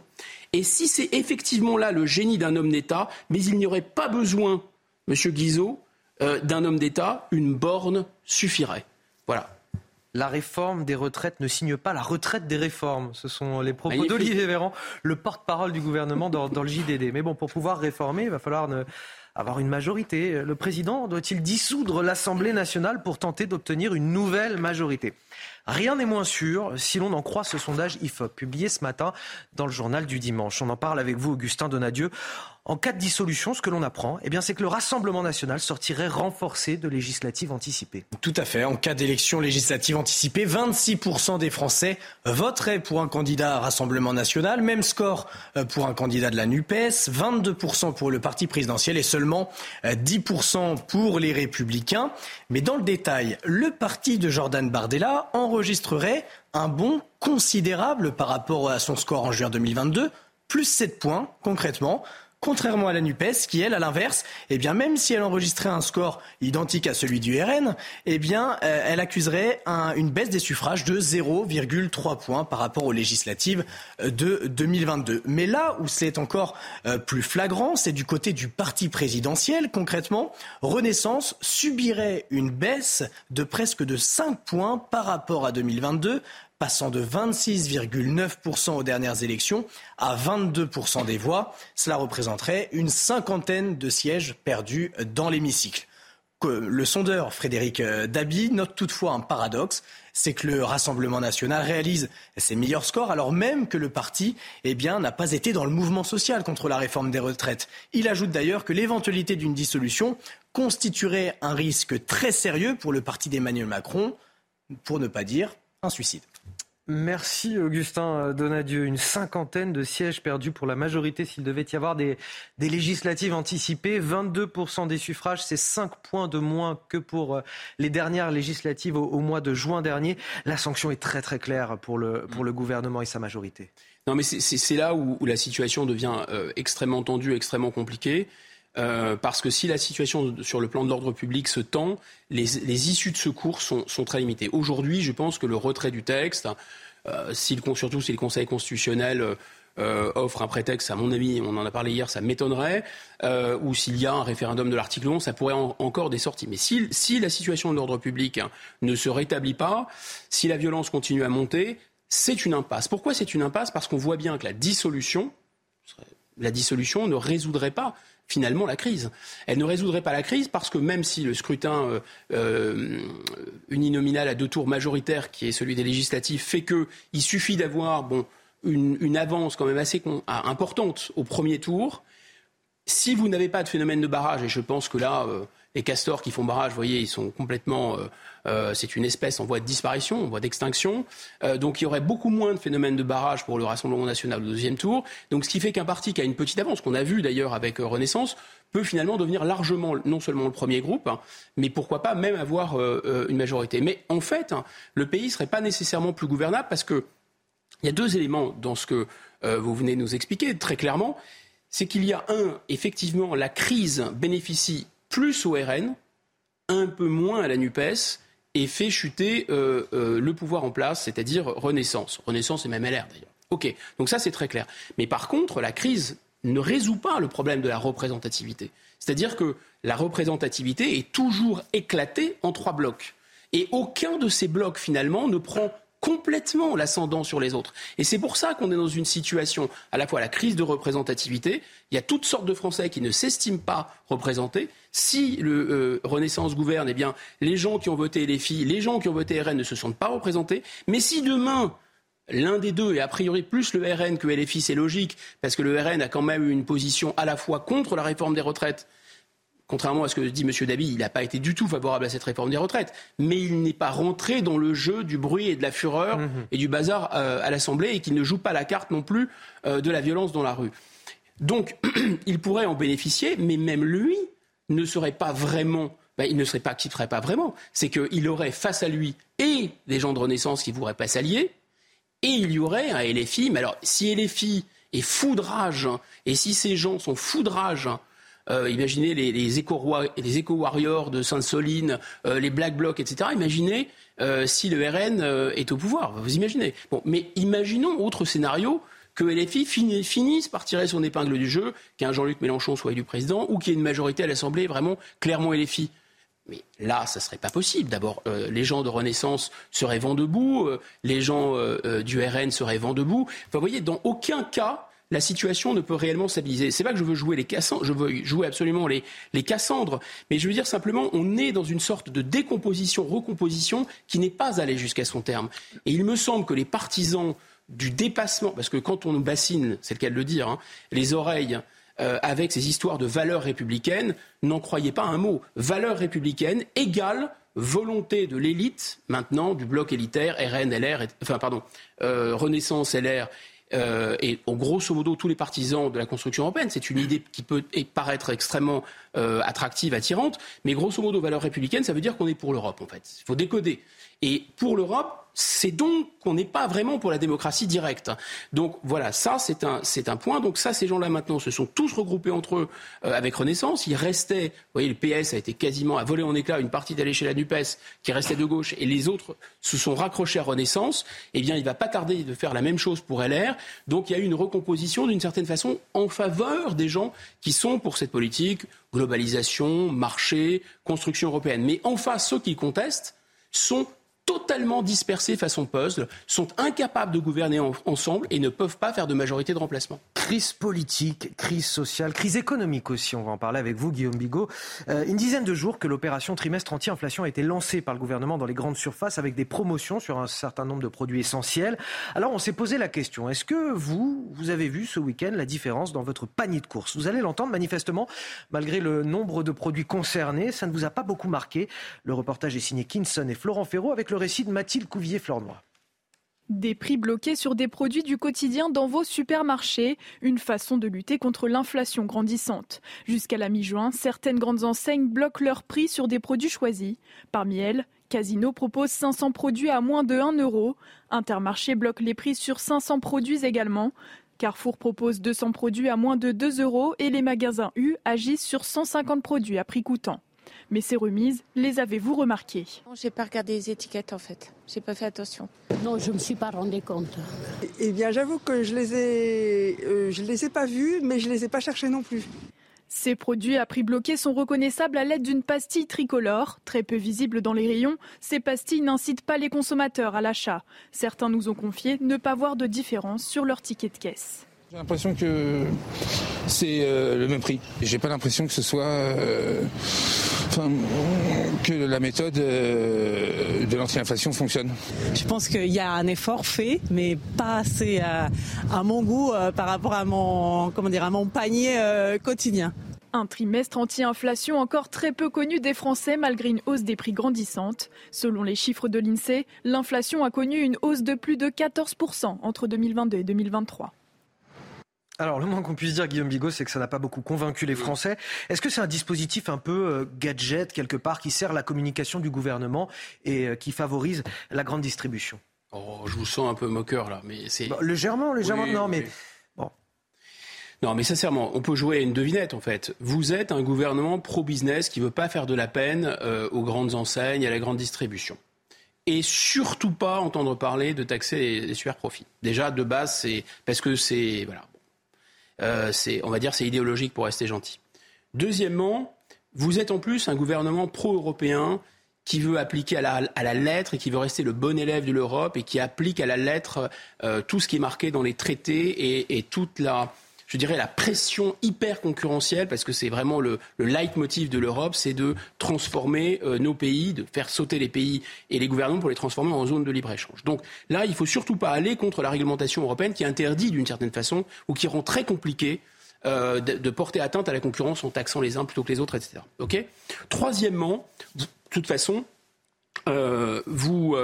et si c'est effectivement là le génie d'un homme d'État, mais il n'y aurait pas besoin, Monsieur Guizot, euh, d'un homme d'État, une borne suffirait. La réforme des retraites ne signe pas la retraite des réformes. Ce sont les propos d'Olivier Véran, le porte-parole du gouvernement dans, le JDD. Mais bon, pour pouvoir réformer, il va falloir avoir une majorité. Le président doit-il dissoudre l'Assemblée nationale pour tenter d'obtenir une nouvelle majorité? Rien n'est moins sûr si l'on en croit ce sondage IFOP publié ce matin dans le journal du dimanche. On en parle avec vous, Augustin Donadieu. En cas de dissolution, ce que l'on apprend, eh bien, c'est que le Rassemblement national sortirait renforcé de législatives anticipées. Tout à fait. En cas d'élection législative anticipée, 26% des Français voteraient pour un candidat Rassemblement national. Même score euh, pour un candidat de la NUPES, 22% pour le parti présidentiel et seulement 10% euh, pour les Républicains. Mais dans le détail, le parti de Jordan Bardella enregistrerait un bond considérable par rapport à son score en juin 2022, plus 7 points concrètement. Contrairement à la NUPES, qui elle, à l'inverse, eh bien, même si elle enregistrait un score identique à celui du RN, eh euh, elle accuserait une baisse des suffrages de 0,3 points par rapport aux législatives euh, de 2022. Mais là où c'est encore euh, plus flagrant, c'est du côté du parti présidentiel. Concrètement, Renaissance subirait une baisse de presque de 5 points par rapport à 2022 passant de 26,9% aux dernières élections à 22% des voix. Cela représenterait une cinquantaine de sièges perdus dans l'hémicycle. Le sondeur Frédéric euh, Dabi note toutefois un paradoxe, c'est que le Rassemblement national réalise ses meilleurs scores alors même que le parti eh n'a pas été dans le mouvement social contre la réforme des retraites. Il ajoute d'ailleurs que l'éventualité d'une dissolution constituerait un risque très sérieux pour le parti d'Emmanuel Macron, pour ne pas dire un suicide. Merci Augustin Donadieu. Une cinquantaine de sièges perdus pour la majorité s'il devait y avoir des, législatives anticipées. 22% des suffrages, c'est 5 points de moins que pour euh, les dernières législatives au, mois de juin dernier. La sanction est très très claire pour le, pour le gouvernement et sa majorité. Non mais c'est là où, la situation devient euh, extrêmement tendue, extrêmement compliquée. Euh, parce que si la situation sur le plan de l'ordre public se tend, les, issues de secours sont, très limitées. Aujourd'hui, je pense que le retrait du texte, euh, surtout si le Conseil constitutionnel euh, offre un prétexte, à mon avis, on en a parlé hier, ça m'étonnerait, ou s'il y a un référendum de l'article 11, ça pourrait encore des sorties. Mais si, la situation de l'ordre public ne se rétablit pas, si la violence continue à monter, c'est une impasse. Pourquoi c'est une impasse? Parce qu'on voit bien que la dissolution, la dissolution ne résoudrait pas finalement la crise. Elle ne résoudrait pas la crise parce que même si le scrutin euh, euh, uninominal à deux tours majoritaire, qui est celui des législatifs, fait qu'il suffit d'avoir bon, une, avance quand même assez importante au premier tour, si vous n'avez pas de phénomène de barrage, et je pense que là, euh, les castors qui font barrage, vous voyez, ils sont complètement. Euh, euh, c'est une espèce en voie de disparition, en voie d'extinction. donc il y aurait beaucoup moins de phénomènes de barrage pour le Rassemblement national au deuxième tour. Donc ce qui fait qu'un parti qui a une petite avance, qu'on a vu d'ailleurs avec Renaissance, peut finalement devenir largement non seulement le premier groupe, hein, mais pourquoi pas même avoir une majorité. Mais en fait, hein, le pays ne serait pas nécessairement plus gouvernable parce que il y a deux éléments dans ce que vous venez de nous expliquer très clairement c'est qu'il y a un, effectivement, la crise bénéficie plus au RN, un peu moins à la NUPES, et fait chuter euh, euh, le pouvoir en place, c'est-à-dire Renaissance. Renaissance et même LR d'ailleurs. OK, donc ça c'est très clair. Mais par contre, la crise ne résout pas le problème de la représentativité. C'est-à-dire que la représentativité est toujours éclatée en trois blocs. Et aucun de ces blocs, finalement, ne prend complètement l'ascendant sur les autres. Et c'est pour ça qu'on est dans une situation, à la fois la crise de représentativité, il y a toutes sortes de Français qui ne s'estiment pas représentés. Si le euh, Renaissance gouverne, eh bien, les gens qui ont voté les filles, les gens qui ont voté RN ne se sentent pas représentés. Mais si demain, l'un des deux, et a priori plus le RN que LFI, c'est logique, parce que le RN a quand même une position à la fois contre la réforme des retraites, contrairement à ce que dit M. Dabi, il n'a pas été du tout favorable à cette réforme des retraites. Mais il n'est pas rentré dans le jeu du bruit et de la fureur mhm. et du bazar euh, à l'Assemblée et qu'il ne joue pas la carte non plus euh, de la violence dans la rue. Donc, il pourrait en bénéficier, mais même lui ne serait pas vraiment. Ben, il ne serait pas, quitterait pas vraiment. C'est qu'il aurait face à lui et des gens de Renaissance qui ne voudraient pas s'allier, et il y aurait un LFI. Mais alors, si LFI est foudrage, et si ces gens sont foudrage euh, imaginez les, les éco-warriors de Sainte-Soline, euh, les Black Blocs, etc. Imaginez euh, si le RN est au pouvoir. Vous imaginez. Bon, mais imaginons autre scénario que LFI finisse par tirer son épingle du jeu, qu'un Jean-Luc Mélenchon soit élu président ou qu'il y ait une majorité à l'Assemblée vraiment clairement LFI. Mais là, ça ne serait pas possible. D'abord, les gens de Renaissance seraient vent debout, les gens du RN seraient vent debout. Enfin, vous voyez, dans aucun cas, la situation ne peut réellement stabiliser. C'est pas que je veux jouer les Cassandres, je veux jouer absolument les, les Cassandres, mais je veux dire simplement, on est dans une sorte de décomposition, recomposition qui n'est pas allée jusqu'à son terme. Et il me semble que les partisans du dépassement, parce que quand on nous bassine, c'est le cas de le dire, hein, les oreilles euh, avec ces histoires de valeurs républicaines, n'en croyez pas un mot. Valeurs républicaines égale volonté de l'élite, maintenant, du bloc élitaire, RN, LR, enfin, pardon, euh, Renaissance, LR euh, et en grosso modo tous les partisans de la construction européenne. C'est une idée qui peut paraître extrêmement euh, attractive, attirante, mais grosso modo, valeur républicaine, ça veut dire qu'on est pour l'Europe, en fait. Il faut décoder. Et pour l'Europe, c'est donc qu'on n'est pas vraiment pour la démocratie directe. Donc voilà, ça c'est un, un point. Donc ça, ces gens-là maintenant se sont tous regroupés entre eux euh, avec Renaissance. Il restait, vous voyez, le PS a été quasiment à voler en éclats une partie d'aller chez la NUPES qui restait de gauche et les autres se sont raccrochés à Renaissance. Eh bien, il va pas tarder de faire la même chose pour LR. Donc il y a eu une recomposition d'une certaine façon en faveur des gens qui sont pour cette politique globalisation, marché, construction européenne. Mais enfin, ceux qui contestent sont totalement dispersés façon puzzle, sont incapables de gouverner ensemble et ne peuvent pas faire de majorité de remplacement. Crise politique, crise sociale, crise économique aussi, on va en parler avec vous Guillaume Bigot. Euh, une dizaine de jours que l'opération trimestre anti-inflation a été lancée par le gouvernement dans les grandes surfaces avec des promotions sur un certain nombre de produits essentiels. Alors on s'est posé la question, est-ce que vous, vous avez vu ce week-end la différence dans votre panier de courses? Vous allez l'entendre manifestement, malgré le nombre de produits concernés, ça ne vous a pas beaucoup marqué. Le reportage est signé Kinson et Florent Ferraud avec le le récit de Mathilde Couvier-Flornois. Des prix bloqués sur des produits du quotidien dans vos supermarchés, une façon de lutter contre l'inflation grandissante. Jusqu'à la mi-juin, certaines grandes enseignes bloquent leurs prix sur des produits choisis. Parmi elles, Casino propose 500 produits à moins de 1 euro. Intermarché bloque les prix sur 500 produits également. Carrefour propose 200 produits à moins de 2 euros et les magasins U agissent sur 150 produits à prix coûtant. Mais ces remises, les avez-vous remarquées? J'ai pas regardé les étiquettes en fait. J'ai pas fait attention. Non, je me suis pas rendu compte. Eh bien, j'avoue que je les ai, euh, je les ai pas vus, mais je les ai pas cherchés non plus. Ces produits à prix bloqué sont reconnaissables à l'aide d'une pastille tricolore. Très peu visible dans les rayons, ces pastilles n'incitent pas les consommateurs à l'achat. Certains nous ont confié ne pas voir de différence sur leur ticket de caisse. J'ai l'impression que c'est euh, le même prix. J'ai pas l'impression que ce soit euh, que la méthode euh, de l'anti-inflation fonctionne. Je pense qu'il y a un effort fait, mais pas assez à, mon goût euh, par rapport à mon, comment dire, à mon panier euh, quotidien. Un trimestre anti-inflation encore très peu connu des Français malgré une hausse des prix grandissante. Selon les chiffres de l'INSEE, l'inflation a connu une hausse de plus de 14% entre 2022 et 2023. Alors, le moins qu'on puisse dire, Guillaume Bigot, c'est que ça n'a pas beaucoup convaincu les Français. Est-ce que c'est un dispositif un peu euh, gadget, quelque part, qui sert la communication du gouvernement et euh, qui favorise la grande distribution? Oh, je vous sens un peu moqueur, là. Mais c'est... Bah, légèrement, légèrement, non, mais... Bon. Non, mais sincèrement, on peut jouer à une devinette, en fait. Vous êtes un gouvernement pro-business qui ne veut pas faire de la peine euh, aux grandes enseignes, à la grande distribution et surtout pas entendre parler de taxer les, les super profits. Déjà, de base, c'est parce que c'est voilà, euh, on va dire, c'est idéologique pour rester gentil. Deuxièmement, vous êtes en plus un gouvernement pro-européen qui veut appliquer à la, lettre et qui veut rester le bon élève de l'Europe et qui applique à la lettre euh, tout ce qui est marqué dans les traités et toute la, je dirais, la pression hyper concurrentielle, parce que c'est vraiment le, le leitmotiv de l'Europe, c'est de transformer euh, nos pays, de faire sauter les pays et les gouvernements pour les transformer en zone de libre-échange. Donc là, il ne faut surtout pas aller contre la réglementation européenne qui interdit d'une certaine façon ou qui rend très compliqué euh, de, porter atteinte à la concurrence en taxant les uns plutôt que les autres, etc. Okay Troisièmement, de toute façon, euh, vous,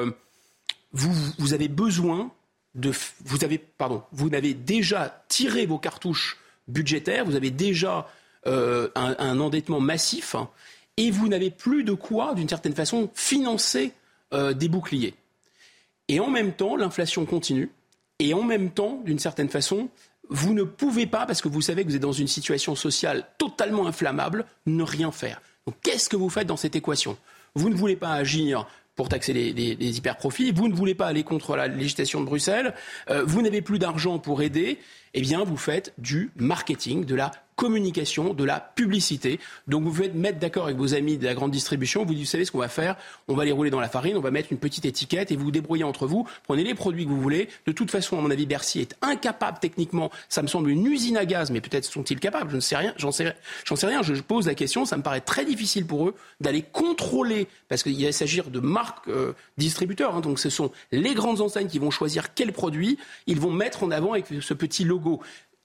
vous, vous avez besoin vous avez, pardon, vous n'avez déjà tiré vos cartouches budgétaires, vous avez déjà euh, un, endettement massif, hein, et vous n'avez plus de quoi, d'une certaine façon, financer euh, des boucliers. Et en même temps, l'inflation continue, et en même temps, d'une certaine façon, vous ne pouvez pas, parce que vous savez que vous êtes dans une situation sociale totalement inflammable, ne rien faire. Donc qu'est-ce que vous faites dans cette équation? Vous ne voulez pas agir pour taxer les, les, hyper-profits. Vous ne voulez pas aller contre la législation de Bruxelles. Euh, vous n'avez plus d'argent pour aider. Eh bien, vous faites du marketing, de la communication, de la publicité. Donc vous faites mettre d'accord avec vos amis de la grande distribution, vous dites, vous savez ce qu'on va faire, on va les rouler dans la farine, on va mettre une petite étiquette et vous vous débrouillez entre vous, prenez les produits que vous voulez. De toute façon, à mon avis, Bercy est incapable techniquement, ça me semble une usine à gaz, mais peut-être sont-ils capables, je ne sais rien, j'en sais, rien, je pose la question, ça me paraît très difficile pour eux d'aller contrôler, parce qu'il va s'agir de marques euh, distributeurs, hein, donc ce sont les grandes enseignes qui vont choisir quel produit ils vont mettre en avant avec ce petit logo.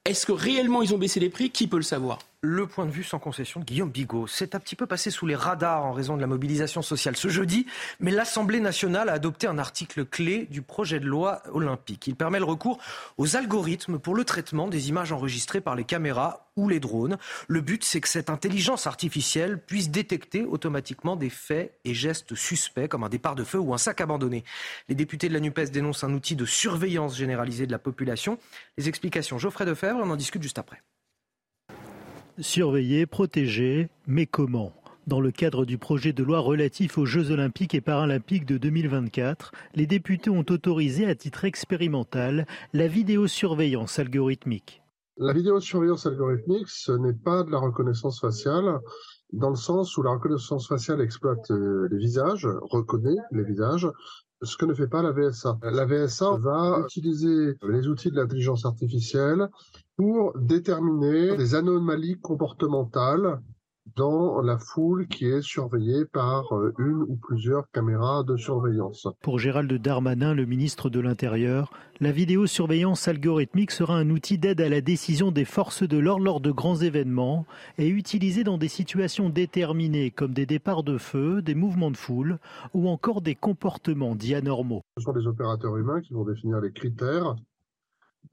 Est-ce que réellement ils ont baissé les prix? Qui peut le savoir? Le point de vue sans concession de Guillaume Bigot. C'est un petit peu passé sous les radars en raison de la mobilisation sociale ce jeudi, mais l'Assemblée nationale a adopté un article clé du projet de loi olympique. Il permet le recours aux algorithmes pour le traitement des images enregistrées par les caméras ou les drones. Le but, c'est que cette intelligence artificielle puisse détecter automatiquement des faits et gestes suspects comme un départ de feu ou un sac abandonné. Les députés de la NUPES dénoncent un outil de surveillance généralisée de la population. Les explications, Geoffrey Defebvre, on en discute juste après. Surveiller, protéger, mais comment? Dans le cadre du projet de loi relatif aux Jeux olympiques et paralympiques de 2024, les députés ont autorisé à titre expérimental la vidéosurveillance algorithmique. La vidéosurveillance algorithmique, ce n'est pas de la reconnaissance faciale, dans le sens où la reconnaissance faciale exploite euh, les visages, reconnaît les visages, ce que ne fait pas la VSA. La VSA va utiliser les outils de l'intelligence artificielle pour déterminer des anomalies comportementales dans la foule qui est surveillée par euh, une ou plusieurs caméras de surveillance. Pour Gérald Darmanin, le ministre de l'Intérieur, la vidéosurveillance algorithmique sera un outil d'aide à la décision des forces de l'ordre lors de grands événements et utilisé dans des situations déterminées comme des départs de feu, des mouvements de foule ou encore des comportements dits anormaux. Ce sont des opérateurs humains qui vont définir les critères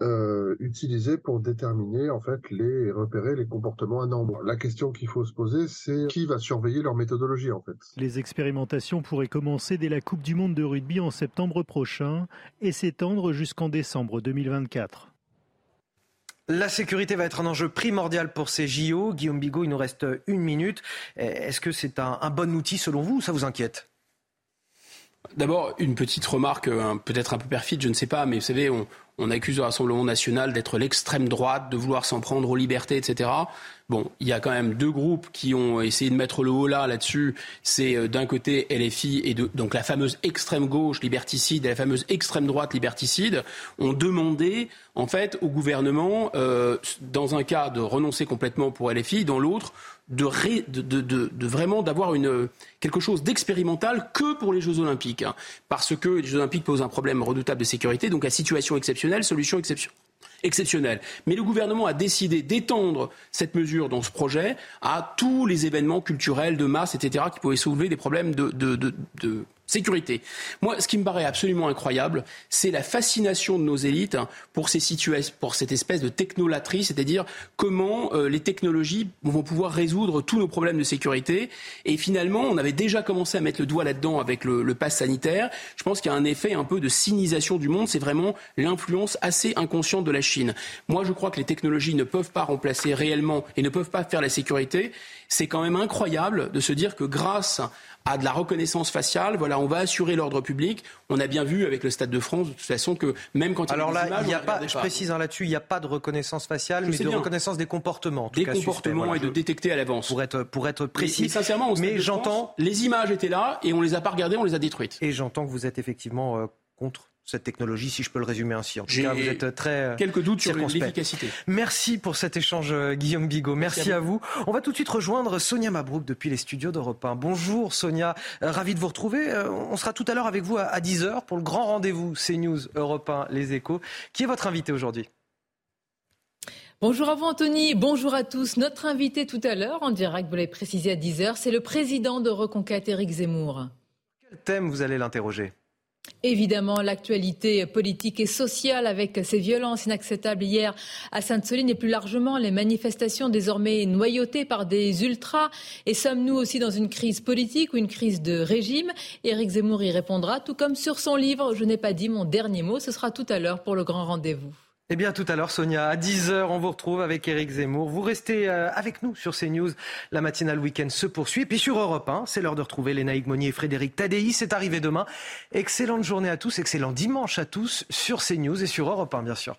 euh, utilisés pour déterminer en fait les repérer les comportements anormaux. La question qu'il faut se poser, c'est qui va surveiller leur méthodologie en fait. Les expérimentations pourraient commencer dès la Coupe du Monde de rugby en septembre prochain et s'étendre jusqu'en décembre 2024. La sécurité va être un enjeu primordial pour ces JO. Guillaume Bigot, il nous reste une minute. Est-ce que c'est un, un bon outil selon vous ou ça vous inquiète? D'abord, une petite remarque, euh, peut-être un peu perfide, je ne sais pas, mais vous savez, on, accuse le Rassemblement national d'être l'extrême droite, de vouloir s'en prendre aux libertés, etc. Bon, il y a quand même deux groupes qui ont essayé de mettre le haut là là-dessus. C'est euh, d'un côté LFI et donc la fameuse extrême gauche liberticide et la fameuse extrême droite liberticide ont demandé en fait au gouvernement, euh, dans un cas de renoncer complètement pour LFI, dans l'autre de, vraiment d'avoir une quelque chose d'expérimental que pour les Jeux Olympiques, hein. parce que les Jeux Olympiques posent un problème redoutable de sécurité, donc à situation exceptionnelle, solution exceptionnelle. Mais le gouvernement a décidé d'étendre cette mesure dans ce projet à tous les événements culturels de masse, etc., qui pouvaient soulever des problèmes de sécurité. Moi, ce qui me paraît absolument incroyable, c'est la fascination de nos élites pour, ces pour cette espèce de technolatrie, c'est-à-dire comment euh, les technologies vont pouvoir résoudre tous nos problèmes de sécurité. Et finalement, on avait déjà commencé à mettre le doigt là-dedans avec le, le pass sanitaire. Je pense qu'il y a un effet un peu de cynisation du monde. C'est vraiment l'influence assez inconsciente de la Chine. Moi, je crois que les technologies ne peuvent pas remplacer réellement et ne peuvent pas faire la sécurité. C'est quand même incroyable de se dire que grâce à de la reconnaissance faciale. Voilà, on va assurer l'ordre public. On a bien vu avec le Stade de France, de toute façon, que même quand il y a Alors là, il y a pas, je précise hein, là-dessus, il n'y a pas de reconnaissance faciale, mais de reconnaissance des comportements. des comportements et de détecter à l'avance. Pour être, pour être précis. Mais, sincèrement, mais j'entends. Les images étaient là et on les a pas regardées, on les a détruites. Et j'entends que vous êtes effectivement euh, contre cette technologie, si je peux le résumer ainsi. En tout cas, vous êtes très euh, quelques doutes sur l'efficacité. Merci pour cet échange, euh, Guillaume Bigot. Merci, à, vous. On va tout de suite rejoindre Sonia Mabrouk depuis les studios d'Europe 1. Bonjour Sonia, euh, ravi de vous retrouver. on sera tout à l'heure avec vous à, 10h pour le grand rendez-vous CNews Europe 1 Les Échos. Qui est votre invité aujourd'hui? Bonjour à vous Anthony, bonjour à tous. Notre invité tout à l'heure, en direct, vous l'avez précisé à 10h, c'est le président de Reconquête, Éric Zemmour. Quel thème vous allez l'interroger? Évidemment, l'actualité politique et sociale avec ces violences inacceptables hier à Sainte-Soline et plus largement les manifestations désormais noyautées par des ultras. Et sommes-nous aussi dans une crise politique ou une crise de régime? Éric Zemmour y répondra, tout comme sur son livre Je n'ai pas dit mon dernier mot. Ce sera tout à l'heure pour le grand rendez-vous. Eh bien, tout à l'heure, Sonia, à 10h, on vous retrouve avec Éric Zemmour. Vous restez euh, avec nous sur CNews. La matinale week-end se poursuit. Et puis sur Europe 1, c'est l'heure de retrouver Léna Monnier et Frédéric Tadei. C'est arrivé demain. Excellente journée à tous, excellent dimanche à tous sur CNews et sur Europe 1, bien sûr.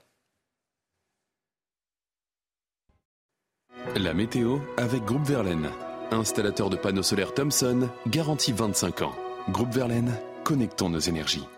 La météo avec Groupe Verlaine. Installateur de panneaux solaires Thomson, garantie 25 ans. Groupe Verlaine, connectons nos énergies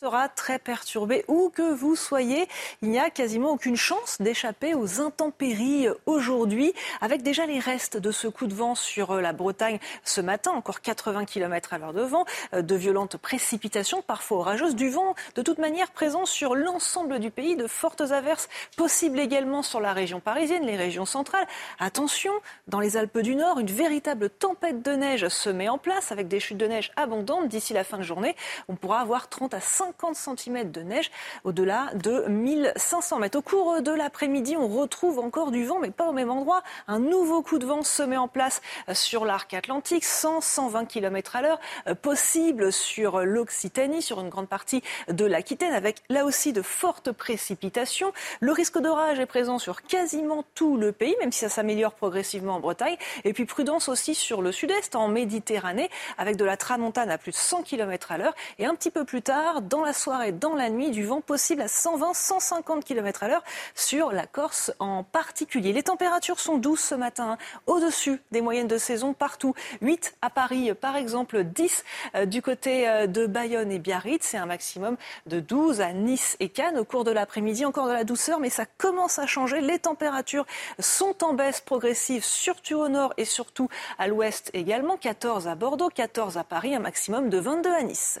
sera très perturbé. Où que vous soyez, il n'y a quasiment aucune chance d'échapper aux intempéries aujourd'hui, avec déjà les restes de ce coup de vent sur euh, la Bretagne ce matin, encore 80 km à l'heure de vent, euh, de violentes précipitations, parfois orageuses, du vent de toute manière présent sur l'ensemble du pays, de fortes averses possibles également sur la région parisienne, les régions centrales. Attention, dans les Alpes du Nord, une véritable tempête de neige se met en place avec des chutes de neige abondantes. D'ici la fin de journée, on pourra avoir 30 à 50 50 cm de neige au-delà de 1500 mètres. Au cours de l'après-midi, on retrouve encore du vent, mais pas au même endroit. Un nouveau coup de vent se met en place sur l'arc atlantique, 100-120 km à l'heure, euh, possible sur l'Occitanie, sur une grande partie de l'Aquitaine, avec là aussi de fortes précipitations. Le risque d'orage est présent sur quasiment tout le pays, même si ça s'améliore progressivement en Bretagne. Et puis prudence aussi sur le sud-est, en Méditerranée, avec de la tramontane à plus de 100 km à l'heure. Et un petit peu plus tard, dans la soirée, dans la nuit, du vent possible à 120-150 km à l'heure sur la Corse en particulier. Les températures sont douces ce matin, hein, au-dessus des moyennes de saison partout. 8 à Paris, par exemple, 10 euh, du côté euh, de Bayonne et Biarritz. C'est un maximum de 12 à Nice et Cannes. Au cours de l'après-midi, encore de la douceur, mais ça commence à changer. Les températures sont en baisse progressive, surtout au nord et surtout à l'ouest également. 14 à Bordeaux, 14 à Paris, un maximum de 22 à Nice.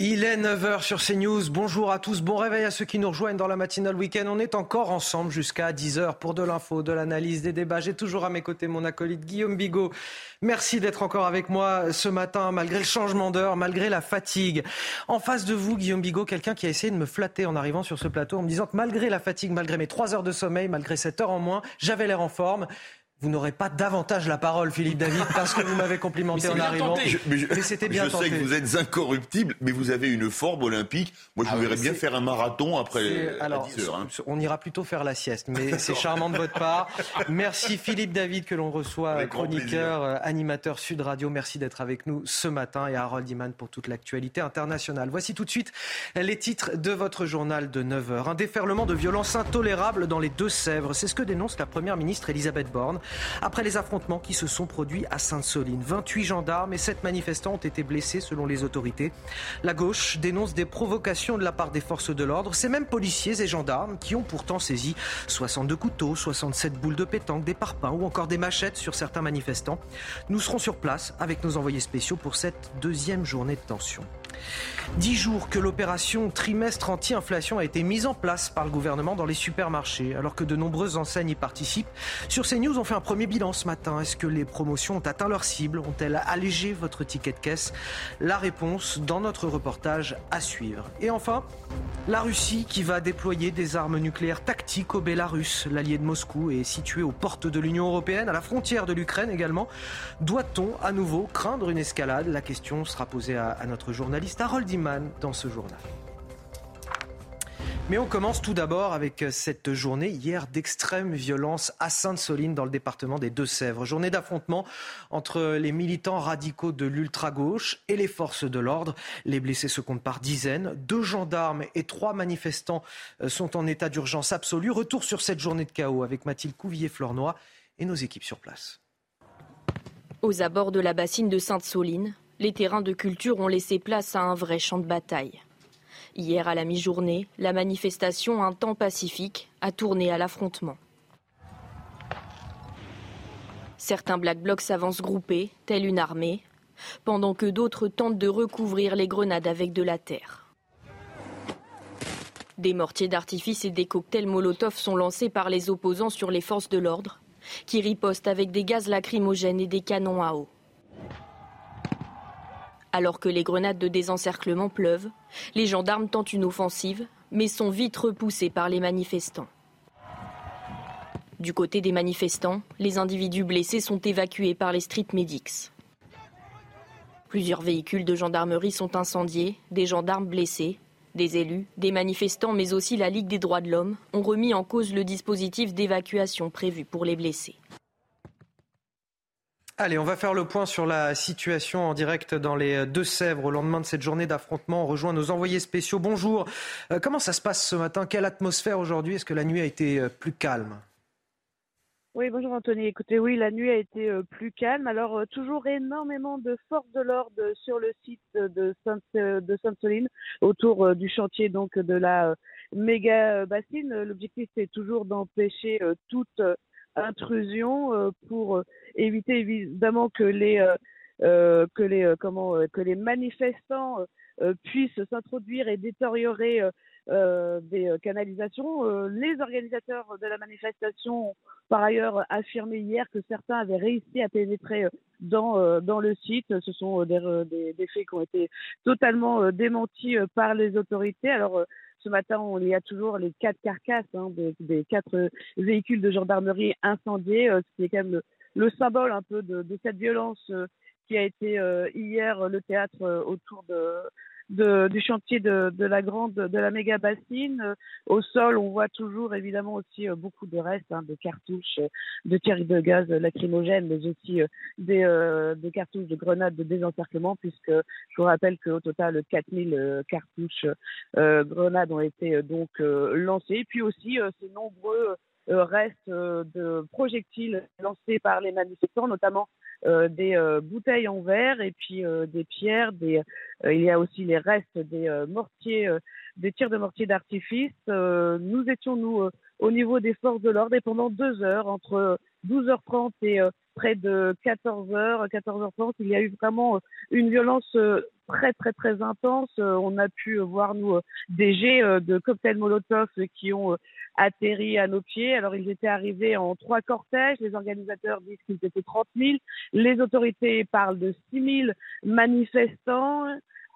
Il est 9h sur CNews. Bonjour à tous. Bon réveil à ceux qui nous rejoignent dans la matinale week-end. On est encore ensemble jusqu'à 10h pour de l'info, de l'analyse, des débats. J'ai toujours à mes côtés mon acolyte Guillaume Bigot. Merci d'être encore avec moi ce matin, malgré le changement d'heure, malgré la fatigue. En face de vous, Guillaume Bigot, quelqu'un qui a essayé de me flatter en arrivant sur ce plateau en me disant que malgré la fatigue, malgré mes 3 heures de sommeil, malgré 7 heures en moins, j'avais l'air en forme vous n'aurez pas davantage la parole, Philippe David, parce que vous m'avez complimenté en arrivant. mais, c'était bien je sais que vous êtes incorruptible, mais vous avez une forme olympique. Moi, je ah verrais bien faire un marathon après alors, 10 heures. Hein. On ira plutôt faire la sieste, mais c'est charmant de votre part. Merci Philippe David que l'on reçoit, chroniqueur, euh, animateur Sud Radio. Merci d'être avec nous ce matin et Harold Iman pour toute l'actualité internationale. Voici tout de suite les titres de votre journal de 9 heures. Un déferlement de violence intolérable dans les Deux-Sèvres. C'est ce que dénonce la première ministre Elisabeth Borne. Après les affrontements qui se sont produits à Sainte-Soline. 28 gendarmes et 7 manifestants ont été blessés selon les autorités. La gauche dénonce des provocations de la part des forces de l'ordre. Ces mêmes policiers et gendarmes qui ont pourtant saisi 62 couteaux, 67 boules de pétanque, des parpaings ou encore des machettes sur certains manifestants. Nous serons sur place avec nos envoyés spéciaux pour cette deuxième journée de tension. Dix jours que l'opération trimestre anti-inflation a été mise en place par le gouvernement dans les supermarchés, alors que de nombreuses enseignes y participent. Sur CNews, on fait un premier bilan ce matin. Est-ce que les promotions ont atteint leur cible? Ont-elles allégé votre ticket de caisse? La réponse dans notre reportage à suivre. Et enfin, la Russie qui va déployer des armes nucléaires tactiques au Bélarus. L'allié de Moscou est situé aux portes de l'Union européenne, à la frontière de l'Ukraine également. Doit-on à nouveau craindre une escalade? La question sera posée à, à notre journaliste Harold Iman dans ce journal. Mais on commence tout d'abord avec cette journée hier d'extrême violence à Sainte-Soline dans le département des Deux-Sèvres. Journée d'affrontement entre les militants radicaux de l'ultra-gauche et les forces de l'ordre. Les blessés se comptent par dizaines. Deux gendarmes et trois manifestants euh, sont en état d'urgence absolue. Retour sur cette journée de chaos avec Mathilde Couvier-Flornois et nos équipes sur place. Aux abords de la bassine de Sainte-Soline, les terrains de culture ont laissé place à un vrai champ de bataille. Hier à la mi-journée, la manifestation Un temps pacifique a tourné à l'affrontement. Certains Black Blocs s'avancent groupés, telle une armée, pendant que d'autres tentent de recouvrir les grenades avec de la terre. Des mortiers d'artifice et des cocktails Molotov sont lancés par les opposants sur les forces de l'ordre, qui ripostent avec des gaz lacrymogènes et des canons à eau. Alors que les grenades de désencerclement pleuvent, les gendarmes tentent une offensive, mais sont vite repoussés par les manifestants. Du côté des manifestants, les individus blessés sont évacués par les street medics. Plusieurs véhicules de gendarmerie sont incendiés, des gendarmes blessés, des élus, des manifestants, mais aussi la Ligue des droits de l'homme ont remis en cause le dispositif d'évacuation prévu pour les blessés. Allez, on va faire le point sur la situation en direct dans les Deux-Sèvres au lendemain de cette journée d'affrontement. On rejoint nos envoyés spéciaux. Bonjour. Euh, comment ça se passe ce matin? Quelle atmosphère aujourd'hui? Est-ce que la nuit a été euh, plus calme? Oui, bonjour Anthony. Écoutez, oui, la nuit a été euh, plus calme. Alors, toujours énormément de forces de l'ordre sur le site de Sainte, de Sainte-Soline, autour du chantier donc de la méga bassine. L'objectif, c'est toujours d'empêcher toute intrusion pour éviter évidemment que les euh, euh, que les euh, comment que les manifestants puissent s'introduire et détériorer des canalisations. les organisateurs de la manifestation ont par ailleurs affirmé hier que certains avaient réussi à pénétrer dans, dans le site. Ce sont des, des, faits qui ont été totalement démentis par les autorités. Alors, ce matin, on y a toujours les quatre carcasses hein, des, quatre véhicules de gendarmerie incendiés, ce qui est quand même le symbole un peu de, cette violence euh, qui a été euh, hier le théâtre euh, autour de, du chantier de, la grande, de la méga bassine. Au sol, on voit toujours évidemment aussi beaucoup de restes, hein, de cartouches, de tirs de gaz lacrymogènes, mais aussi des, des, cartouches de grenades de désencerclement, puisque je vous rappelle qu'au total 4000 cartouches grenades ont été donc lancées. puis aussi ces nombreux euh, reste euh, de projectiles lancés par les manifestants, notamment euh, des bouteilles en verre et puis des pierres. Des, il y a aussi les restes des mortiers, des tirs de mortiers d'artifice. nous étions nous au niveau des forces de l'ordre et pendant deux heures, entre 12h30 et près de 14h, 14h30, il y a eu vraiment une violence très très très intense. On a pu voir nous des jets de cocktails Molotov qui ont atterri à nos pieds. Alors ils étaient arrivés en trois cortèges. Les organisateurs disent qu'ils étaient 30 000. Les autorités parlent de 6 000 manifestants.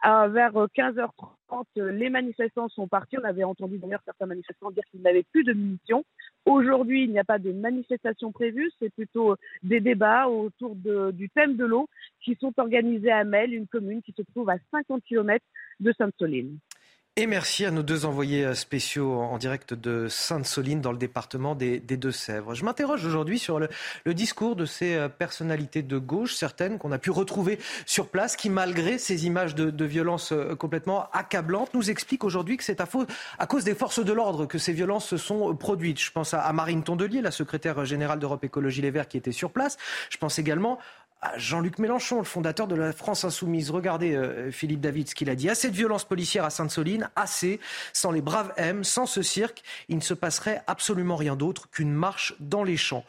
Vers 15h30, les manifestants sont partis. On avait entendu d'ailleurs certains manifestants dire qu'ils n'avaient plus de munitions. Aujourd'hui, il n'y a pas de manifestation prévue. C'est plutôt des débats autour de, du thème de l'eau qui sont organisés à Mel, une commune qui se trouve à 50 km de Sainte-Soline. Et merci à nos deux envoyés euh, spéciaux en direct de Sainte-Soline dans le département des, Deux-Sèvres. Je m'interroge aujourd'hui sur le, discours de ces euh, personnalités de gauche, certaines qu'on a pu retrouver sur place, qui malgré ces images de, violences euh, complètement accablantes, nous expliquent aujourd'hui que c'est à, à, cause des forces de l'ordre que ces violences se sont produites. Je pense à, Marine Tondelier, la secrétaire générale d'Europe Écologie Les Verts, qui était sur place. Je pense également Jean-Luc Mélenchon, le fondateur de la France Insoumise. Regardez euh, Philippe David ce qu'il a dit. Assez de violence policière à Sainte-Soline, assez. Sans les braves M, sans ce cirque, il ne se passerait absolument rien d'autre qu'une marche dans les champs.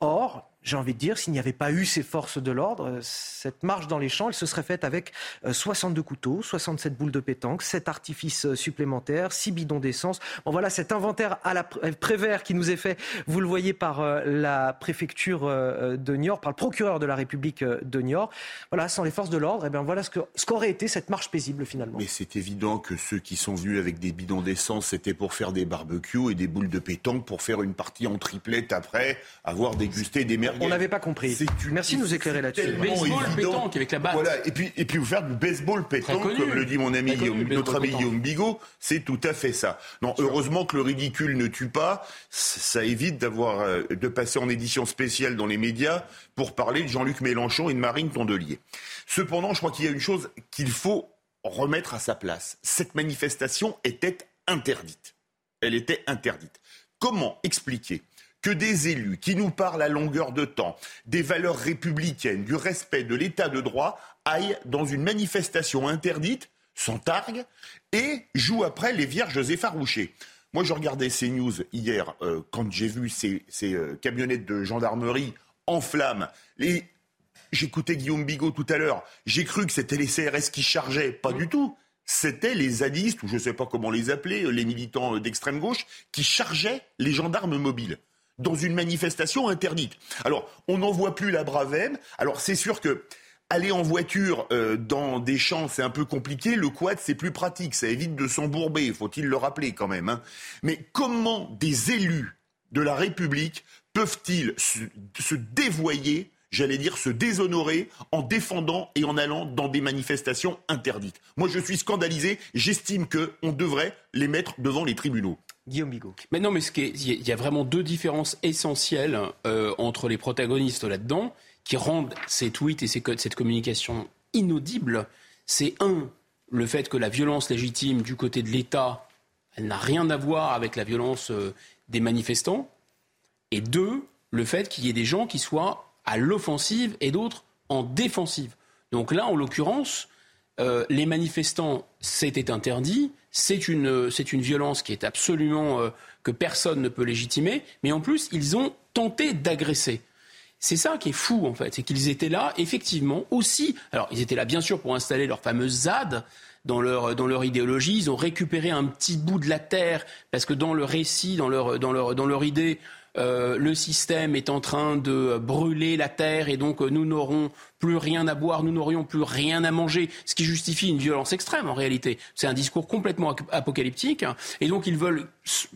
Or, j'ai envie de dire, s'il n'y avait pas eu ces forces de l'ordre, euh, cette marche dans les champs, elle se serait faite avec 62 euh, couteaux, 67 boules de pétanque, 7 artifices euh, supplémentaires, 6 bidons d'essence. Bon voilà, cet inventaire à la Prévert qui nous est fait, vous le voyez par la préfecture de Niort, par le procureur de la République de Niort. Voilà, sans les forces de l'ordre, et eh bien voilà ce qu'aurait été cette marche paisible finalement. Mais c'est évident que ceux qui sont venus avec des bidons d'essence, c'était pour faire des barbecues et des boules de pétanque pour faire une partie en triplette après avoir dégusté des merguez. On n'avait pas compris. Merci de nous éclairer là-dessus. Baseball pétanque avec la batte. Voilà, et puis, et puis vous faire du baseball pétanque, comme le dit mon ami notre ami Guillaume Bigot, c'est tout à fait ça. Non, heureusement que le ridicule ne tue pas, ça évite d'avoir euh, de passer en édition spéciale dans les médias pour parler de Jean-Luc Mélenchon et de Marine Tondelier. Cependant, je crois qu'il y a une chose qu'il faut remettre à sa place. Cette manifestation était interdite. Elle était interdite. Comment expliquer que des élus qui nous parlent à longueur de temps des valeurs républicaines, du respect de l'état de droit, aillent dans une manifestation interdite, sans targue, et jouent après les vierges effarouchées. Moi, je regardais ces news hier euh, quand j'ai vu ces, euh, camionnettes de gendarmerie en flammes. J'écoutais Guillaume Bigot tout à l'heure. J'ai cru que c'était les CRS qui chargeaient. Pas du tout. C'était les zadistes, ou je ne sais pas comment les appeler, les militants d'extrême gauche, qui chargeaient les gendarmes mobiles dans une manifestation interdite. Alors, on n'en voit plus la Bravem. Alors, c'est sûr que aller en voiture euh, dans des champs, c'est un peu compliqué. Le quad, c'est plus pratique. Ça évite de s'embourber, faut-il le rappeler quand même. Hein. Mais comment des élus de la République peuvent-ils se, dévoyer j'allais dire, se déshonorer en défendant et en allant dans des manifestations interdites? Moi, je suis scandalisé. J'estime qu'on devrait les mettre devant les tribunaux. Guillaume Bigot. Mais non, mais il y a vraiment deux différences essentielles euh, entre les protagonistes là-dedans qui rendent ces tweets et cette communication inaudible. C'est un, le fait que la violence légitime du côté de l'État, elle n'a rien à voir avec la violence euh, des manifestants. Et deux, le fait qu'il y ait des gens qui soient à l'offensive et d'autres en défensive. Donc là, en l'occurrence, euh, les manifestants, c'était interdit. C'est une, c'est une violence qui est absolument euh, que personne ne peut légitimer. Mais en plus, ils ont tenté d'agresser. C'est ça qui est fou, en fait. C'est qu'ils étaient là, effectivement, aussi. Alors, ils étaient là, bien sûr, pour installer leur fameuse ZAD. Dans leur, dans leur idéologie, ils ont récupéré un petit bout de la terre, parce que dans le récit, dans leur, dans leur, dans leur idée, euh, le système est en train de brûler la terre et donc nous n'aurons plus rien à boire, nous n'aurions plus rien à manger, ce qui justifie une violence extrême en réalité. C'est un discours complètement apocalyptique. Et donc ils veulent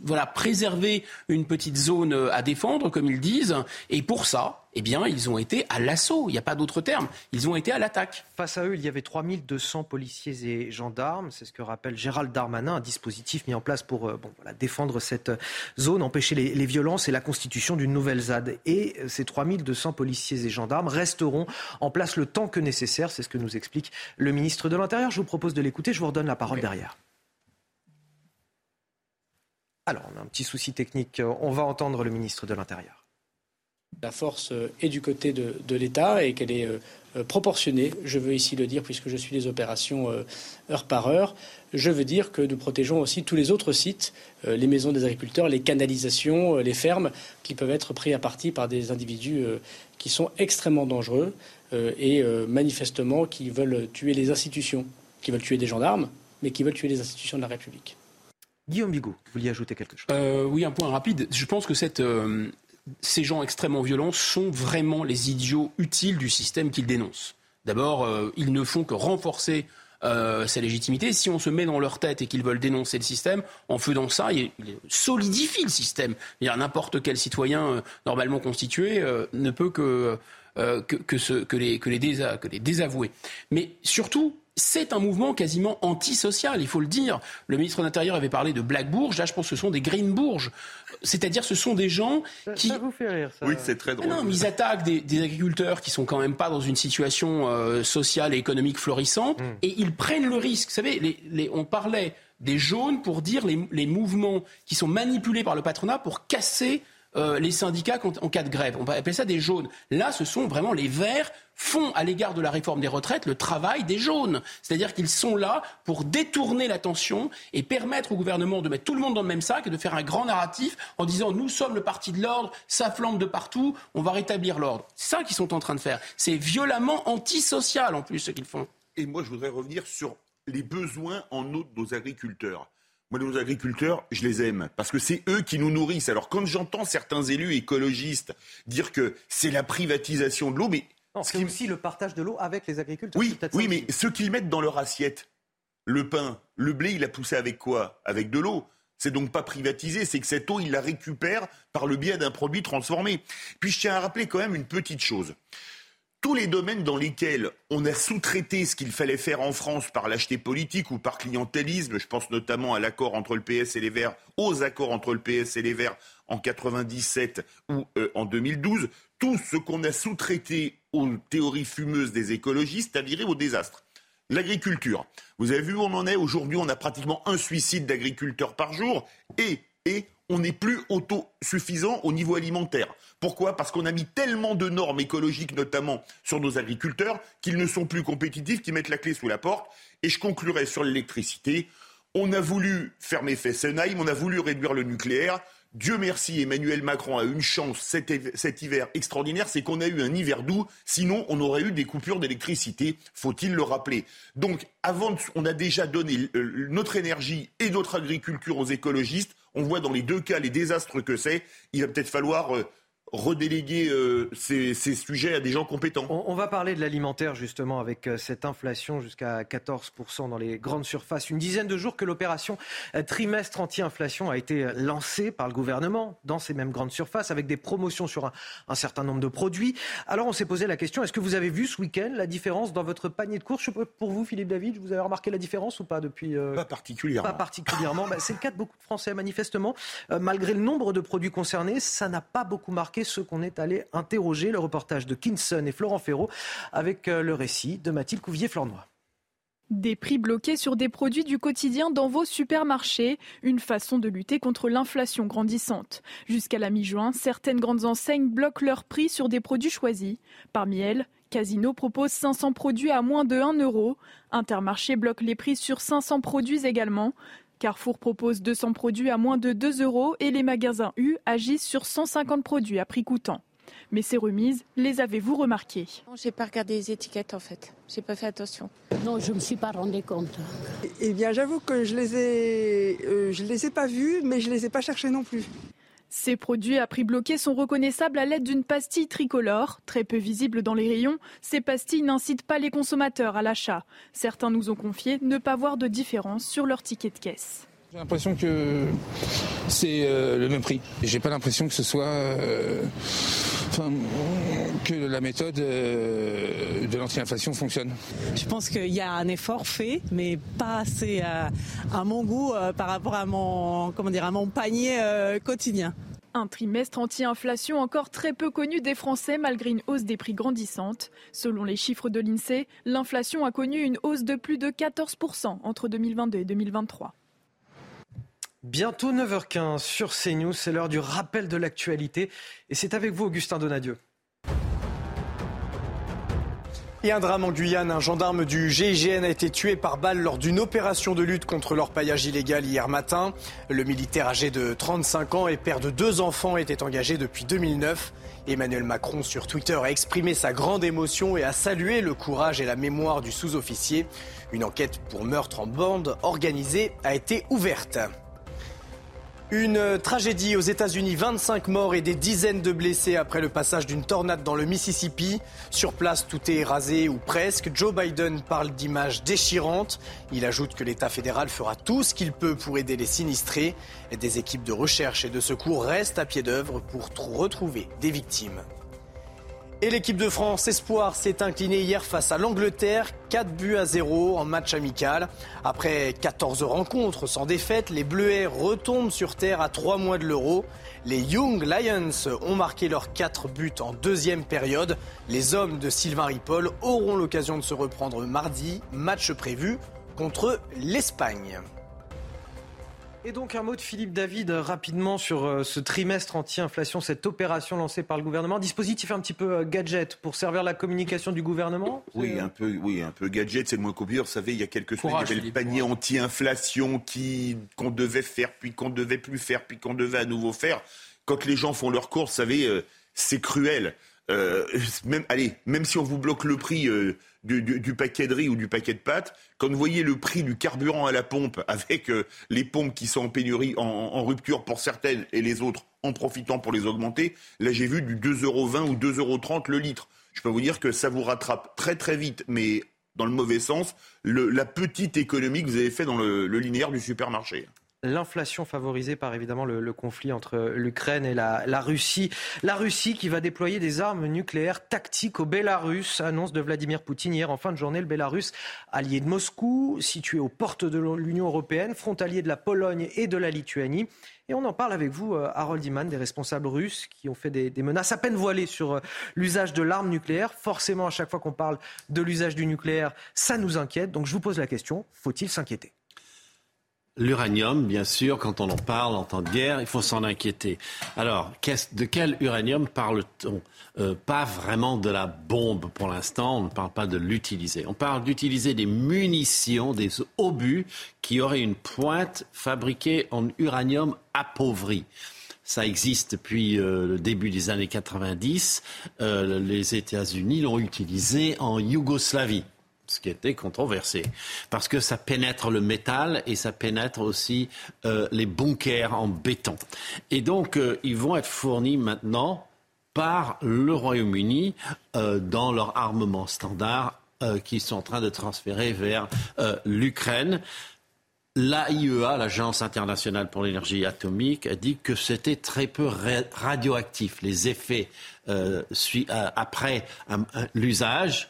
voilà, préserver une petite zone à défendre, comme ils disent. Et pour ça, eh bien, ils ont été à l'assaut. Il n'y a pas d'autre terme. Ils ont été à l'attaque. Face à eux, il y avait 3200 policiers et gendarmes. C'est ce que rappelle Gérald Darmanin, un dispositif mis en place pour euh, bon, voilà, défendre cette zone, empêcher les, violences et la constitution d'une nouvelle ZAD. Et euh, ces 3200 policiers et gendarmes resteront en place le temps que nécessaire. C'est ce que nous explique le ministre de l'Intérieur. Je vous propose de l'écouter. Je vous redonne la parole derrière. Alors, on a un petit souci technique. On va entendre le ministre de l'Intérieur. La force est du côté de, l'État et qu'elle est euh, euh, proportionnée. Je veux ici le dire puisque je suis les opérations euh, heure par heure. Je veux dire que nous protégeons aussi tous les autres sites, les maisons des agriculteurs, les canalisations, les fermes, qui peuvent être pris à partie par des individus qui sont extrêmement dangereux et manifestement qui veulent tuer les institutions, qui veulent tuer des gendarmes, mais qui veulent tuer les institutions de la République. Guillaume Bigot, vous vouliez ajouter quelque chose? Oui, un point rapide. Je pense que cette, ces gens extrêmement violents sont vraiment les idiots utiles du système qu'ils dénoncent. D'abord, euh, ils ne font que renforcer euh, sa légitimité. Si on se met dans leur tête et qu'ils veulent dénoncer le système, en faisant ça, ils, solidifient le système. N'importe quel citoyen euh, normalement constitué ne peut que, que, les, que, les que les désavouer. Mais surtout, c'est un mouvement quasiment antisocial, il faut le dire. Le ministre de l'Intérieur avait parlé de Black Bourges, là je pense que ce sont des Green Bourges. C'est-à-dire ce sont des gens qui... Ça vous fait rire, ça Oui, c'est très drôle. non, mais ils attaquent des, des, agriculteurs qui sont quand même pas dans une situation euh, sociale et économique florissante, mm. et ils prennent le risque. Vous savez, les, les, on parlait des jaunes pour dire les, les mouvements qui sont manipulés par le patronat pour casser euh, les syndicats en cas de grève. On va appeler ça des jaunes. Là, ce sont vraiment les verts font à l'égard de la réforme des retraites le travail des jaunes. C'est-à-dire qu'ils sont là pour détourner l'attention et permettre au gouvernement de mettre tout le monde dans le même sac et de faire un grand narratif en disant nous sommes le parti de l'ordre, ça flambe de partout, on va rétablir l'ordre. C'est ça qu'ils sont en train de faire. C'est violemment antisocial en plus ce qu'ils font. Et moi je voudrais revenir sur les besoins en eau de nos agriculteurs. Moi, nos agriculteurs, je les aime parce que c'est eux qui nous nourrissent. Alors, quand j'entends certains élus écologistes dire que c'est la privatisation de l'eau, mais c'est aussi le partage de l'eau avec les agriculteurs. Oui, oui, mais ce qu'ils mettent dans leur assiette, le pain, le blé, il a poussé avec quoi? Avec de l'eau. C'est donc pas privatisé, c'est que cette eau, il la récupère par le biais d'un produit transformé. Puis je tiens à rappeler quand même une petite chose tous les domaines dans lesquels on a sous-traité ce qu'il fallait faire en France par l'acheter politique ou par clientélisme, je pense notamment à l'accord entre le PS et les Verts, aux accords entre le PS et les Verts en 97 ou euh, en 2012, tout ce qu'on a sous-traité aux théories fumeuses des écologistes a viré au désastre. L'agriculture. Vous avez vu où on en est? Aujourd'hui, on a pratiquement un suicide d'agriculteurs par jour et, et on n'est plus autosuffisant au niveau alimentaire. Pourquoi? Parce qu'on a mis tellement de normes écologiques, notamment sur nos agriculteurs, qu'ils ne sont plus compétitifs, qu'ils mettent la clé sous la porte. Et je conclurai sur l'électricité. On a voulu fermer Fessenheim, on a voulu réduire le nucléaire. Dieu merci, Emmanuel Macron a une chance cet, hiver extraordinaire, c'est qu'on a eu un hiver doux, sinon on aurait eu des coupures d'électricité, faut-il le rappeler. Donc, avant, on a déjà donné euh, notre énergie et notre agriculture aux écologistes, on voit dans les deux cas les désastres que c'est, il va peut-être falloir... Redéléguer euh, ces, sujets à des gens compétents. On, va parler de l'alimentaire justement avec euh, cette inflation jusqu'à 14% dans les grandes surfaces. Une dizaine de jours que l'opération euh, trimestre anti-inflation a été lancée par le gouvernement dans ces mêmes grandes surfaces avec des promotions sur un, un certain nombre de produits. Alors on s'est posé la question, est-ce que vous avez vu ce week-end la différence dans votre panier de courses? Pour vous, Philippe David, vous avez remarqué la différence ou pas depuis Pas particulièrement. Pas particulièrement. Bah, c'est le cas de beaucoup de Français manifestement. malgré le nombre de produits concernés, ça n'a pas beaucoup marqué ceux qu'on est allé interroger. Le reportage de Kinson et Florent Ferraud avec euh, le récit de Mathilde Couvier-Flornois. Des prix bloqués sur des produits du quotidien dans vos supermarchés, une façon de lutter contre l'inflation grandissante. Jusqu'à la mi-juin, certaines grandes enseignes bloquent leurs prix sur des produits choisis. Parmi elles, Casino propose 500 produits à moins de 1 euro. Intermarché bloque les prix sur 500 produits également. Carrefour propose 200 produits à moins de 2 euros et les magasins U agissent sur 150 produits à prix coûtant. Mais ces remises, les avez-vous remarquées? Non, j'ai pas regardé les étiquettes en fait. J'ai pas fait attention. Non, je me suis pas rendu compte. Eh bien, j'avoue que je les ai, euh, je les ai pas vus, mais je les ai pas cherchés non plus. Ces produits à prix bloqué sont reconnaissables à l'aide d'une pastille tricolore. Très peu visible dans les rayons, ces pastilles n'incitent pas les consommateurs à l'achat. Certains nous ont confié ne pas voir de différence sur leur ticket de caisse. J'ai l'impression que c'est euh, le même prix. J'ai pas l'impression que ce soit euh, que la méthode euh, de l'anti-inflation fonctionne. Je pense qu'il y a un effort fait, mais pas assez à, mon goût par rapport à mon comment dire à mon panier quotidien. Un trimestre anti-inflation encore très peu connu des Français malgré une hausse des prix grandissante. Selon les chiffres de l'INSEE, l'inflation a connu une hausse de plus de 14% entre 2022 et 2023. Bientôt 9h15 sur CNews, c'est l'heure du rappel de l'actualité et c'est avec vous Augustin Donadieu. Et un drame en Guyane, un gendarme du GIGN a été tué par balle lors d'une opération de lutte contre l'orpaillage illégal hier matin. Le militaire âgé de 35 ans et père de deux enfants était engagé depuis 2009. Emmanuel Macron sur Twitter a exprimé sa grande émotion et a salué le courage et la mémoire du sous-officier. Une enquête pour meurtre en bande organisée a été ouverte. Une tragédie aux États-Unis, 25 morts et des dizaines de blessés après le passage d'une tornade dans le Mississippi. Sur place, tout est rasé ou presque. Joe Biden parle d'images déchirantes. Il ajoute que l'État fédéral fera tout ce qu'il peut pour aider les sinistrés. Des équipes de recherche et de secours restent à pied d'œuvre pour retrouver des victimes. Et l'équipe de France Espoir s'est inclinée hier face à l'Angleterre, 4 buts à 0 en match amical. Après 14 rencontres sans défaite, les Bleuets retombent sur terre à 3 mois de l'Euro. Les Young Lions ont marqué leurs 4 buts en deuxième période. Les hommes de Sylvain Ripoll auront l'occasion de se reprendre mardi, match prévu contre l'Espagne. Et donc un mot de Philippe David euh, rapidement sur euh, ce trimestre anti-inflation, cette opération lancée par le gouvernement. Dispositif un petit peu euh, gadget pour servir la communication du gouvernement Oui, un peu, oui, un peu gadget, c'est le moins copieux. Vous savez, il y a quelques semaines, il y avait le panier anti-inflation qui, qu'on devait faire, puis qu'on devait plus faire, puis qu'on devait à nouveau faire. Quand les gens font leurs courses, vous savez, c'est cruel. même, allez, même si on vous bloque le prix du, paquet de riz ou du paquet de pâtes, quand vous voyez le prix du carburant à la pompe avec euh, les pompes qui sont en pénurie, en, rupture pour certaines et les autres en profitant pour les augmenter, là j'ai vu du 2,20€ ou 2,30€ le litre. Je peux vous dire que ça vous rattrape très très vite, mais dans le mauvais sens, la petite économie que vous avez fait dans le linéaire du supermarché l'inflation favorisée par évidemment le, conflit entre l'Ukraine et la, Russie. La Russie qui va déployer des armes nucléaires tactiques au Bélarus, annonce de Vladimir Poutine hier en fin de journée. Le Bélarus, allié de Moscou, situé aux portes de l'Union européenne, frontalier de la Pologne et de la Lituanie. Et on en parle avec vous, euh, Harold Iman, des responsables russes qui ont fait des, des menaces à peine voilées sur euh, l'usage de l'arme nucléaire. Forcément, à chaque fois qu'on parle de l'usage du nucléaire, ça nous inquiète. Donc je vous pose la question, faut-il s'inquiéter? L'uranium, bien sûr, quand on en parle en temps de guerre, il faut s'en inquiéter. Alors, de quel uranium parle-t-on? Euh, Pas vraiment de la bombe pour l'instant, on ne parle pas de l'utiliser. On parle d'utiliser des munitions, des obus qui auraient une pointe fabriquée en uranium appauvri. Ça existe depuis euh, le début des années 90. Euh, les États-Unis l'ont utilisé en Yougoslavie ce qui était controversé, parce que ça pénètre le métal et ça pénètre aussi euh, les bunkers en béton. Et donc, euh, ils vont être fournis maintenant par le Royaume-Uni euh, dans leur armement standard qu'ils sont en train de transférer vers l'Ukraine. L'AIEA, l'Agence internationale pour l'énergie atomique, a dit que c'était très peu radioactif. Les effets après l'usage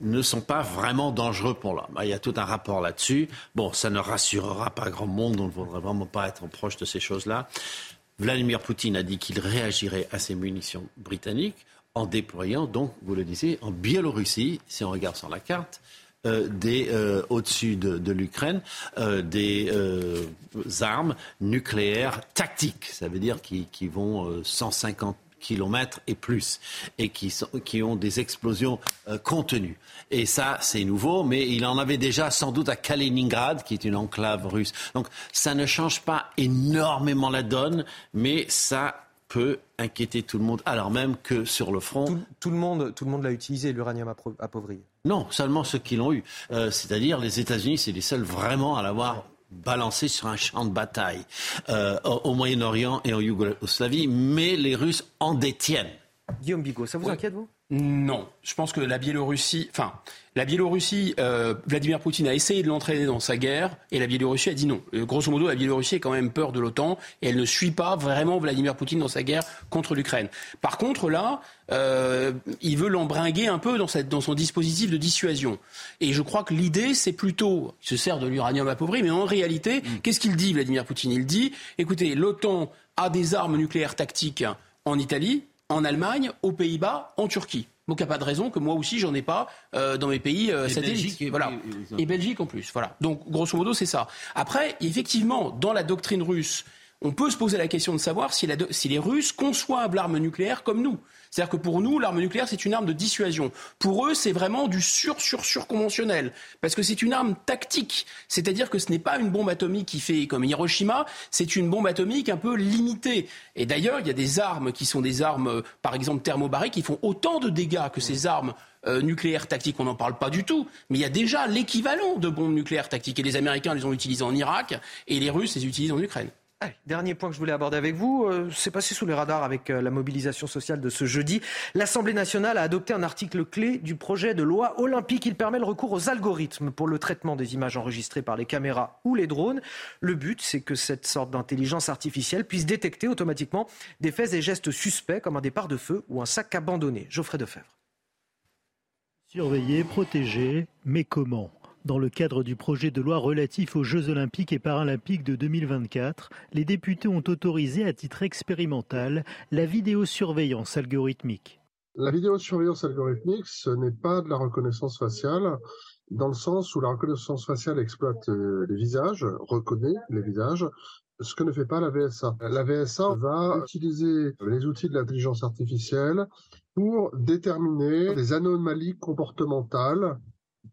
ne sont pas vraiment dangereux pour l'homme. Il y a tout un rapport là-dessus. Bon, ça ne rassurera pas grand monde, on ne voudrait vraiment pas être proche de ces choses-là. Vladimir Poutine a dit qu'il réagirait à ces munitions britanniques en déployant, donc, vous le disiez, en Biélorussie, si on regarde sur la carte, euh, euh, au-dessus de, l'Ukraine euh, des armes nucléaires tactiques. Ça veut dire qui, qui vont 150 kilomètres et plus, et qui, sont, qui ont des explosions euh, contenues. Et ça, c'est nouveau, mais il en avait déjà sans doute à Kaliningrad, qui est une enclave russe. Donc ça ne change pas énormément la donne, mais ça peut inquiéter tout le monde, alors même que sur le front... Tout, le monde, tout le monde l'a utilisé, l'uranium appauvri. Non, seulement ceux qui l'ont eu. Euh, c'est-à-dire les États-Unis, c'est les seuls vraiment à l'avoir balancé sur un champ de bataille euh, au Moyen-Orient et en Yougoslavie, mais les Russes en détiennent. Guillaume Bigot, ça vous inquiète, vous? Non, je pense que la Biélorussie, enfin, la Biélorussie, euh, Vladimir Poutine a essayé de l'entraîner dans sa guerre et la Biélorussie a dit non. Euh, grosso modo, la Biélorussie a quand même peur de l'OTAN et elle ne suit pas vraiment Vladimir Poutine dans sa guerre contre l'Ukraine. Par contre, là, euh, il veut l'embringuer un peu dans, cette, dans son dispositif de dissuasion. Et je crois que l'idée, c'est plutôt, il se sert de l'uranium appauvri, mais en réalité, mm. qu'est-ce qu'il dit, Vladimir Poutine? Il dit, écoutez, l'OTAN a des armes nucléaires tactiques en Italie, en Allemagne, aux Pays-Bas, en Turquie. Donc il n'y a pas de raison que moi aussi j'en ai pas euh, dans mes pays euh, satellites. Et voilà. Et Belgique en plus. Voilà. Donc grosso modo c'est ça. Après effectivement dans la doctrine russe, on peut se poser la question de savoir si, si les Russes conçoivent l'arme nucléaire comme nous. C'est-à-dire que pour nous, l'arme nucléaire, c'est une arme de dissuasion. Pour eux, c'est vraiment du sur-sur-sur conventionnel. Parce que c'est une arme tactique. C'est-à-dire que ce n'est pas une bombe atomique qui fait comme Hiroshima, c'est une bombe atomique un peu limitée. Et d'ailleurs, il y a des armes qui sont des armes, euh, par exemple thermobariques, qui font autant de dégâts que ces armes euh, nucléaires tactiques, on n'en parle pas du tout, mais il y a déjà l'équivalent de bombes nucléaires tactiques. Et les Américains les ont utilisées en Irak et les Russes les utilisent en Ukraine. Dernier point que je voulais aborder avec vous, euh, c'est passé sous les radars avec euh, la mobilisation sociale de ce jeudi. L'Assemblée nationale a adopté un article clé du projet de loi olympique. Il permet le recours aux algorithmes pour le traitement des images enregistrées par les caméras ou les drones. Le but, c'est que cette sorte d'intelligence artificielle puisse détecter automatiquement des faits et gestes suspects comme un départ de feu ou un sac abandonné. Geoffrey Defebvre. Surveiller, protéger, mais comment? Dans le cadre du projet de loi relatif aux Jeux olympiques et paralympiques de 2024, les députés ont autorisé à titre expérimental la vidéosurveillance algorithmique. La vidéosurveillance algorithmique, ce n'est pas de la reconnaissance faciale, dans le sens où la reconnaissance faciale exploite euh, les visages, reconnaît les visages, ce que ne fait pas la VSA. La VSA va utiliser les outils de l'intelligence artificielle pour déterminer des anomalies comportementales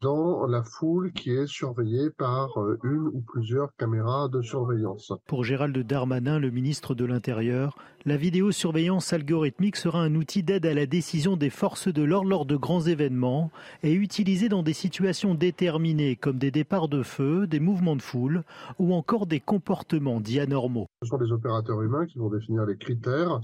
dans la foule qui est surveillée par euh, une ou plusieurs caméras de surveillance. Pour Gérald Darmanin, le ministre de l'Intérieur, la vidéosurveillance algorithmique sera un outil d'aide à la décision des forces de l'ordre lors de grands événements et utilisé dans des situations déterminées comme des départs de feu, des mouvements de foule ou encore des comportements dits anormaux. Ce sont des opérateurs humains qui vont définir les critères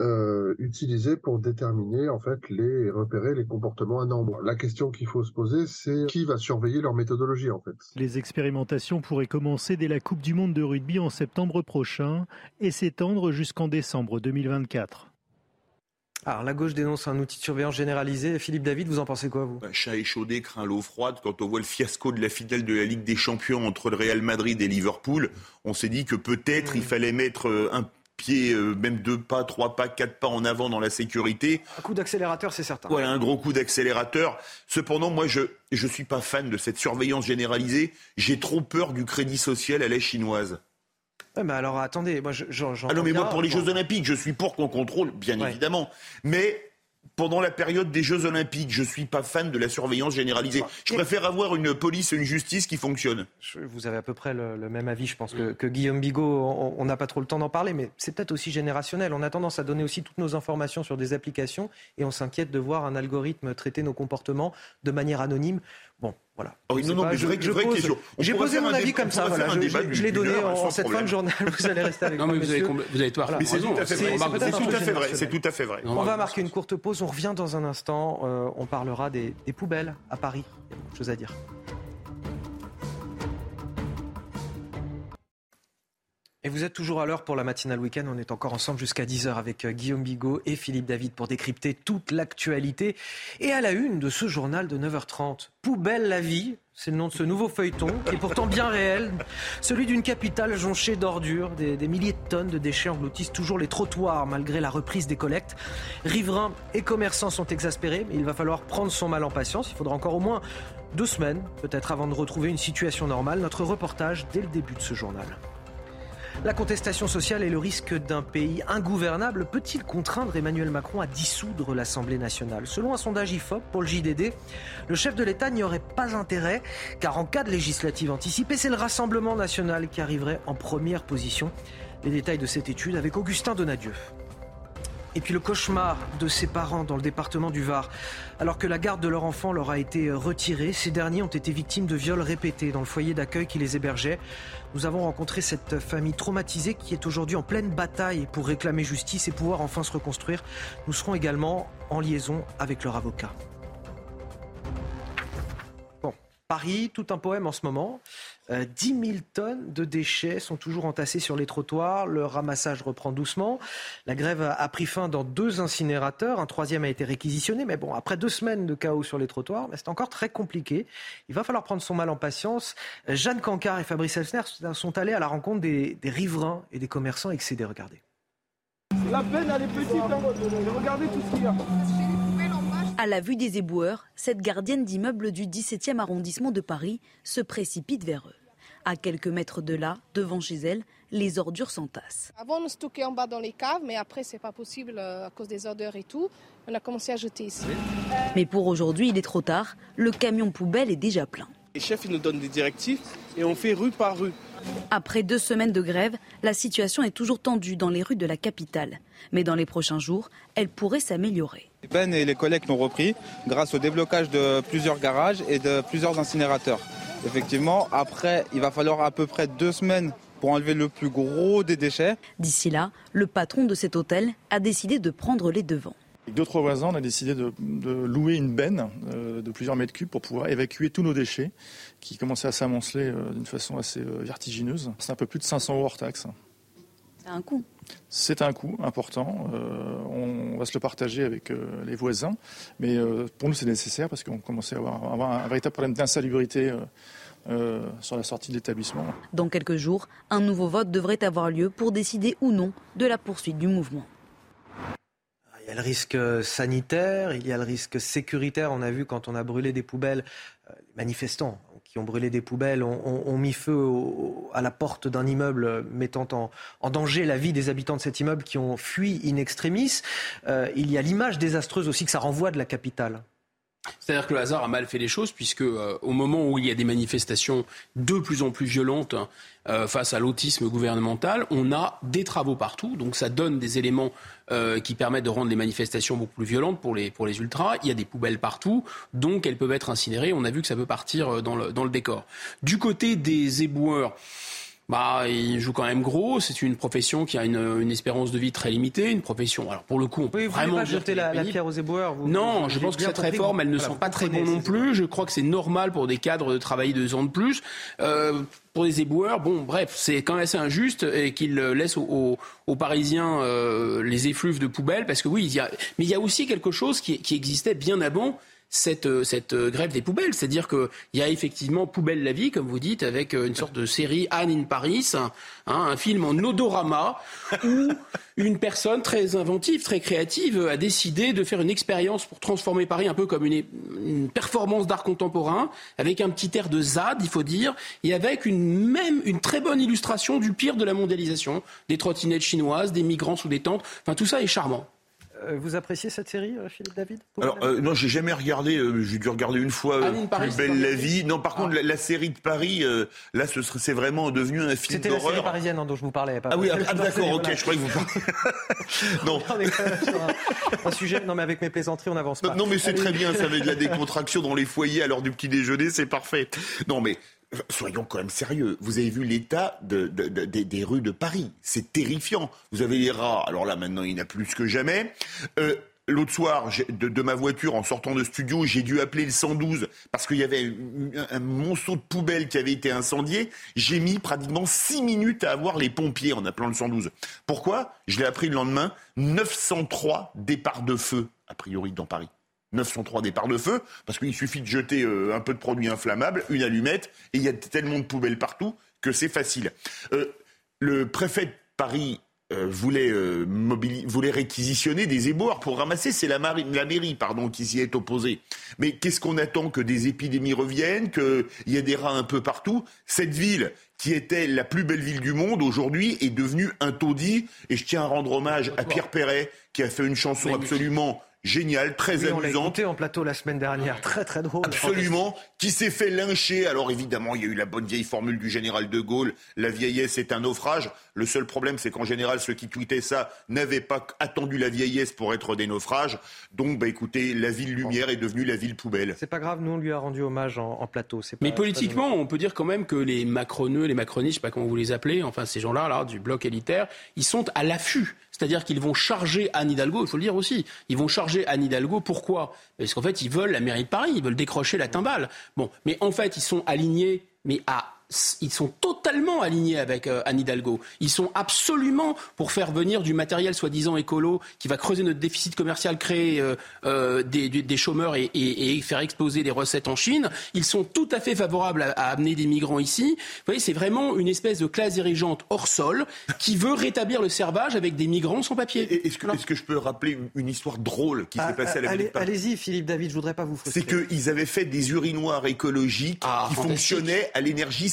euh, utilisés pour déterminer en fait les repérer les comportements anormaux. La question qu'il faut se poser, c'est qui va surveiller leur méthodologie en fait? Les expérimentations pourraient commencer dès la Coupe du Monde de rugby en septembre prochain et s'étendre jusqu'en décembre 2024. Alors, la gauche dénonce un outil de surveillance généralisé. Philippe David, vous en pensez quoi, vous? Bah, Chat échaudé craint l'eau froide. Quand on voit le fiasco de la finale de la Ligue des Champions entre le Real Madrid et Liverpool, on s'est dit que peut-être il fallait mettre euh, un pied, euh, même deux pas, trois pas, quatre pas en avant dans la sécurité. Un coup d'accélérateur, c'est certain. Voilà, un gros coup d'accélérateur. Cependant, moi, je ne suis pas fan de cette surveillance généralisée. J'ai trop peur du crédit social à la chinoise. mais alors attendez, moi j'en. Ah non, mais moi pour les Jeux Olympiques, je suis pour qu'on contrôle, bien évidemment. Mais pendant la période des Jeux Olympiques. Je ne suis pas fan de la surveillance généralisée. Je préfère avoir une police, une justice qui fonctionne. Vous avez à peu près le, même avis, je pense, que, Guillaume Bigot. On n'a pas trop le temps d'en parler, mais c'est peut-être aussi générationnel. On a tendance à donner aussi toutes nos informations sur des applications et on s'inquiète de voir un algorithme traiter nos comportements de manière anonyme. Bon, voilà. Ah non, non, mais je, J'ai posé mon avis comme ça. Voilà. Je, je l'ai donné en, cette fin de journal. Vous allez rester avec non, moi. Mais vous, avez, vous avez tout Mais c'est tout à fait vrai. C'est tout à fait vrai. On va marquer une courte pause. On revient dans un instant. Euh, on parlera des, des poubelles à Paris. Il y a beaucoup de choses à dire. Et vous êtes toujours à l'heure pour la matinale week-end. On est encore ensemble jusqu'à 10h avec euh, Guillaume Bigot et Philippe David pour décrypter toute l'actualité. Et à la une de ce journal de 9h30, Poubelle la vie, c'est le nom de ce nouveau feuilleton, qui est pourtant bien réel. Celui d'une capitale jonchée d'ordures. Des, des, milliers de tonnes de déchets engloutissent toujours les trottoirs malgré la reprise des collectes. Riverains et commerçants sont exaspérés, mais il va falloir prendre son mal en patience. Il faudra encore au moins deux semaines, peut-être avant de retrouver une situation normale. Notre reportage dès le début de ce journal. La contestation sociale et le risque d'un pays ingouvernable peut-il contraindre Emmanuel Macron à dissoudre l'Assemblée nationale? Selon un sondage IFOP pour le JDD, le chef de l'État n'y aurait pas intérêt, car en cas de législative anticipée, c'est le Rassemblement national qui arriverait en première position. Les détails de cette étude avec Augustin Donadieu. Et puis le cauchemar de ses parents dans le département du Var. Alors que la garde de leur enfant leur a été retirée, ces derniers ont été victimes de viols répétés dans le foyer d'accueil qui les hébergeait. Nous avons rencontré cette famille traumatisée qui est aujourd'hui en pleine bataille pour réclamer justice et pouvoir enfin se reconstruire. Nous serons également en liaison avec leur avocat. Bon, Paris, tout un poème en ce moment. 10 euh, 000 tonnes de déchets sont toujours entassés sur les trottoirs. Le ramassage reprend doucement. La grève a pris fin dans deux incinérateurs. Un troisième a été réquisitionné. Mais bon, après deux semaines de chaos sur les trottoirs, c'est encore très compliqué. Il va falloir prendre son mal en patience. Jeanne Cancard et Fabrice Elsner sont allés à la rencontre des, riverains et des commerçants excédés. Regardez. La peine, elle est petite. Hein. Regardez tout ce qu'il y a. À la vue des éboueurs, cette gardienne d'immeuble du 17e arrondissement de Paris se précipite vers eux. À quelques mètres de là, devant chez elle, les ordures s'entassent. Avant, on stockait en bas dans les caves, mais après, c'est pas possible euh, à cause des odeurs et tout. On a commencé à jeter ici. Mais pour aujourd'hui, il est trop tard. Le camion poubelle est déjà plein. Les chefs ils nous donnent des directives et on fait rue par rue. Après deux semaines de grève, la situation est toujours tendue dans les rues de la capitale. Mais dans les prochains jours, elle pourrait s'améliorer. Les peines et les collectes ont repris grâce au déblocage de plusieurs garages et de plusieurs incinérateurs. Effectivement, après, il va falloir à peu près deux semaines pour enlever le plus gros des déchets. D'ici là, le patron de cet hôtel a décidé de prendre les devants. Avec d'autres voisins, on a décidé de, louer une benne euh, de plusieurs mètres cubes pour pouvoir évacuer tous nos déchets qui commençaient à s'amonceler euh, d'une façon assez euh, vertigineuse. C'est un peu plus de 500 euros hors taxe. C'est un coût. C'est un coût important. on va se le partager avec les voisins. Mais pour nous, c'est nécessaire parce qu'on commençait à avoir, un véritable problème d'insalubrité. sur la sortie de l'établissement. Dans quelques jours, un nouveau vote devrait avoir lieu pour décider ou non de la poursuite du mouvement. Il y a le risque sanitaire, il y a le risque sécuritaire. On a vu quand on a brûlé des poubelles, euh, les manifestants ont brûlé des poubelles ont, mis feu à la porte d'un immeuble mettant en, danger la vie des habitants de cet immeuble qui ont fui in extremis. Euh, il y a l'image désastreuse aussi que ça renvoie de la capitale. C'est-à-dire que le hasard a mal fait les choses, puisque euh, au moment où il y a des manifestations de plus en plus violentes euh, face à l'autisme gouvernemental, on a des travaux partout, donc ça donne des éléments euh, qui permettent de rendre les manifestations beaucoup plus violentes pour les, pour les ultras. Il y a des poubelles partout, donc elles peuvent être incinérées. On a vu que ça peut partir dans le, dans le décor. Du côté des éboueurs, bah, il joue quand même gros. C'est une profession qui a une, une, espérance de vie très limitée, une profession. Alors pour le coup, on peut oui, vraiment pas jeter la, la, pierre aux éboueurs. Vous, non, vous, je pense que cette réforme, elle ne sont pas très bons non plus. Je crois que c'est normal pour des cadres de travailler deux ans de plus. Euh, pour les éboueurs, bon, bref, c'est quand même assez injuste et qu'ils laissent aux, aux, Parisiens euh, les effluves de poubelles, parce que oui, il y a, mais il y a aussi quelque chose qui, qui existait bien avant cette, euh, euh, grève des poubelles. C'est-à-dire qu'il y a effectivement Poubelle la vie, comme vous dites, avec euh, une sorte de série Anne in Paris, hein, un film en odorama, où une personne très inventive, très créative, a décidé de faire une expérience pour transformer Paris un peu comme une, une performance d'art contemporain, avec un petit air de ZAD, il faut dire, et avec une, même une très bonne illustration du pire de la mondialisation, des trottinettes chinoises, des migrants sous des tentes, enfin tout ça est charmant. Euh, vous appréciez cette série, euh, Philippe David Alors euh, non, j'ai jamais regardé. j'ai dû regarder une fois Plus belle la vie. Non, par contre, ah. la, série de Paris, là, ce c'est vraiment devenu un film d'horreur. C'était la série parisienne hein, dont je vous parlais. ah oui, ah, d'accord, ok, je croyais que vous parliez. non. on est sur un, sujet. Non, mais avec mes plaisanteries, on avance pas. Non, mais c'est très bien. Ça avait de la décontraction dans les foyers à l'heure du petit déjeuner, c'est parfait. Non, mais Soyons quand même sérieux. Vous avez vu l'état des rues de Paris. C'est terrifiant. Vous avez les rats. Alors là, maintenant, il n'y en a plus que jamais. Euh, l'autre soir, de, ma voiture, en sortant de studio, j'ai dû appeler le 112 parce qu'il y avait un, monceau de poubelle qui avait été incendié. J'ai mis pratiquement 6 minutes à avoir les pompiers en appelant le 112. Pourquoi? Je l'ai appris le lendemain. 903 départs de feu, a priori, dans Paris. 903 départs de feu, parce qu'il suffit de jeter euh, un peu de produit inflammable, une allumette, et il y a tellement de poubelles partout que c'est facile. Euh, le préfet de Paris euh, voulait, voulait réquisitionner des éboueurs pour ramasser. C'est la, la, mairie pardon, qui s'y est opposée. Mais qu'est-ce qu'on attend Que des épidémies reviennent, qu'il y ait des rats un peu partout? Cette ville, qui était la plus belle ville du monde, aujourd'hui est devenue un taudis. Et je tiens à rendre hommage à Pierre Perret, qui a fait une chanson absolument génial, très oui, amusante. On l'a en plateau la semaine dernière, très très drôle. Absolument, qui s'est fait lyncher. Alors évidemment, il y a eu la bonne vieille formule du général de Gaulle, la vieillesse est un naufrage. Le seul problème, c'est qu'en général, ceux qui tweetaient ça n'avaient pas attendu la vieillesse pour être des naufrages. Donc, bah écoutez, la ville lumière est devenue la ville poubelle. C'est pas grave, nous on lui a rendu hommage en, plateau. Mais politiquement, on peut dire quand même que les macroneux, les macronistes, je sais pas comment vous les appelez, enfin ces gens-là, là, du bloc élitaire, ils sont à l'affût c'est-à-dire qu'ils vont charger Anne Hidalgo, il faut le dire aussi, ils vont charger Anne Hidalgo, pourquoi? Parce qu'en fait, ils veulent la mairie de Paris, ils veulent décrocher la timbale. Bon, mais en fait, ils sont alignés, mais à ils sont totalement alignés avec euh, Anne Hidalgo. Ils sont absolument pour faire venir du matériel soi-disant écolo qui va creuser notre déficit commercial, créer euh, euh, des, chômeurs et, faire exploser les recettes en Chine. Ils sont tout à fait favorables à, amener des migrants ici. Vous voyez, c'est vraiment une espèce de classe dirigeante hors sol qui veut rétablir le servage avec des migrants sans papier. Est-ce que, je peux rappeler une histoire drôle qui s'est ah, passée à la allez, Allez-y, Philippe David, je voudrais pas vous frustrer. C'est qu'ils avaient fait des urinoirs écologiques ah, qui fonctionnaient à l'énergie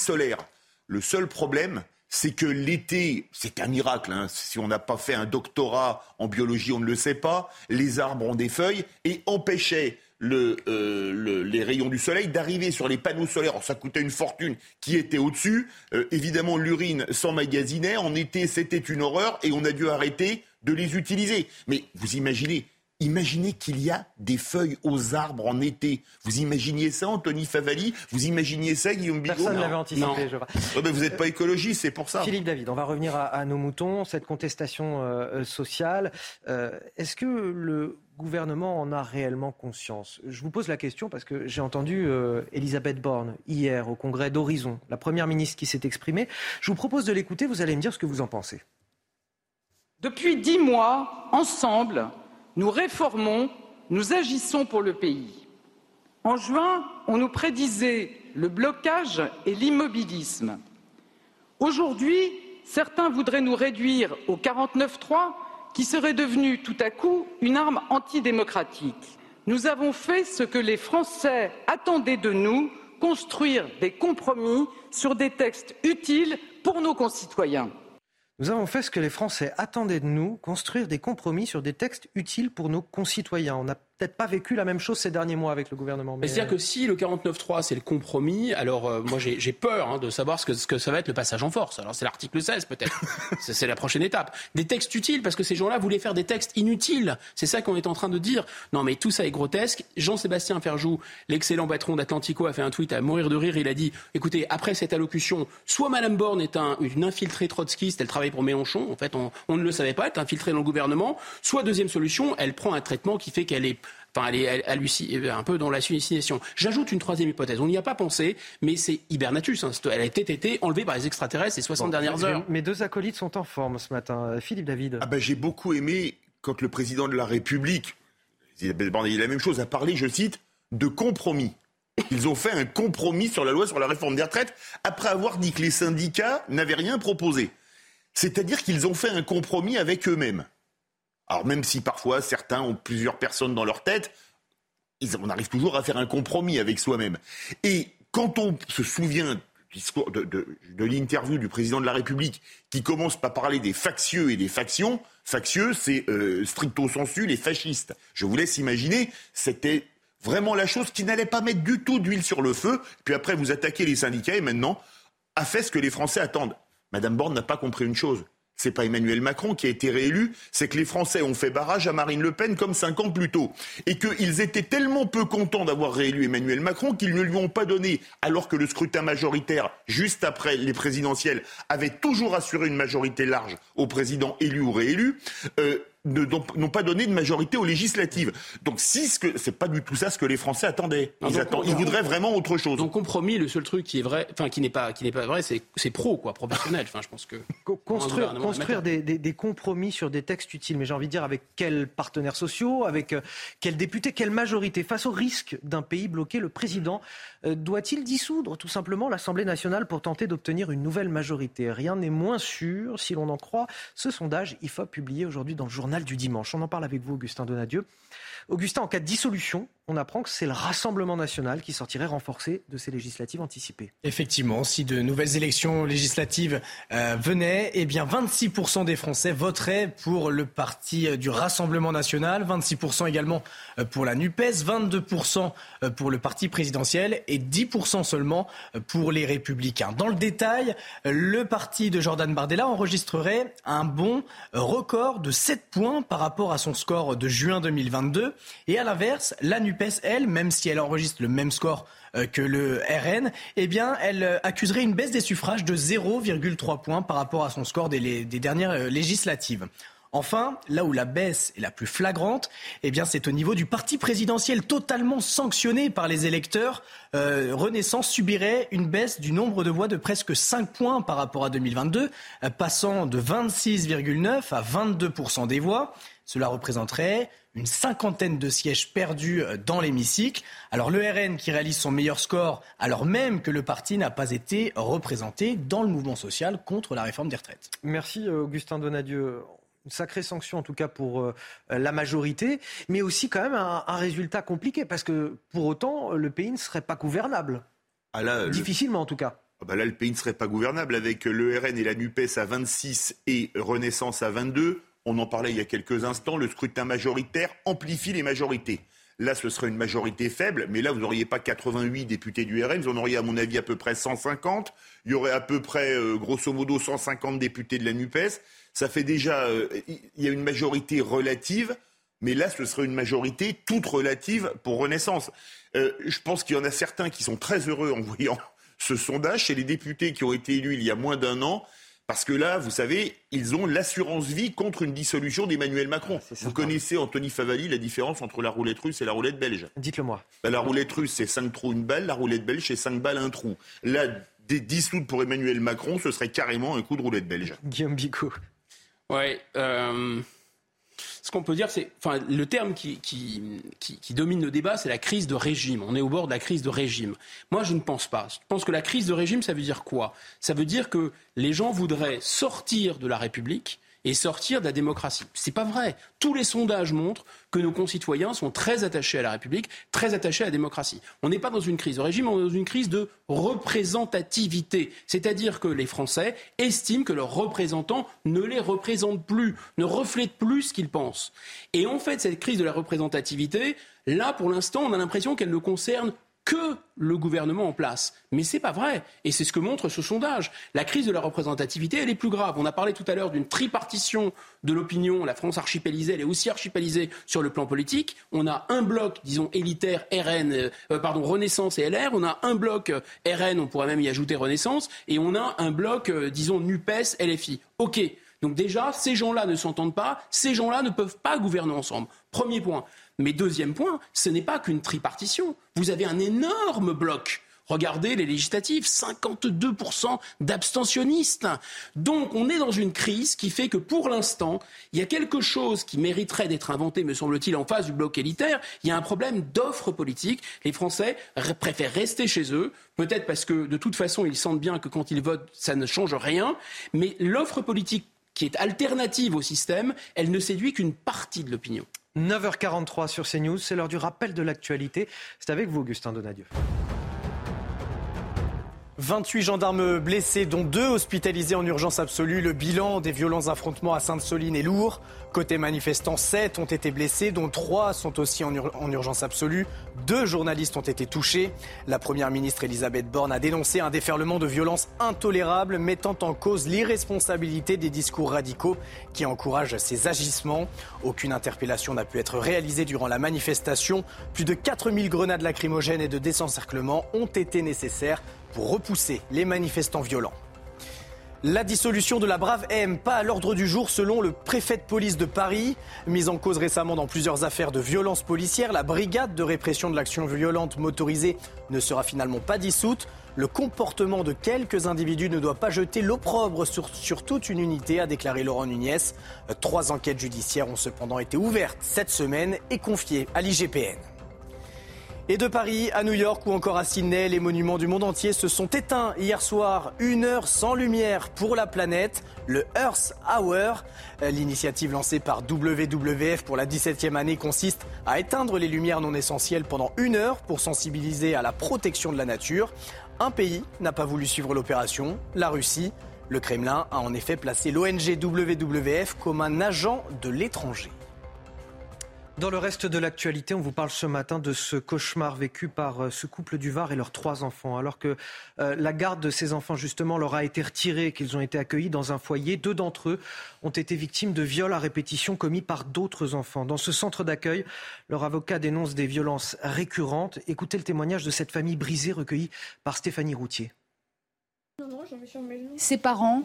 Le seul problème, c'est que l'été, c'est un miracle. Hein. Si on n'a pas fait un doctorat en biologie, on ne le sait pas. Les arbres ont des feuilles et empêchaient euh, les rayons du soleil d'arriver sur les panneaux solaires. ça coûtait une fortune qui était au-dessus. Euh, évidemment, l'urine s'emmagasinait. En été, c'était une horreur et on a dû arrêter de les utiliser. Mais vous imaginez, Imaginez qu'il y a des feuilles aux arbres en été. Vous imaginiez ça, Anthony Favali Vous imaginiez ça, Guillaume Bigot Personne ne l'avait anticipé, je crois. Oh, ben, vous n'êtes pas écologiste, c'est pour ça. Philippe David, on va revenir à, nos moutons, cette contestation euh, sociale. Euh, est-ce que le gouvernement en a réellement conscience? Je vous pose la question parce que j'ai entendu euh, Elisabeth Borne hier au congrès d'Horizon, la première ministre qui s'est exprimée. Je vous propose de l'écouter, vous allez me dire ce que vous en pensez. Depuis dix mois, ensemble, nous réformons, nous agissons pour le pays. En juin, on nous prédisait le blocage et l'immobilisme. Aujourd'hui, certains voudraient nous réduire au 49-3 qui serait devenu tout à coup une arme antidémocratique. Nous avons fait ce que les Français attendaient de nous, construire des compromis sur des textes utiles pour nos concitoyens. Nous avons fait ce que les Français attendaient de nous, construire des compromis sur des textes utiles pour nos concitoyens. Peut-être pas vécu la même chose ces derniers mois avec le gouvernement. C'est-à-dire que si le 49.3 c'est le compromis, alors euh, moi j'ai peur hein, de savoir ce que, ce que ça va être le passage en force. Alors c'est l'article 16 peut-être. c'est la prochaine étape. Des textes utiles parce que ces gens-là voulaient faire des textes inutiles. C'est ça qu'on est en train de dire. Non mais tout ça est grotesque. Jean-Sébastien Ferjou, l'excellent patron d'Atlantico, a fait un tweet à mourir de rire. Il a dit écoutez, après cette allocution, soit Madame Borne est un, une infiltrée trotskiste, elle travaille pour Mélenchon. En fait, on, on ne le savait pas, elle est infiltrée dans le gouvernement. Soit deuxième solution, elle prend un traitement qui fait qu'elle est Enfin, elle est un peu dans la hallucination. J'ajoute une troisième hypothèse. On n'y a pas pensé, mais c'est hibernatus. Hein. Elle a été enlevée par les extraterrestres ces 60 dernières heures. Mes deux acolytes sont en forme ce matin. Philippe David. Ah ben, J'ai beaucoup aimé quand le président de la République, la même chose, a parlé, je cite, de compromis. Ils ont fait un compromis sur la loi sur la réforme des retraites après avoir dit que les syndicats n'avaient rien proposé. C'est-à-dire qu'ils ont fait un compromis avec eux-mêmes. Alors même si parfois certains ont plusieurs personnes dans leur tête, on arrive toujours à faire un compromis avec soi-même. Et quand on se souvient de, l'interview du président de la République qui commence par parler des factieux et des factions, factieux, c'est euh, stricto sensu les fascistes. Je vous laisse imaginer, c'était vraiment la chose qui n'allait pas mettre du tout d'huile sur le feu. Puis après, vous attaquez les syndicats et maintenant, a fait ce que les Français attendent. Madame Borne n'a pas compris une chose c'est pas Emmanuel Macron qui a été réélu, c'est que les Français ont fait barrage à Marine Le Pen comme cinq ans plus tôt. Et qu'ils étaient tellement peu contents d'avoir réélu Emmanuel Macron qu'ils ne lui ont pas donné, alors que le scrutin majoritaire, juste après les présidentielles, avait toujours assuré une majorité large au président élu ou réélu, euh, n'ont pas donné de majorité aux législatives. Donc si ce que c'est pas du tout ça ce que les Français attendaient. Ils, attendent, ils voudraient vraiment autre chose. Donc compromis, le seul truc qui est vrai, enfin qui n'est pas qui n'est pas vrai, c'est c'est pro quoi, professionnel. Enfin je pense que construire construire des, des, des, compromis sur des textes utiles, mais j'ai envie de dire avec quels partenaires sociaux, avec euh, quels députés, quelle majorité face au risque d'un pays bloqué, le président euh, doit-il dissoudre tout simplement l'Assemblée nationale pour tenter d'obtenir une nouvelle majorité? Rien n'est moins sûr si l'on en croit ce sondage IFOP publié aujourd'hui dans le journal du dimanche. On en parle avec vous, Augustin Donadieu. Augustin, en cas de dissolution, on apprend que c'est le Rassemblement national qui sortirait renforcé de ces législatives anticipées. Effectivement, si de nouvelles élections législatives euh, venaient, eh bien 26% des Français voteraient pour le parti euh, du Rassemblement national, 26% également euh, pour la NUPES, 22% pour le parti présidentiel et 10% seulement pour les Républicains. Dans le détail, le parti de Jordan Bardella enregistrerait un bon record de 7 points par rapport à son score de juin 2022 et à l'inverse, la NUPES elle, même si elle enregistre le même score euh, que le RN, eh elle euh, accuserait une baisse des suffrages de 0,3 points par rapport à son score des, dernières euh, législatives. Enfin, là où la baisse est la plus flagrante, eh bien, c'est au niveau du parti présidentiel totalement sanctionné par les électeurs. Renaissance subirait une baisse du nombre de voix de presque 5 points par rapport à 2022, passant de 26,9 à 22% des voix. Cela représenterait une cinquantaine de sièges perdus euh, dans l'hémicycle. Alors le RN qui réalise son meilleur score alors même que le parti n'a pas été représenté dans le mouvement social contre la réforme des retraites. Merci euh, Augustin Donadieu une sacrée sanction en tout cas pour euh, la majorité, mais aussi quand même un, résultat compliqué parce que pour autant le pays ne serait pas gouvernable. Ah Difficilement en tout cas. Ah bah là, le pays ne serait pas gouvernable avec le RN et la NUPES à 26 et Renaissance à 22 on en parlait il y a quelques instants, le scrutin majoritaire amplifie les majorités. Là, ce serait une majorité faible, mais là, vous n'auriez pas 88 députés du RN, vous en auriez, à mon avis, à peu près 150. Il y aurait à peu près, euh, grosso modo, 150 députés de la NUPES. Ça fait déjà, euh, il y a une majorité relative, Mais là, ce serait une majorité toute relative pour Renaissance. Euh, je pense qu'il y en a certains qui sont très heureux en voyant ce sondage chez les députés qui ont été élus il y a moins d'un an. Parce que là, vous savez, ils ont l'assurance vie contre une dissolution d'Emmanuel Macron. Vous connaissez, Anthony Favali, la différence entre la roulette russe et la roulette belge? Dites-le moi. Ben, la roulette russe, c'est 5 trous, une balle. La roulette belge, c'est 5 balles, un trou. Là, des dissoutes pour Emmanuel Macron, ce serait carrément un coup de roulette belge. Guillaume Bicot. Ouais. Euh, ce qu'on peut dire, c'est, enfin, le terme qui, qui, qui, domine le débat, c'est la crise de régime. On est au bord de la crise de régime. Moi, je ne pense pas. Je pense que la crise de régime, ça veut dire quoi? Ça veut dire que les gens voudraient sortir de la République et sortir de la démocratie. C'est pas vrai. Tous les sondages montrent que nos concitoyens sont très attachés à la République, très attachés à la démocratie. On n'est pas dans une crise de régime, on est dans une crise de représentativité. C'est-à-dire que les Français estiment que leurs représentants ne les représentent plus, ne reflètent plus ce qu'ils pensent. Et en fait, cette crise de la représentativité, là, pour l'instant, on a l'impression qu'elle ne concerne que le gouvernement en place. Mais ce n'est pas vrai. Et c'est ce que montre ce sondage. La crise de la représentativité, elle est plus grave. On a parlé tout à l'heure d'une tripartition de l'opinion. La France archipélisée, elle est aussi archipélisée sur le plan politique. On a un bloc, disons, élitaire RN, euh, euh, pardon, Renaissance et LR. On a un bloc euh, RN, on pourrait même y ajouter Renaissance. Et on a un bloc, disons, NUPES, LFI. OK. Donc déjà, ces gens-là ne s'entendent pas. Ces gens-là ne peuvent pas gouverner ensemble. Premier point. Mais deuxième point, ce n'est pas qu'une tripartition. Vous avez un énorme bloc. Regardez les législatives, 52% d'abstentionnistes. Donc on est dans une crise qui fait que pour l'instant, il y a quelque chose qui mériterait d'être inventé, me semble-t-il, en face du bloc élitaire. Il y a un problème d'offre politique. Les Français préfèrent rester chez eux, peut-être parce que de toute façon, ils sentent bien que quand ils votent, ça ne change rien. Mais l'offre politique qui est alternative au système, elle ne séduit qu'une partie de l'opinion. 9h43 sur CNews, c'est l'heure du rappel de l'actualité. C'est avec vous, Augustin Donadieu. 28 gendarmes blessés, dont deux hospitalisés en urgence absolue. Le bilan des violents affrontements à Sainte-Soline est lourd. Côté manifestants, 7 ont été blessés, dont 3 sont aussi en, urgence absolue. Deux journalistes ont été touchés. La première ministre Elisabeth Borne a dénoncé un déferlement de violence intolérable, mettant en cause l'irresponsabilité des discours radicaux qui encouragent ces agissements. Aucune interpellation n'a pu être réalisée durant la manifestation. Plus de 4000 grenades lacrymogènes et de désencerclement ont été nécessaires pour repousser les manifestants violents. La dissolution de la Brave M, pas à l'ordre du jour selon le préfet de police de Paris. Mise en cause récemment dans plusieurs affaires de violence policière, la brigade de répression de l'action violente motorisée ne sera finalement pas dissoute. Le comportement de quelques individus ne doit pas jeter l'opprobre sur, sur, toute une unité, a déclaré Laurent Nunez. Trois enquêtes judiciaires ont cependant été ouvertes cette semaine et confiées à l'IGPN. Et de Paris à New York ou encore à Sydney, les monuments du monde entier se sont éteints hier soir. Une heure sans lumière pour la planète, le Earth Hour. L'initiative lancée par WWF pour la 17e année consiste à éteindre les lumières non essentielles pendant une heure pour sensibiliser à la protection de la nature. Un pays n'a pas voulu suivre l'opération, la Russie. Le Kremlin a en effet placé l'ONG WWF comme un agent de l'étranger. Dans le reste de l'actualité, on vous parle ce matin de ce cauchemar vécu par euh, ce couple du Var et leurs trois enfants. Alors que euh, la garde de ces enfants, justement, leur a été retirée, qu'ils ont été accueillis dans un foyer, deux d'entre eux ont été victimes de viols à répétition commis par d'autres enfants. Dans ce centre d'accueil, leur avocat dénonce des violences récurrentes. Écoutez le témoignage de cette famille brisée recueillie par Stéphanie Routier. Ces parents,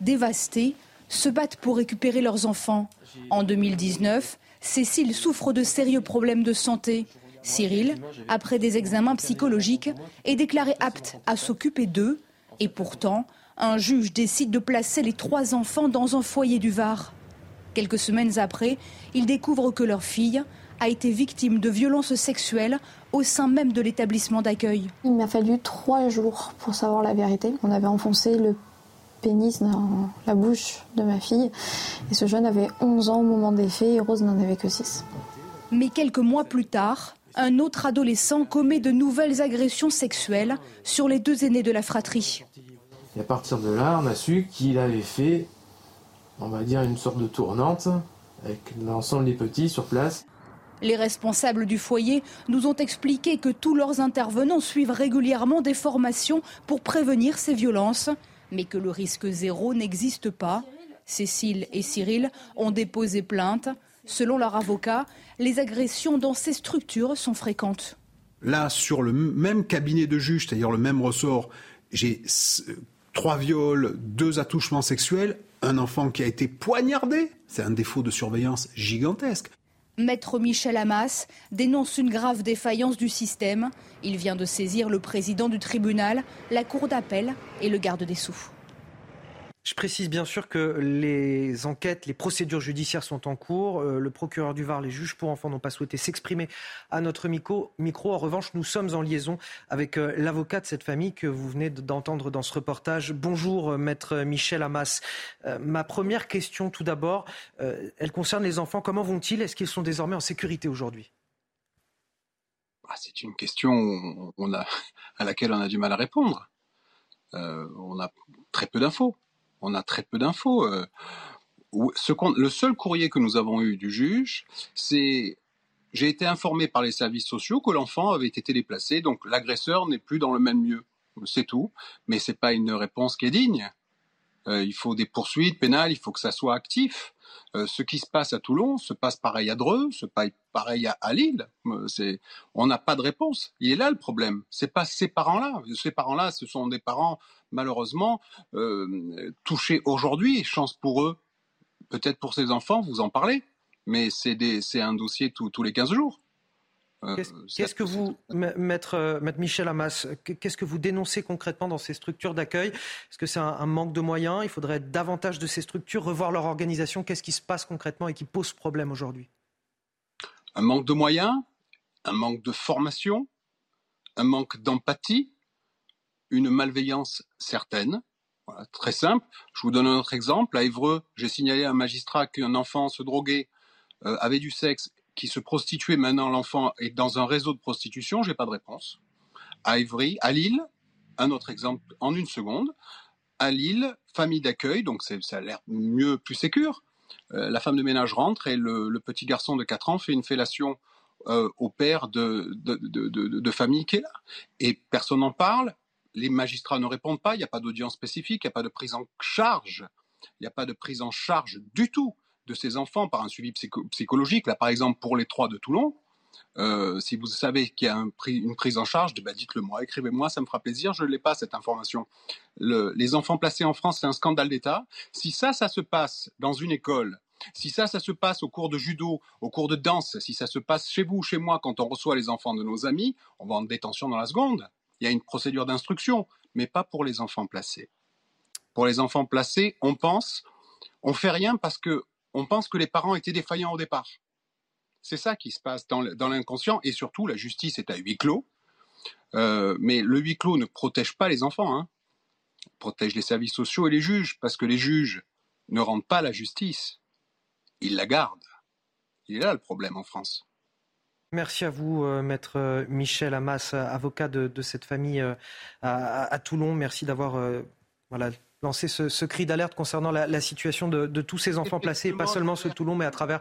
dévastés, se battent pour récupérer leurs enfants. En 2019, Cécile souffre de sérieux problèmes de santé. Cyril, après des examens psychologiques, est déclaré apte à s'occuper d'eux. Et pourtant, un juge décide de placer les trois enfants dans un foyer du Var. Quelques semaines après, il découvre que leur fille a été victime de violences sexuelles au sein même de l'établissement d'accueil. Il m'a fallu trois jours pour savoir la vérité. On avait enfoncé le pénis dans la bouche de ma fille. Et ce jeune avait 11 ans au moment des faits et Rose n'en avait que 6. Mais quelques mois plus tard, un autre adolescent commet de nouvelles agressions sexuelles sur les deux aînés de la fratrie. Et à partir de là, on a su qu'il avait fait, on va dire, une sorte de tournante avec l'ensemble des petits sur place. Les responsables du foyer nous ont expliqué que tous leurs intervenants suivent régulièrement des formations pour prévenir ces violences mais que le risque zéro n'existe pas. Cécile et Cyril ont déposé plainte. Selon leur avocat, les agressions dans ces structures sont fréquentes. Là, sur le même cabinet de juge, c'est-à-dire le même ressort, j'ai trois viols, deux attouchements sexuels, un enfant qui a été poignardé. C'est un défaut de surveillance gigantesque. Maître Michel Hamas dénonce une grave défaillance du système. Il vient de saisir le président du tribunal, la cour d'appel et le garde des Sceaux. Je précise bien sûr que les enquêtes, les procédures judiciaires sont en cours. Euh, le procureur du Var, les juges pour enfants n'ont pas souhaité s'exprimer à notre micro. En revanche, nous sommes en liaison avec euh, l'avocat de cette famille que vous venez d'entendre dans ce reportage. Bonjour, euh, maître Michel Hamas. ma première question, tout d'abord, elle concerne les enfants. Comment vont-ils? Est-ce qu'ils sont désormais en sécurité aujourd'hui? Ah, C'est une question à laquelle on a du mal à répondre. on a très peu d'infos on a très peu d'infos. Euh, le seul courrier que nous avons eu du juge, c'est j'ai été informé par les services sociaux que l'enfant avait été déplacé, donc l'agresseur n'est plus dans le même lieu. C'est tout, mais c'est pas une réponse qui est digne. Euh, il faut des poursuites pénales, il faut que ça soit actif. Euh, ce qui se passe à Toulon se passe pareil à Dreux, se passe pareil à, Lille. C'est, on n'a pas de réponse. Il est là le problème. C'est pas ces parents-là. Ces parents-là, ce sont des parents malheureusement euh, touchés aujourd'hui. Chance pour eux, peut-être pour ces enfants, vous en parlez, mais c'est, un dossier tous les 15 jours. Euh, qu'est-ce que vous, maître, maître Michel Hamas, qu'est-ce que vous dénoncez concrètement dans ces structures d'accueil? Est-ce que c'est un, manque de moyens? Il faudrait davantage de ces structures, revoir leur organisation. Qu'est-ce qui se passe concrètement et qui pose problème aujourd'hui? Un manque de moyens, un manque de formation, un manque d'empathie, une malveillance certaine? très simple. Je vous donne un autre exemple. À Évreux, j'ai signalé à un magistrat qu'un enfant se droguait, euh, avait du sexe, qui se prostituait. Maintenant, l'enfant est dans un réseau de prostitution. J'ai pas de réponse. À Ivry, à Lille, un autre exemple en une seconde. À Lille, famille d'accueil, donc ça a l'air mieux, plus sécure. Euh, la femme de ménage rentre et le, petit garçon de 4 ans fait une fellation euh, au père de, de, famille qui est là. Et personne n'en parle les magistrats ne répondent pas, il n'y a pas d'audience spécifique, il n'y a pas de prise en charge, il n'y a pas de prise en charge du tout de ces enfants par un suivi psychologique. Là, par exemple, pour les trois de Toulon, euh, si vous savez qu'il y a une prise en charge, bah, dites-le moi, écrivez-moi, ça me fera plaisir, je ne l'ai pas cette information. les enfants placés en France, c'est un scandale d'État. Si ça, ça se passe dans une école, si ça, ça se passe au cours de judo, au cours de danse, si ça se passe chez vous, chez moi, quand on reçoit les enfants de nos amis, on va en détention dans la seconde il y a une procédure d'instruction, mais pas pour les enfants placés. Pour les enfants placés, on pense, on fait rien parce que on pense que les parents étaient défaillants au départ. C'est ça qui se passe dans, l'inconscient et surtout la justice est à huis clos. Euh, mais le huis clos ne protège pas les enfants, hein. Il protège les services sociaux et les juges parce que les juges ne rendent pas la justice, ils la gardent. Il est là le problème en France. Merci à vous, euh, maître euh, Michel Hamas, avocat de, cette famille à, Toulon. Merci d'avoir voilà, lancé ce, cri d'alerte concernant la, situation de, tous ces enfants placés, pas seulement ceux de Toulon, mais à travers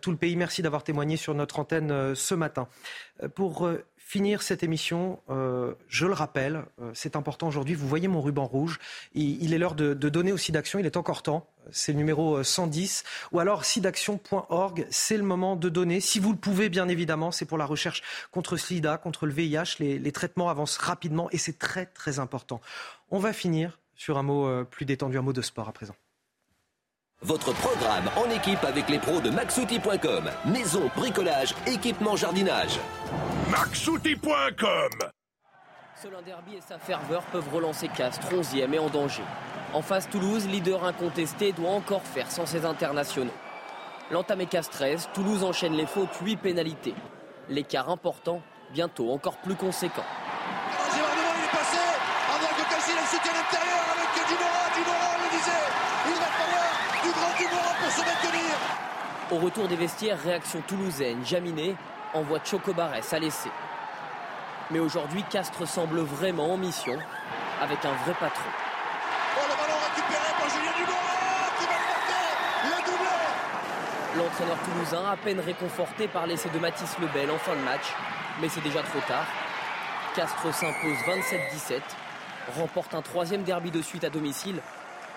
tout le pays. Merci d'avoir témoigné sur notre antenne ce matin. Pour finir cette émission, euh, je le rappelle, euh, c'est important aujourd'hui, vous voyez mon ruban rouge, il, est l'heure de, donner au SIDAction, il est encore temps, c'est le numéro 110, euh, ou alors sidaction.org, c'est le moment de donner, si vous le pouvez bien évidemment, c'est pour la recherche contre SIDA, contre le VIH, les, les traitements avancent rapidement et c'est très très important. On va finir sur un mot plus détendu, un mot de sport à présent. Votre programme en équipe avec les pros de maxouti.com. Maison, bricolage, équipement, jardinage. maxouti.com Seul derby et sa ferveur peuvent relancer Castres, 11e et en danger. En face, Toulouse, leader incontesté, doit encore faire sans ses internationaux. L'entamé Castres, Toulouse enchaîne les fautes, 8 pénalités. L'écart important, bientôt encore plus conséquent. Au retour des vestiaires, réaction toulousaine, Jaminet envoie Chocobarès à l'essai. Mais aujourd'hui, Castres semble vraiment en mission avec un vrai patron. Oh, le ballon récupéré par Julien Dubois qui va le doublé L'entraîneur toulousain, à peine réconforté par l'essai de Mathis Lebel en fin de match, mais c'est déjà trop tard. Castres s'impose 27-17, remporte un troisième derby de suite à domicile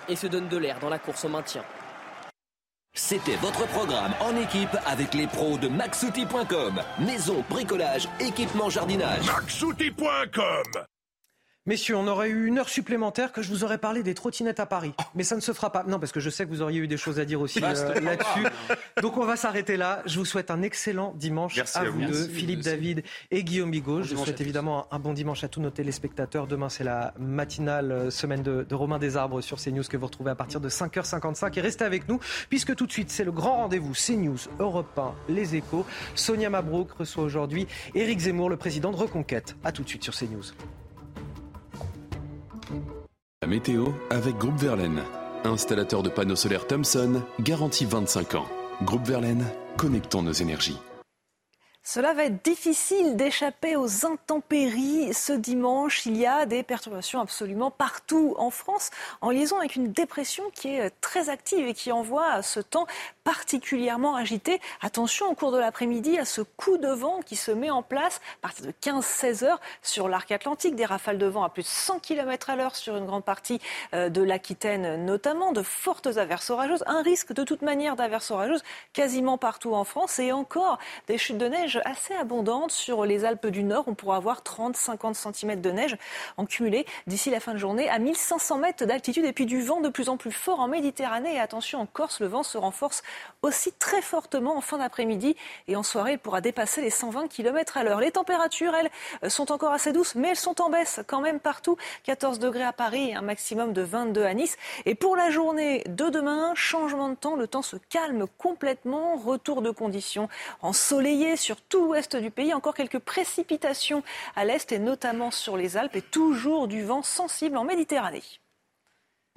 et se donne de l'air dans la course au maintien. C'était votre programme en équipe avec les pros de maxouti.com. Maison, bricolage, équipement, jardinage. Maxouti.com Messieurs, on aurait eu une heure supplémentaire que je vous aurais parlé des trottinettes à Paris. Mais ça ne se fera pas. Non, parce que je sais que vous auriez eu des choses à dire aussi euh, là-dessus. Donc on va s'arrêter là. Je vous souhaite un excellent dimanche Merci à, à vous deux, Philippe merci. David et Guillaume Bigot. Je vous souhaite à évidemment un bon dimanche à tous nos téléspectateurs. Demain, c'est la matinale euh, semaine de, de Romain Desarbres sur CNews que vous retrouvez à partir de 5h55. Et restez avec nous, puisque tout de suite, c'est le grand rendez-vous CNews, Europe 1, Les Échos. Sonia Mabrouk reçoit aujourd'hui Éric Zemmour, le président de Reconquête. A tout de suite sur CNews. La météo avec Groupe Verlaine. Installateur de panneaux solaires Thomson, garantie 25 ans. Groupe Verlaine, connectons nos énergies. Cela va être difficile d'échapper aux intempéries. Ce dimanche, il y a des perturbations absolument partout en France, en liaison avec une dépression qui est très active et qui envoie ce temps particulièrement agité. Attention au cours de l'après-midi à ce coup de vent qui se met en place à partir de 15-16 heures sur l'arc atlantique. Des rafales de vent à plus de 100 km à l'heure sur une grande partie euh, de l'Aquitaine notamment. De fortes averses orageuses. Un risque de toute manière d'averses orageuses quasiment partout en France et encore des chutes de neige assez abondantes sur les Alpes du Nord. On pourra avoir 30-50 cm de neige en cumulé d'ici la fin de journée à 1500 mètres d'altitude et puis du vent de plus en plus fort en Méditerranée. Et attention, en Corse, le vent se renforce aussi très fortement en fin d'après-midi et en soirée, il pourra dépasser les 120 km à l'heure. Les températures, elles, sont encore assez douces, mais elles sont en baisse quand même partout. 14 degrés à Paris et un maximum de 22 à Nice. Et pour la journée de demain, changement de temps, le temps se calme complètement, retour de conditions ensoleillées sur tout l'ouest du pays, encore quelques précipitations à l'est et notamment sur les Alpes et toujours du vent sensible en Méditerranée.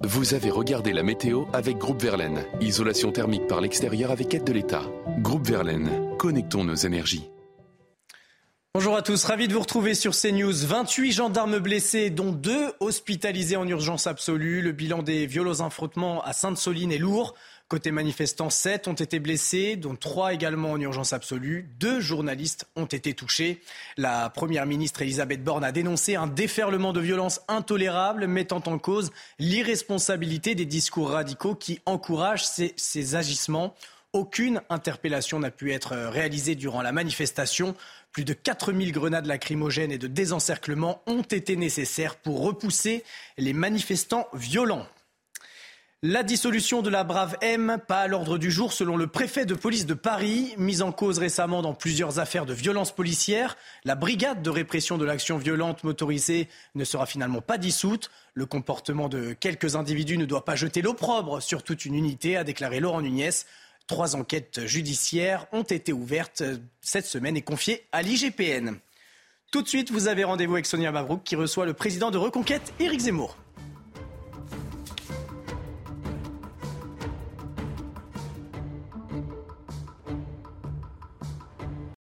Vous avez regardé la météo avec Groupe Verlaine. Isolation thermique par l'extérieur avec aide de l'État. Groupe Verlaine, connectons nos énergies. Bonjour à tous, ravi de vous retrouver sur CNews. 28 gendarmes blessés, dont deux hospitalisés en urgence absolue. Le bilan des violents affrontements à Sainte-Soline est lourd. Côté manifestants, 7 ont été blessés, dont 3 également en urgence absolue. Deux journalistes ont été touchés. La première ministre Elisabeth Borne a dénoncé un déferlement de violence intolérable, mettant en cause l'irresponsabilité des discours radicaux qui encouragent ces, ces agissements. Aucune interpellation n'a pu être réalisée durant la manifestation. Plus de 4000 grenades lacrymogènes et de désencerclement ont été nécessaires pour repousser les manifestants violents. La dissolution de la Brave M, pas à l'ordre du jour selon le préfet de police de Paris, mise en cause récemment dans plusieurs affaires de violences policières. La brigade de répression de l'action violente motorisée ne sera finalement pas dissoute. Le comportement de quelques individus ne doit pas jeter l'opprobre sur toute une unité, a déclaré Laurent Nunez. Trois enquêtes judiciaires ont été ouvertes cette semaine et confiées à l'IGPN. Tout de suite, vous avez rendez-vous avec Sonia Mabrouk qui reçoit le président de Reconquête, Éric Zemmour.